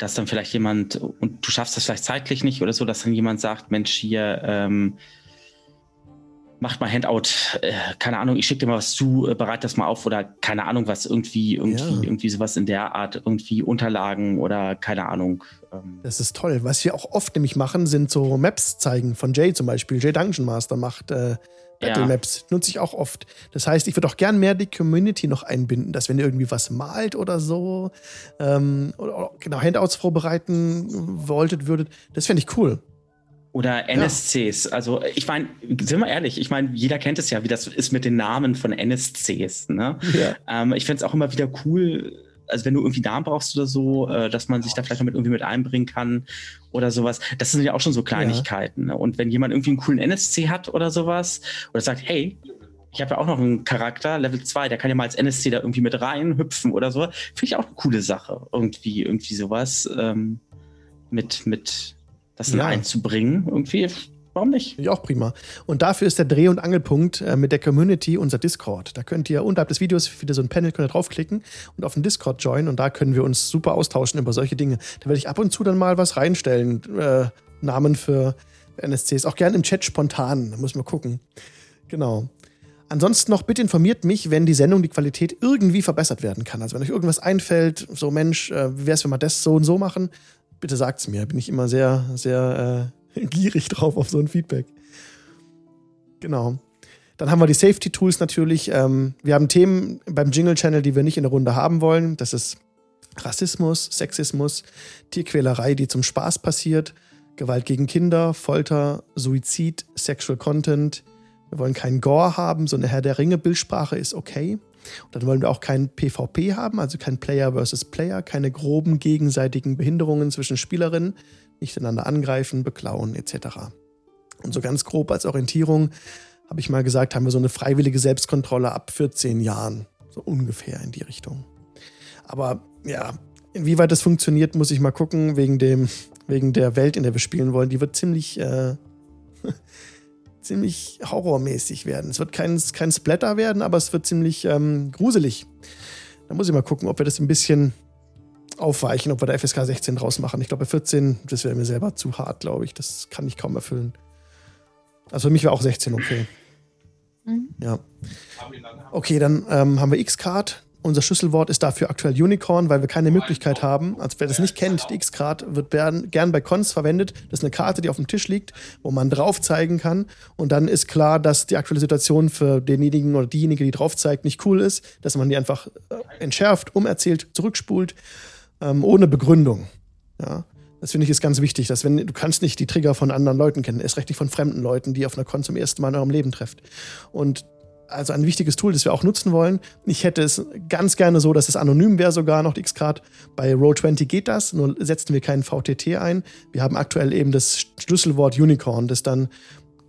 Dass dann vielleicht jemand, und du schaffst das vielleicht zeitlich nicht oder so, dass dann jemand sagt, Mensch, hier, ähm, macht mal Handout, äh, keine Ahnung, ich schicke dir mal was zu, äh, bereite das mal auf oder keine Ahnung, was irgendwie, irgendwie, ja. irgendwie sowas in der Art, irgendwie Unterlagen oder keine Ahnung. Ähm. Das ist toll. Was wir auch oft nämlich machen, sind so Maps zeigen von Jay zum Beispiel. Jay Dungeon Master macht äh, Battle ja. Maps, nutze ich auch oft. Das heißt, ich würde auch gern mehr die Community noch einbinden, dass wenn ihr irgendwie was malt oder so, ähm, oder genau, Handouts vorbereiten wolltet, würdet, das fände ich cool. Oder NSCs. Ja. Also ich meine, sind wir ehrlich, ich meine, jeder kennt es ja, wie das ist mit den Namen von NSCs. Ne? Ja. Ähm, ich finde es auch immer wieder cool, also wenn du irgendwie Namen brauchst oder so, äh, dass man sich da vielleicht noch mit irgendwie mit einbringen kann oder sowas. Das sind ja auch schon so Kleinigkeiten. Ja. Ne? Und wenn jemand irgendwie einen coolen NSC hat oder sowas, oder sagt, hey, ich habe ja auch noch einen Charakter, Level 2, der kann ja mal als NSC da irgendwie mit reinhüpfen oder so. Finde ich auch eine coole Sache. Irgendwie, irgendwie sowas ähm, mit, mit das ja. einzubringen. Irgendwie, warum nicht? Ja, auch prima. Und dafür ist der Dreh- und Angelpunkt äh, mit der Community unser Discord. Da könnt ihr unterhalb des Videos wieder so ein Panel könnt ihr draufklicken und auf den Discord joinen und da können wir uns super austauschen über solche Dinge. Da werde ich ab und zu dann mal was reinstellen. Äh, Namen für NSCs. Auch gerne im Chat spontan. Da muss man gucken. Genau. Ansonsten noch bitte informiert mich, wenn die Sendung, die Qualität irgendwie verbessert werden kann. Also wenn euch irgendwas einfällt, so Mensch, äh, wie wäre es, wenn wir das so und so machen, bitte sagt es mir. Bin ich immer sehr, sehr äh, gierig drauf auf so ein Feedback. Genau. Dann haben wir die Safety-Tools natürlich. Ähm, wir haben Themen beim Jingle-Channel, die wir nicht in der Runde haben wollen. Das ist Rassismus, Sexismus, Tierquälerei, die zum Spaß passiert, Gewalt gegen Kinder, Folter, Suizid, Sexual Content. Wir wollen keinen Gore haben, so eine Herr der Ringe-Bildsprache ist okay. Und dann wollen wir auch kein PvP haben, also kein Player versus Player, keine groben gegenseitigen Behinderungen zwischen Spielerinnen, nicht einander angreifen, beklauen etc. Und so ganz grob als Orientierung habe ich mal gesagt, haben wir so eine freiwillige Selbstkontrolle ab 14 Jahren, so ungefähr in die Richtung. Aber ja, inwieweit das funktioniert, muss ich mal gucken, wegen, dem, wegen der Welt, in der wir spielen wollen. Die wird ziemlich äh, ziemlich horrormäßig werden. Es wird kein, kein Splatter werden, aber es wird ziemlich ähm, gruselig. Da muss ich mal gucken, ob wir das ein bisschen aufweichen, ob wir da FSK 16 draus machen. Ich glaube, bei 14, das wäre mir selber zu hart, glaube ich. Das kann ich kaum erfüllen. Also für mich wäre auch 16 okay. Mhm. Ja. Okay, dann ähm, haben wir X-Card. Unser Schlüsselwort ist dafür aktuell Unicorn, weil wir keine Möglichkeit haben. Also wer das nicht kennt, die X-Card wird gern bei Cons verwendet. Das ist eine Karte, die auf dem Tisch liegt, wo man drauf zeigen kann. Und dann ist klar, dass die aktuelle Situation für denjenigen oder diejenige, die drauf zeigt, nicht cool ist, dass man die einfach äh, entschärft, umerzählt, zurückspult, ähm, ohne Begründung. Ja. Das finde ich ist ganz wichtig, dass wenn du kannst nicht die Trigger von anderen Leuten kennen, erst recht nicht von fremden Leuten, die auf einer Con zum ersten Mal in eurem Leben trefft. Und also ein wichtiges Tool, das wir auch nutzen wollen. Ich hätte es ganz gerne so, dass es anonym wäre, sogar noch X-Card. Bei Roll20 geht das, nur setzen wir keinen VTT ein. Wir haben aktuell eben das Schlüsselwort Unicorn, das dann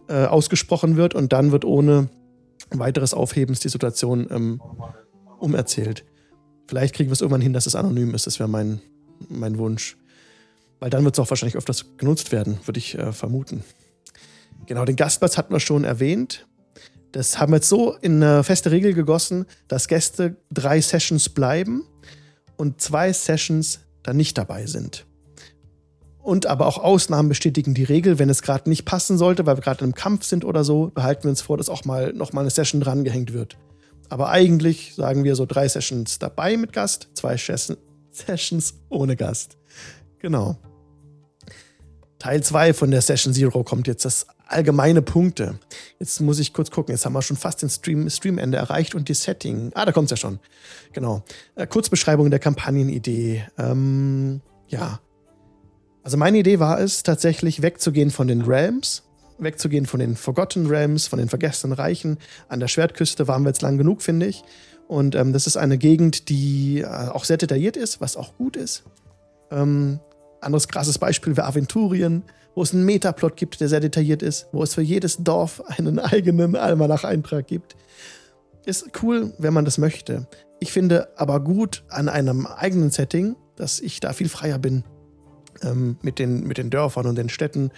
äh, ausgesprochen wird und dann wird ohne weiteres Aufhebens die Situation ähm, umerzählt. Vielleicht kriegen wir es irgendwann hin, dass es anonym ist. Das wäre mein, mein Wunsch. Weil dann wird es auch wahrscheinlich öfters genutzt werden, würde ich äh, vermuten. Genau, den Gastplatz hatten wir schon erwähnt. Das haben wir jetzt so in eine feste Regel gegossen, dass Gäste drei Sessions bleiben und zwei Sessions dann nicht dabei sind. Und aber auch Ausnahmen bestätigen die Regel, wenn es gerade nicht passen sollte, weil wir gerade in einem Kampf sind oder so, behalten wir uns vor, dass auch mal noch mal eine Session drangehängt wird. Aber eigentlich sagen wir so drei Sessions dabei mit Gast, zwei Sessions ohne Gast. Genau. Teil 2 von der Session Zero kommt jetzt das allgemeine Punkte. Jetzt muss ich kurz gucken. Jetzt haben wir schon fast den Stream, Streamende erreicht und die Setting. Ah, da kommt es ja schon. Genau. Äh, Kurzbeschreibung der Kampagnenidee. Ähm, ja. Also meine Idee war es, tatsächlich wegzugehen von den Realms, wegzugehen von den Forgotten Realms, von den vergessenen Reichen. An der Schwertküste waren wir jetzt lang genug, finde ich. Und ähm, das ist eine Gegend, die äh, auch sehr detailliert ist, was auch gut ist. Ähm, anderes krasses Beispiel wäre Aventurien, wo es einen Metaplot gibt, der sehr detailliert ist, wo es für jedes Dorf einen eigenen Almanach-Eintrag gibt. Ist cool, wenn man das möchte. Ich finde aber gut an einem eigenen Setting, dass ich da viel freier bin ähm, mit, den, mit den Dörfern und den Städten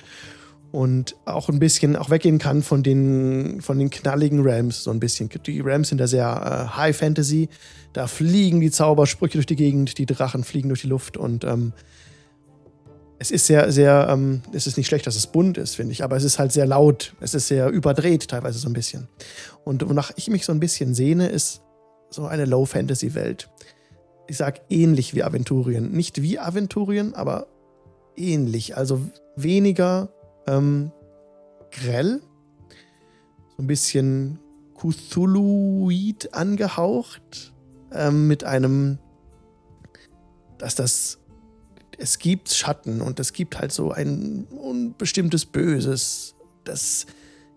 und auch ein bisschen auch weggehen kann von den, von den knalligen Rams, so ein bisschen. Die Rams sind da sehr äh, High Fantasy. Da fliegen die Zaubersprüche durch die Gegend, die Drachen fliegen durch die Luft und ähm, es ist sehr, sehr, ähm, es ist nicht schlecht, dass es bunt ist, finde ich, aber es ist halt sehr laut. Es ist sehr überdreht, teilweise so ein bisschen. Und wonach ich mich so ein bisschen sehne, ist so eine Low-Fantasy-Welt. Ich sag ähnlich wie Aventurien. Nicht wie Aventurien, aber ähnlich. Also weniger ähm, grell, so ein bisschen Cthulhuid angehaucht, ähm, mit einem, dass das, es gibt Schatten und es gibt halt so ein unbestimmtes Böses, das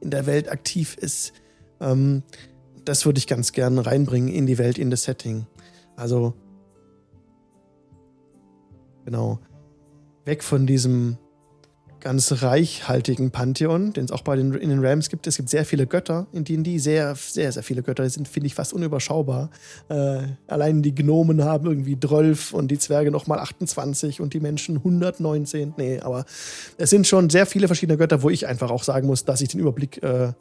in der Welt aktiv ist. Ähm, das würde ich ganz gern reinbringen in die Welt, in das Setting. Also, genau. Weg von diesem ganz reichhaltigen Pantheon, den es auch bei den, in den Rams gibt. Es gibt sehr viele Götter in D&D, sehr, sehr, sehr viele Götter. Die sind, finde ich, fast unüberschaubar. Äh, allein die Gnomen haben irgendwie 12 und die Zwerge nochmal 28 und die Menschen 119. Nee, aber es sind schon sehr viele verschiedene Götter, wo ich einfach auch sagen muss, dass ich den Überblick äh,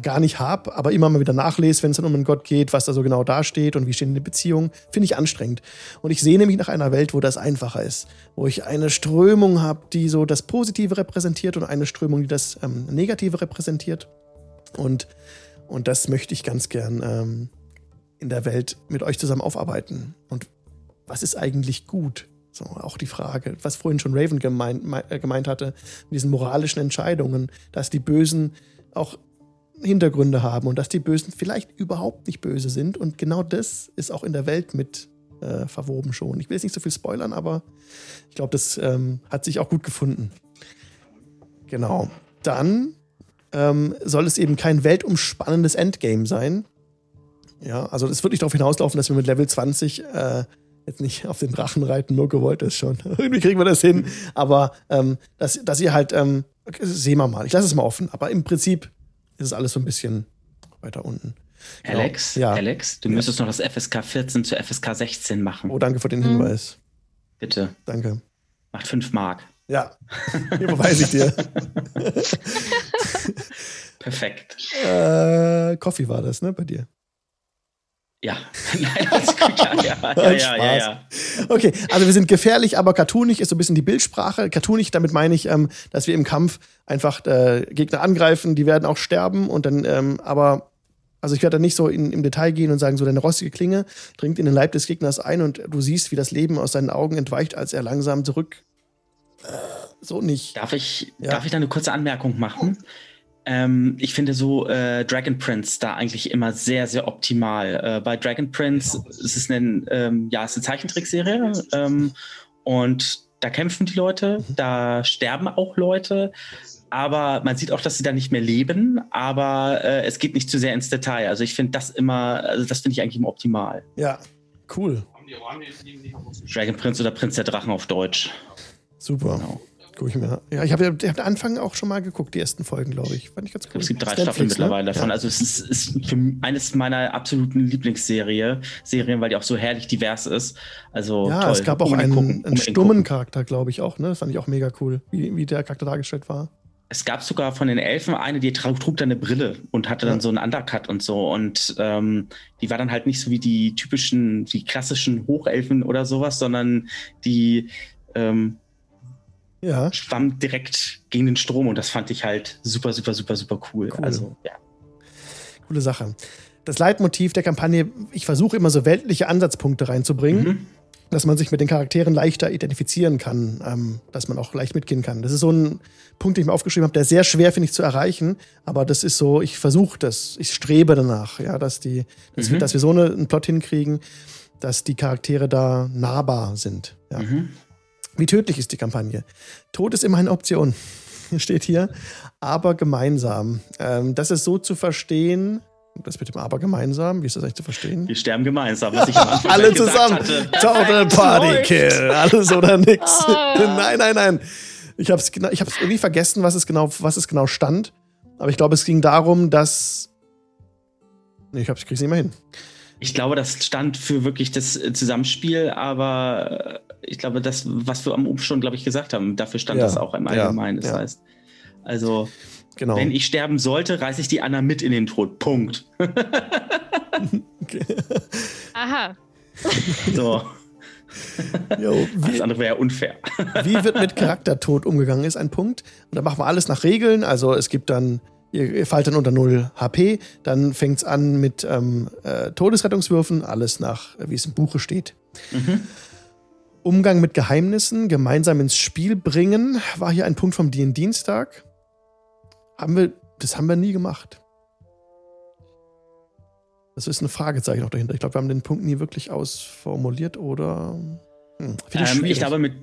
gar nicht habe, aber immer mal wieder nachlese, wenn es dann um einen Gott geht, was da so genau dasteht und wie stehen die Beziehungen, finde ich anstrengend. Und ich sehne mich nach einer Welt, wo das einfacher ist, wo ich eine Strömung habe, die so das Positive repräsentiert und eine Strömung, die das ähm, Negative repräsentiert. Und, und das möchte ich ganz gern ähm, in der Welt mit euch zusammen aufarbeiten. Und was ist eigentlich gut? So, auch die Frage, was vorhin schon Raven gemeint, äh, gemeint hatte, mit diesen moralischen Entscheidungen, dass die Bösen auch Hintergründe haben und dass die Bösen vielleicht überhaupt nicht böse sind. Und genau das ist auch in der Welt mit äh, verwoben schon. Ich will jetzt nicht so viel spoilern, aber ich glaube, das ähm, hat sich auch gut gefunden. Genau. Dann ähm, soll es eben kein weltumspannendes Endgame sein. Ja, also es wird nicht darauf hinauslaufen, dass wir mit Level 20 äh, jetzt nicht auf den Drachen reiten, nur gewollt ist schon. Irgendwie kriegen wir das hin. Aber ähm, dass, dass ihr halt, ähm, sehen wir mal, ich lasse es mal offen, aber im Prinzip ist es alles so ein bisschen weiter unten. Genau. Alex, ja. Alex, du ja. müsstest noch das FSK 14 zu FSK 16 machen. Oh, danke für den Hinweis. Bitte. Danke. Macht 5 Mark. Ja, hier beweise ich dir. Perfekt. Äh, Coffee war das, ne, bei dir? Ja, nein, alles gut. Ja, ja, ja, ja, ja, Okay, also wir sind gefährlich, aber cartoonig ist so ein bisschen die Bildsprache. Cartoonig, damit meine ich, ähm, dass wir im Kampf einfach äh, Gegner angreifen, die werden auch sterben und dann, ähm, aber, also ich werde da nicht so in, im Detail gehen und sagen, so deine rostige Klinge dringt in den Leib des Gegners ein und du siehst, wie das Leben aus seinen Augen entweicht, als er langsam zurück. Äh, so nicht. Darf ich, ja. darf ich da eine kurze Anmerkung machen? Ähm, ich finde so äh, Dragon Prince da eigentlich immer sehr, sehr optimal. Äh, bei Dragon Prince ist es eine, ähm, ja, es ist eine Zeichentrickserie ähm, und da kämpfen die Leute, mhm. da sterben auch Leute, aber man sieht auch, dass sie da nicht mehr leben, aber äh, es geht nicht zu sehr ins Detail. Also ich finde das immer, also das finde ich eigentlich immer optimal. Ja, cool. Dragon Prince oder Prinz der Drachen auf Deutsch. Super. Genau. Guck ich mir. Ja, ich habe hab den Anfang auch schon mal geguckt, die ersten Folgen, glaube ich. Fand ich ganz cool. Es gibt drei Stand Staffeln mittlerweile ne? davon. Ja. Also es ist, ist für eines meiner absoluten Lieblingsserien, Serien, weil die auch so herrlich divers ist. Also ja, toll. es gab auch einen, gucken, einen stummen Charakter, glaube ich auch. Ne, das fand ich auch mega cool, wie, wie der Charakter dargestellt war. Es gab sogar von den Elfen eine, die trug, trug dann eine Brille und hatte dann ja. so einen Undercut und so. Und ähm, die war dann halt nicht so wie die typischen, die klassischen Hochelfen oder sowas, sondern die ähm, ja. schwamm direkt gegen den Strom und das fand ich halt super, super, super, super cool. cool. Also, ja. Coole Sache. Das Leitmotiv der Kampagne, ich versuche immer so weltliche Ansatzpunkte reinzubringen, mhm. dass man sich mit den Charakteren leichter identifizieren kann, ähm, dass man auch leicht mitgehen kann. Das ist so ein Punkt, den ich mir aufgeschrieben habe, der sehr schwer, finde ich, zu erreichen. Aber das ist so, ich versuche das, ich strebe danach, ja, dass, die, dass, mhm. wir, dass wir so eine, einen Plot hinkriegen, dass die Charaktere da nahbar sind. Ja. Mhm. Wie tödlich ist die Kampagne? Tod ist immer eine Option, steht hier, aber gemeinsam. Ähm, das ist so zu verstehen, das mit dem Aber gemeinsam, wie ist das eigentlich zu verstehen? Wir sterben gemeinsam, was ich am Anfang Alle zusammen. Hatte. Total Party Kill. Alles oder nix. Oh. nein, nein, nein. Ich habe es ich hab's irgendwie vergessen, was es, genau, was es genau stand. Aber ich glaube, es ging darum, dass. Nee, ich, ich krieg's nicht mehr hin. Ich glaube, das stand für wirklich das äh, Zusammenspiel, aber äh, ich glaube, das, was wir am Umstand, glaube ich, gesagt haben, dafür stand ja, das auch im Allgemeinen. Ja, das ja. heißt, Also, Genau. wenn ich sterben sollte, reiße ich die Anna mit in den Tod. Punkt. Aha. So. Jo, Alles wie, andere wäre ja unfair. wie wird mit Charaktertod umgegangen, ist ein Punkt. Und da machen wir alles nach Regeln. Also es gibt dann, ihr, ihr fallt dann unter 0 HP, dann fängt es an mit ähm, äh, Todesrettungswürfen, alles nach, äh, wie es im Buche steht. Mhm. Umgang mit Geheimnissen, gemeinsam ins Spiel bringen, war hier ein Punkt vom D&Dienstag. Haben wir, das haben wir nie gemacht. Das ist ein Fragezeichen noch dahinter. Ich glaube, wir haben den Punkt nie wirklich ausformuliert oder. Hm, Ähm, ich glaube, mit,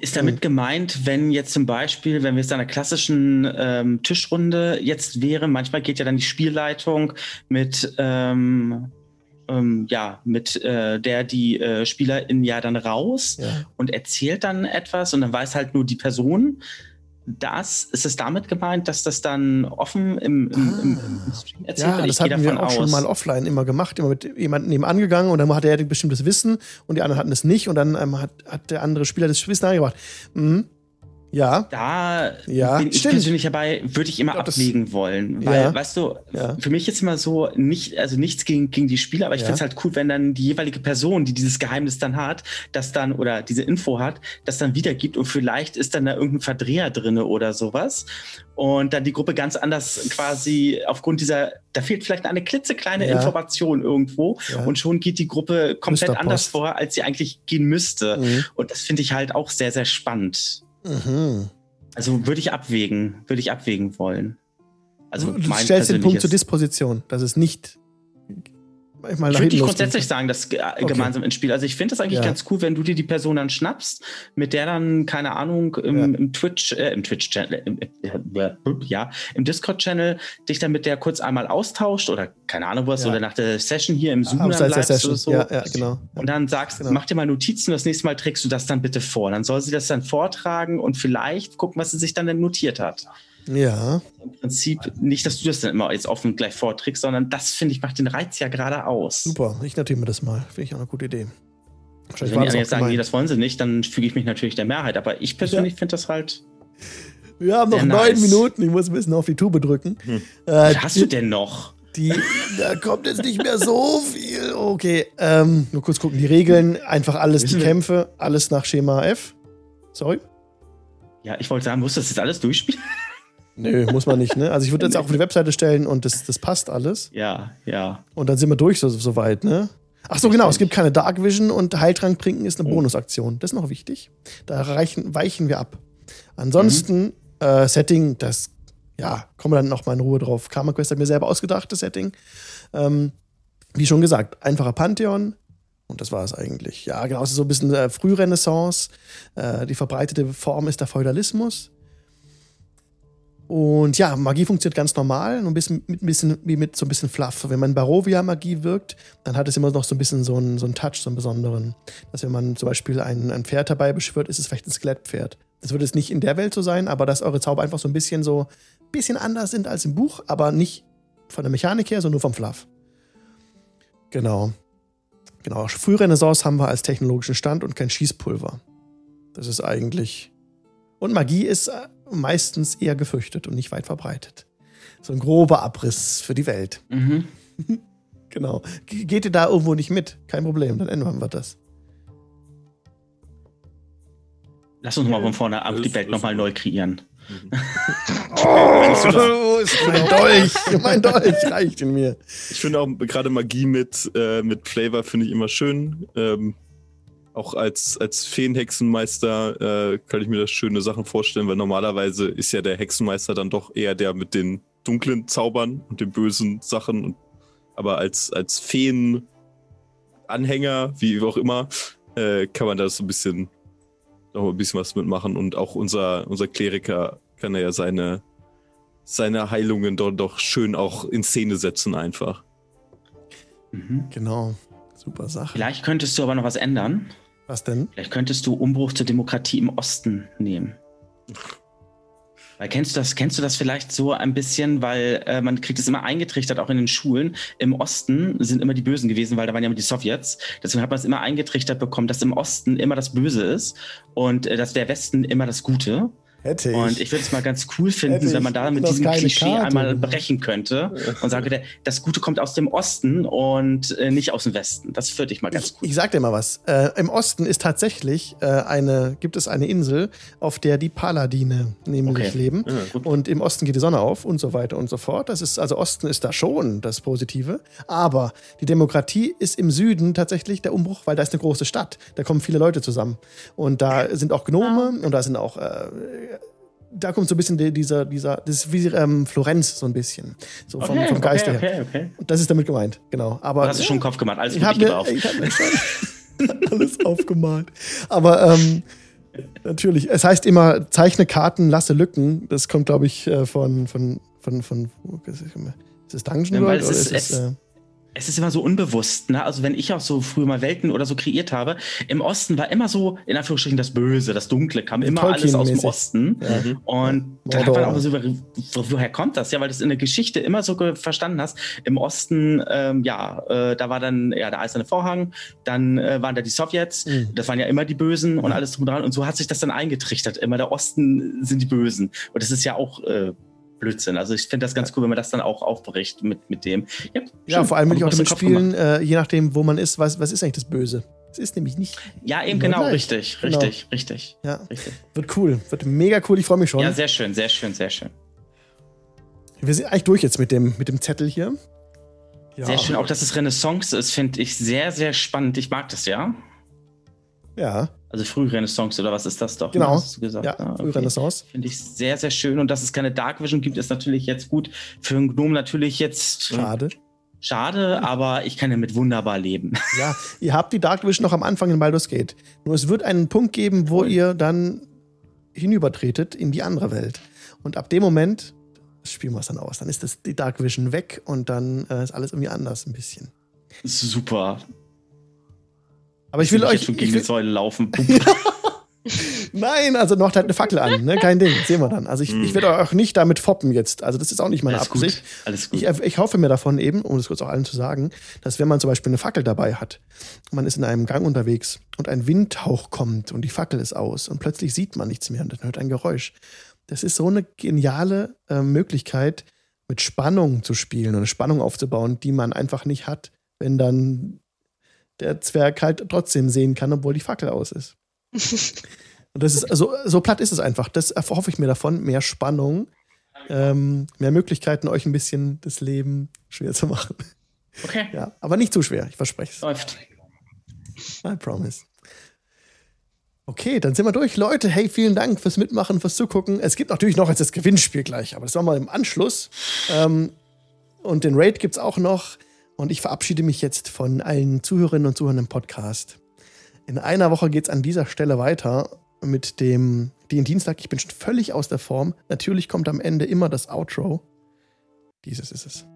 ist damit gemeint, wenn jetzt zum Beispiel, wenn wir jetzt an einer klassischen ähm, Tischrunde jetzt wären, manchmal geht ja dann die Spielleitung mit, ähm, ähm, ja, mit äh, der die äh, Spielerin ja dann raus ja. und erzählt dann etwas und dann weiß halt nur die Person. Das, ist es damit gemeint, dass das dann offen im, im, im, im Stream erzählt Ja, wird? das Ich gehe hatten wir auch schon aus. mal offline immer gemacht, immer mit jemandem nebenan gegangen und dann hatte er bestimmtes Wissen und die anderen hatten es nicht und dann ähm, hat, hat der andere Spieler das Wissen eingebracht. Mhm. Ja, Da Ja, bin ich stimmt. persönlich dabei, würde ich immer glaub, das- abwägen wollen. Weil, Ja. weißt du, Ja. für mich ist immer so, nicht, also nichts gegen, gegen die Spieler, aber ich Ja. finde es halt cool, wenn dann die jeweilige Person, die dieses Geheimnis dann hat, das dann oder diese Info hat, das dann wiedergibt und vielleicht ist dann da irgendein Verdreher drin oder sowas. Und dann die Gruppe ganz anders quasi aufgrund dieser, da fehlt vielleicht eine klitzekleine. Information irgendwo und schon geht die Gruppe komplett anders vor, als sie eigentlich gehen müsste. Mhm. Und das finde ich halt auch sehr, sehr spannend. Mhm. Also würde ich abwägen, würde ich abwägen wollen. Also du mein stellst den Punkt zur Disposition, dass es nicht Ich würde hinten nicht losgeht. grundsätzlich sagen, dass ge gemeinsam ins Spiel. Also ich finde das eigentlich Ja. ganz cool, wenn du dir die Person dann schnappst, mit der dann, keine Ahnung, im, Ja. im Twitch, äh, im Twitch-Channel, im, äh, ja, im Discord-Channel dich dann mit der kurz einmal austauscht oder keine Ahnung was, Ja. oder nach der Session hier im Zoom dann bleibst Session. oder so. Ja, genau. Und dann sagst, Genau. mach dir mal Notizen, das nächste Mal trägst du das dann bitte vor. Dann soll sie das dann vortragen und vielleicht gucken, was sie sich dann, dann notiert hat. Ja, Im Prinzip nicht, dass du das dann immer jetzt offen gleich vorträgst, sondern das, finde ich, macht den Reiz ja gerade aus. super. Ich notiere mir das mal. Finde ich auch eine gute Idee. Also Wahrscheinlich wenn die das anderen jetzt sagen, nee, das wollen sie nicht, dann füge ich mich natürlich der Mehrheit. Aber ich persönlich finde das halt. Wir haben noch neun nice. Minuten. Ich muss ein bisschen auf die Tube drücken. Äh, Was hast du denn noch? Die, da kommt jetzt nicht mehr so viel. Okay, ähm, nur kurz gucken. Die Regeln, einfach alles, die wir- Kämpfe, alles nach Schema F. Sorry? Ja, ich wollte sagen, musst du das jetzt alles durchspielen? Nö, muss man nicht, ne? Also ich würde jetzt auch auf die Webseite stellen und das, das passt alles. Ja, ja. Und dann sind wir durch so, so weit, ne? Ach so, genau, es gibt keine Dark Vision und Heiltrank trinken ist eine Oh. Bonusaktion. Das ist noch wichtig. Da reichen, weichen wir ab. Ansonsten, äh, Setting, das, ja, kommen wir dann noch mal in Ruhe drauf. Karma Quest hat mir selber ausgedacht, das Setting. Ähm, wie schon gesagt, einfacher Pantheon. Und das war es eigentlich. Ja, genau, es ist so ein bisschen äh, Frührenaissance. Äh, die verbreitete Form ist der Feudalismus. Und ja, Magie funktioniert ganz normal, nur ein bisschen, mit, ein bisschen, wie mit so ein bisschen Fluff. Wenn man Barovia-Magie wirkt, dann hat es immer noch so ein bisschen so einen, so einen Touch, so einen besonderen. Dass wenn man zum Beispiel ein, ein Pferd dabei beschwört, ist es vielleicht ein Skelettpferd. Das würde es nicht in der Welt so sein, aber dass eure Zauber einfach so ein bisschen so bisschen anders sind als im Buch, aber nicht von der Mechanik her, sondern nur vom Fluff. Genau. Genau. Frührenaissance haben wir als technologischen Stand und kein Schießpulver. Das ist eigentlich. Und Magie ist meistens eher gefürchtet und nicht weit verbreitet. So ein grober Abriss für die Welt. Mhm. Genau. Ge- Geht ihr da irgendwo nicht mit? Kein Problem, dann ändern wir das. Lass uns mal von vorne ab die Welt nochmal neu kreieren. Oh, ist mein Dolch. Mein Dolch reicht in mir. Ich finde auch gerade Magie mit, äh, mit Flavor finde ich immer schön. Ähm, auch als, als Feenhexenmeister äh, kann ich mir das schöne Sachen vorstellen, weil normalerweise ist ja der Hexenmeister dann doch eher der mit den dunklen Zaubern und den bösen Sachen. Und, aber als, als Feen-Anhänger, wie auch immer, äh, kann man da so ein bisschen noch ein bisschen was mitmachen. Und auch unser, unser Kleriker kann ja seine, seine Heilungen doch, doch schön auch in Szene setzen einfach. Mhm. Genau. Super Sache. Vielleicht könntest du aber noch was ändern. Was denn? Vielleicht könntest du Umbruch zur Demokratie im Osten nehmen. Weil kennst du das, kennst du das vielleicht so ein bisschen, weil äh, man kriegt es immer eingetrichtert, auch in den Schulen. Im Osten sind immer die Bösen gewesen, weil da waren ja immer die Sowjets. Deswegen hat man es immer eingetrichtert bekommen, dass im Osten immer das Böse ist und äh, dass der Westen immer das Gute. Hätte ich. Und ich würde es mal ganz cool finden, wenn man da mit diesem Klischee Karte. einmal brechen könnte und sage, das Gute kommt aus dem Osten und äh, nicht aus dem Westen. Das würde ich mal ganz cool. Ich, ich sag dir mal was. Äh, Im Osten ist tatsächlich äh, eine, gibt es eine Insel, auf der die Paladine nämlich okay. leben. Ja, und im Osten geht die Sonne auf und so weiter und so fort. Das ist, also Osten ist da schon das Positive. Aber die Demokratie ist im Süden tatsächlich der Umbruch, weil da ist eine große Stadt. Da kommen viele Leute zusammen. Und da sind auch Gnome und da sind auch äh, da kommt so ein bisschen dieser, dieser, das ist wie ähm, Florenz so ein bisschen. So vom, okay, vom Geist okay, her. Okay, okay. Das ist damit gemeint, genau. Aber, du hast ja, schon Kopf gemacht, alles ich habe mir, auf. Ich hab mir alles aufgemalt. Aber ähm, natürlich, es heißt immer, zeichne Karten, lasse Lücken. Das kommt, glaube ich, äh, von, von, von, von, ist das Dungeon World? Ja, oder ist es, äh, es ist immer so unbewusst, ne? Also wenn ich auch so früher mal Welten oder so kreiert habe, im Osten war immer so, in Anführungsstrichen, das Böse, das Dunkle, kam immer alles aus dem Osten. Ja. Mhm. Und dann hat man auch so, woher kommt das? Ja, weil du es in der Geschichte immer so verstanden hast. Im Osten, ähm, ja, äh, da war dann ja der eiserne Vorhang, dann äh, waren da die Sowjets, mhm. das waren ja immer die Bösen und mhm. alles drum dran. Und so hat sich das dann eingetrichtert. Immer der Osten sind die Bösen. Und das ist ja auch äh, Blödsinn. Also ich finde das ganz cool, wenn man das dann auch aufbricht mit, mit dem. Ja, ja vor allem will ich auch damit spielen, äh, je nachdem, wo man ist, was, was ist eigentlich das Böse? Es ist nämlich nicht. Ja, eben genau, gleich. richtig, genau. richtig, richtig. Ja, richtig. wird cool, wird mega cool, ich freue mich schon. Ja, sehr schön, sehr schön, sehr schön. Wir sind eigentlich durch jetzt mit dem, mit dem Zettel hier. Ja. Sehr schön, auch dass es Renaissance ist, finde ich sehr, sehr spannend. Ich mag das ja. Ja. Also Frührenaissance oder was ist das doch? Ne, genau. Hast du gesagt? Ja, ah, okay. Frührenaissance. Finde ich sehr, sehr schön. Und dass es keine Dark Vision gibt, ist natürlich jetzt gut. Für einen Gnome natürlich jetzt. Schade. Schade, aber ich kann damit wunderbar leben. Ja, ihr habt die Dark Vision noch am Anfang in Baldur's Gate. Nur es wird einen Punkt geben, wo cool. ihr dann hinübertretet in die andere Welt. Und ab dem Moment spielen wir es dann aus. Dann ist das, die Dark Vision weg und dann äh, ist alles irgendwie anders ein bisschen. Super. Aber ich will euch. schon gegen die Säule laufen. Nein, also noch halt eine Fackel an, ne? Kein Ding, sehen wir dann. Also ich, mm. ich werde euch nicht damit foppen jetzt. Also das ist auch nicht meine Alles Absicht. Gut. Alles gut. Ich, ich hoffe mir davon eben, um das kurz auch allen zu sagen, dass wenn man zum Beispiel eine Fackel dabei hat, man ist in einem Gang unterwegs und ein Windhauch kommt und die Fackel ist aus und plötzlich sieht man nichts mehr und dann hört ein Geräusch. Das ist so eine geniale äh, Möglichkeit, mit Spannung zu spielen und eine Spannung aufzubauen, die man einfach nicht hat, wenn dann der Zwerg halt trotzdem sehen kann, obwohl die Fackel aus ist. Und das ist, also, so platt ist es einfach. Das erhoffe ich mir davon. Mehr Spannung, ähm, mehr Möglichkeiten, euch ein bisschen das Leben schwer zu machen. Okay. Ja, aber nicht zu schwer, ich verspreche es. Läuft. I promise. Okay, dann sind wir durch. Leute, hey, vielen Dank fürs Mitmachen, fürs Zugucken. Es gibt natürlich noch jetzt das Gewinnspiel gleich, aber das war mal im Anschluss. Ähm, und den Raid gibt es auch noch. Und ich verabschiede mich jetzt von allen Zuhörerinnen und Zuhörern im Podcast. In einer Woche geht es an dieser Stelle weiter mit dem den Dienstag. Ich bin schon völlig aus der Form. Natürlich kommt am Ende immer das Outro. Dieses ist es.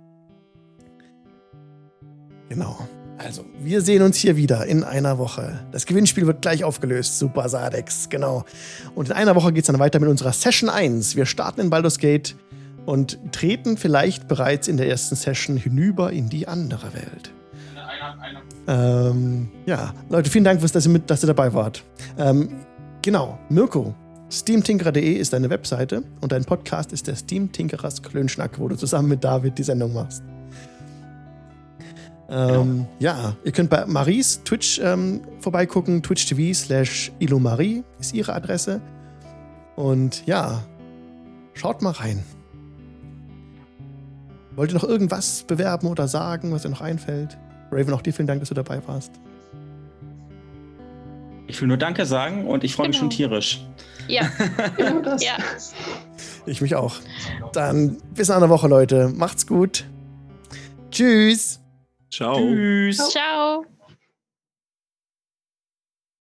Genau. Also, wir sehen uns hier wieder in einer Woche. Das Gewinnspiel wird gleich aufgelöst. Super Sadex, genau. Und in einer Woche geht es dann weiter mit unserer Session 1. Wir starten in Baldur's Gate und treten vielleicht bereits in der ersten Session hinüber in die andere Welt. Ähm, ja, Leute, vielen Dank, dass ihr, mit, dass ihr dabei wart. Ähm, genau, Mirko, steamtinkerer.de ist deine Webseite und dein Podcast ist der Steam Tinkerers Klönschnack, wo du zusammen mit David die Sendung machst. Ähm, genau. Ja, ihr könnt bei Maries Twitch ähm, vorbeigucken, twitch.tv slash ilomarie ist ihre Adresse. Und ja, schaut mal rein. Wollt ihr noch irgendwas bewerben oder sagen, was dir noch einfällt? Raven, auch dir vielen Dank, dass du dabei warst. Ich will nur Danke sagen und ich freue genau. mich schon tierisch. Ja. genau das. Ja. Ich mich auch. Dann bis in einer Woche, Leute. Macht's gut. Tschüss. Ciao. Tschüss. Ciao.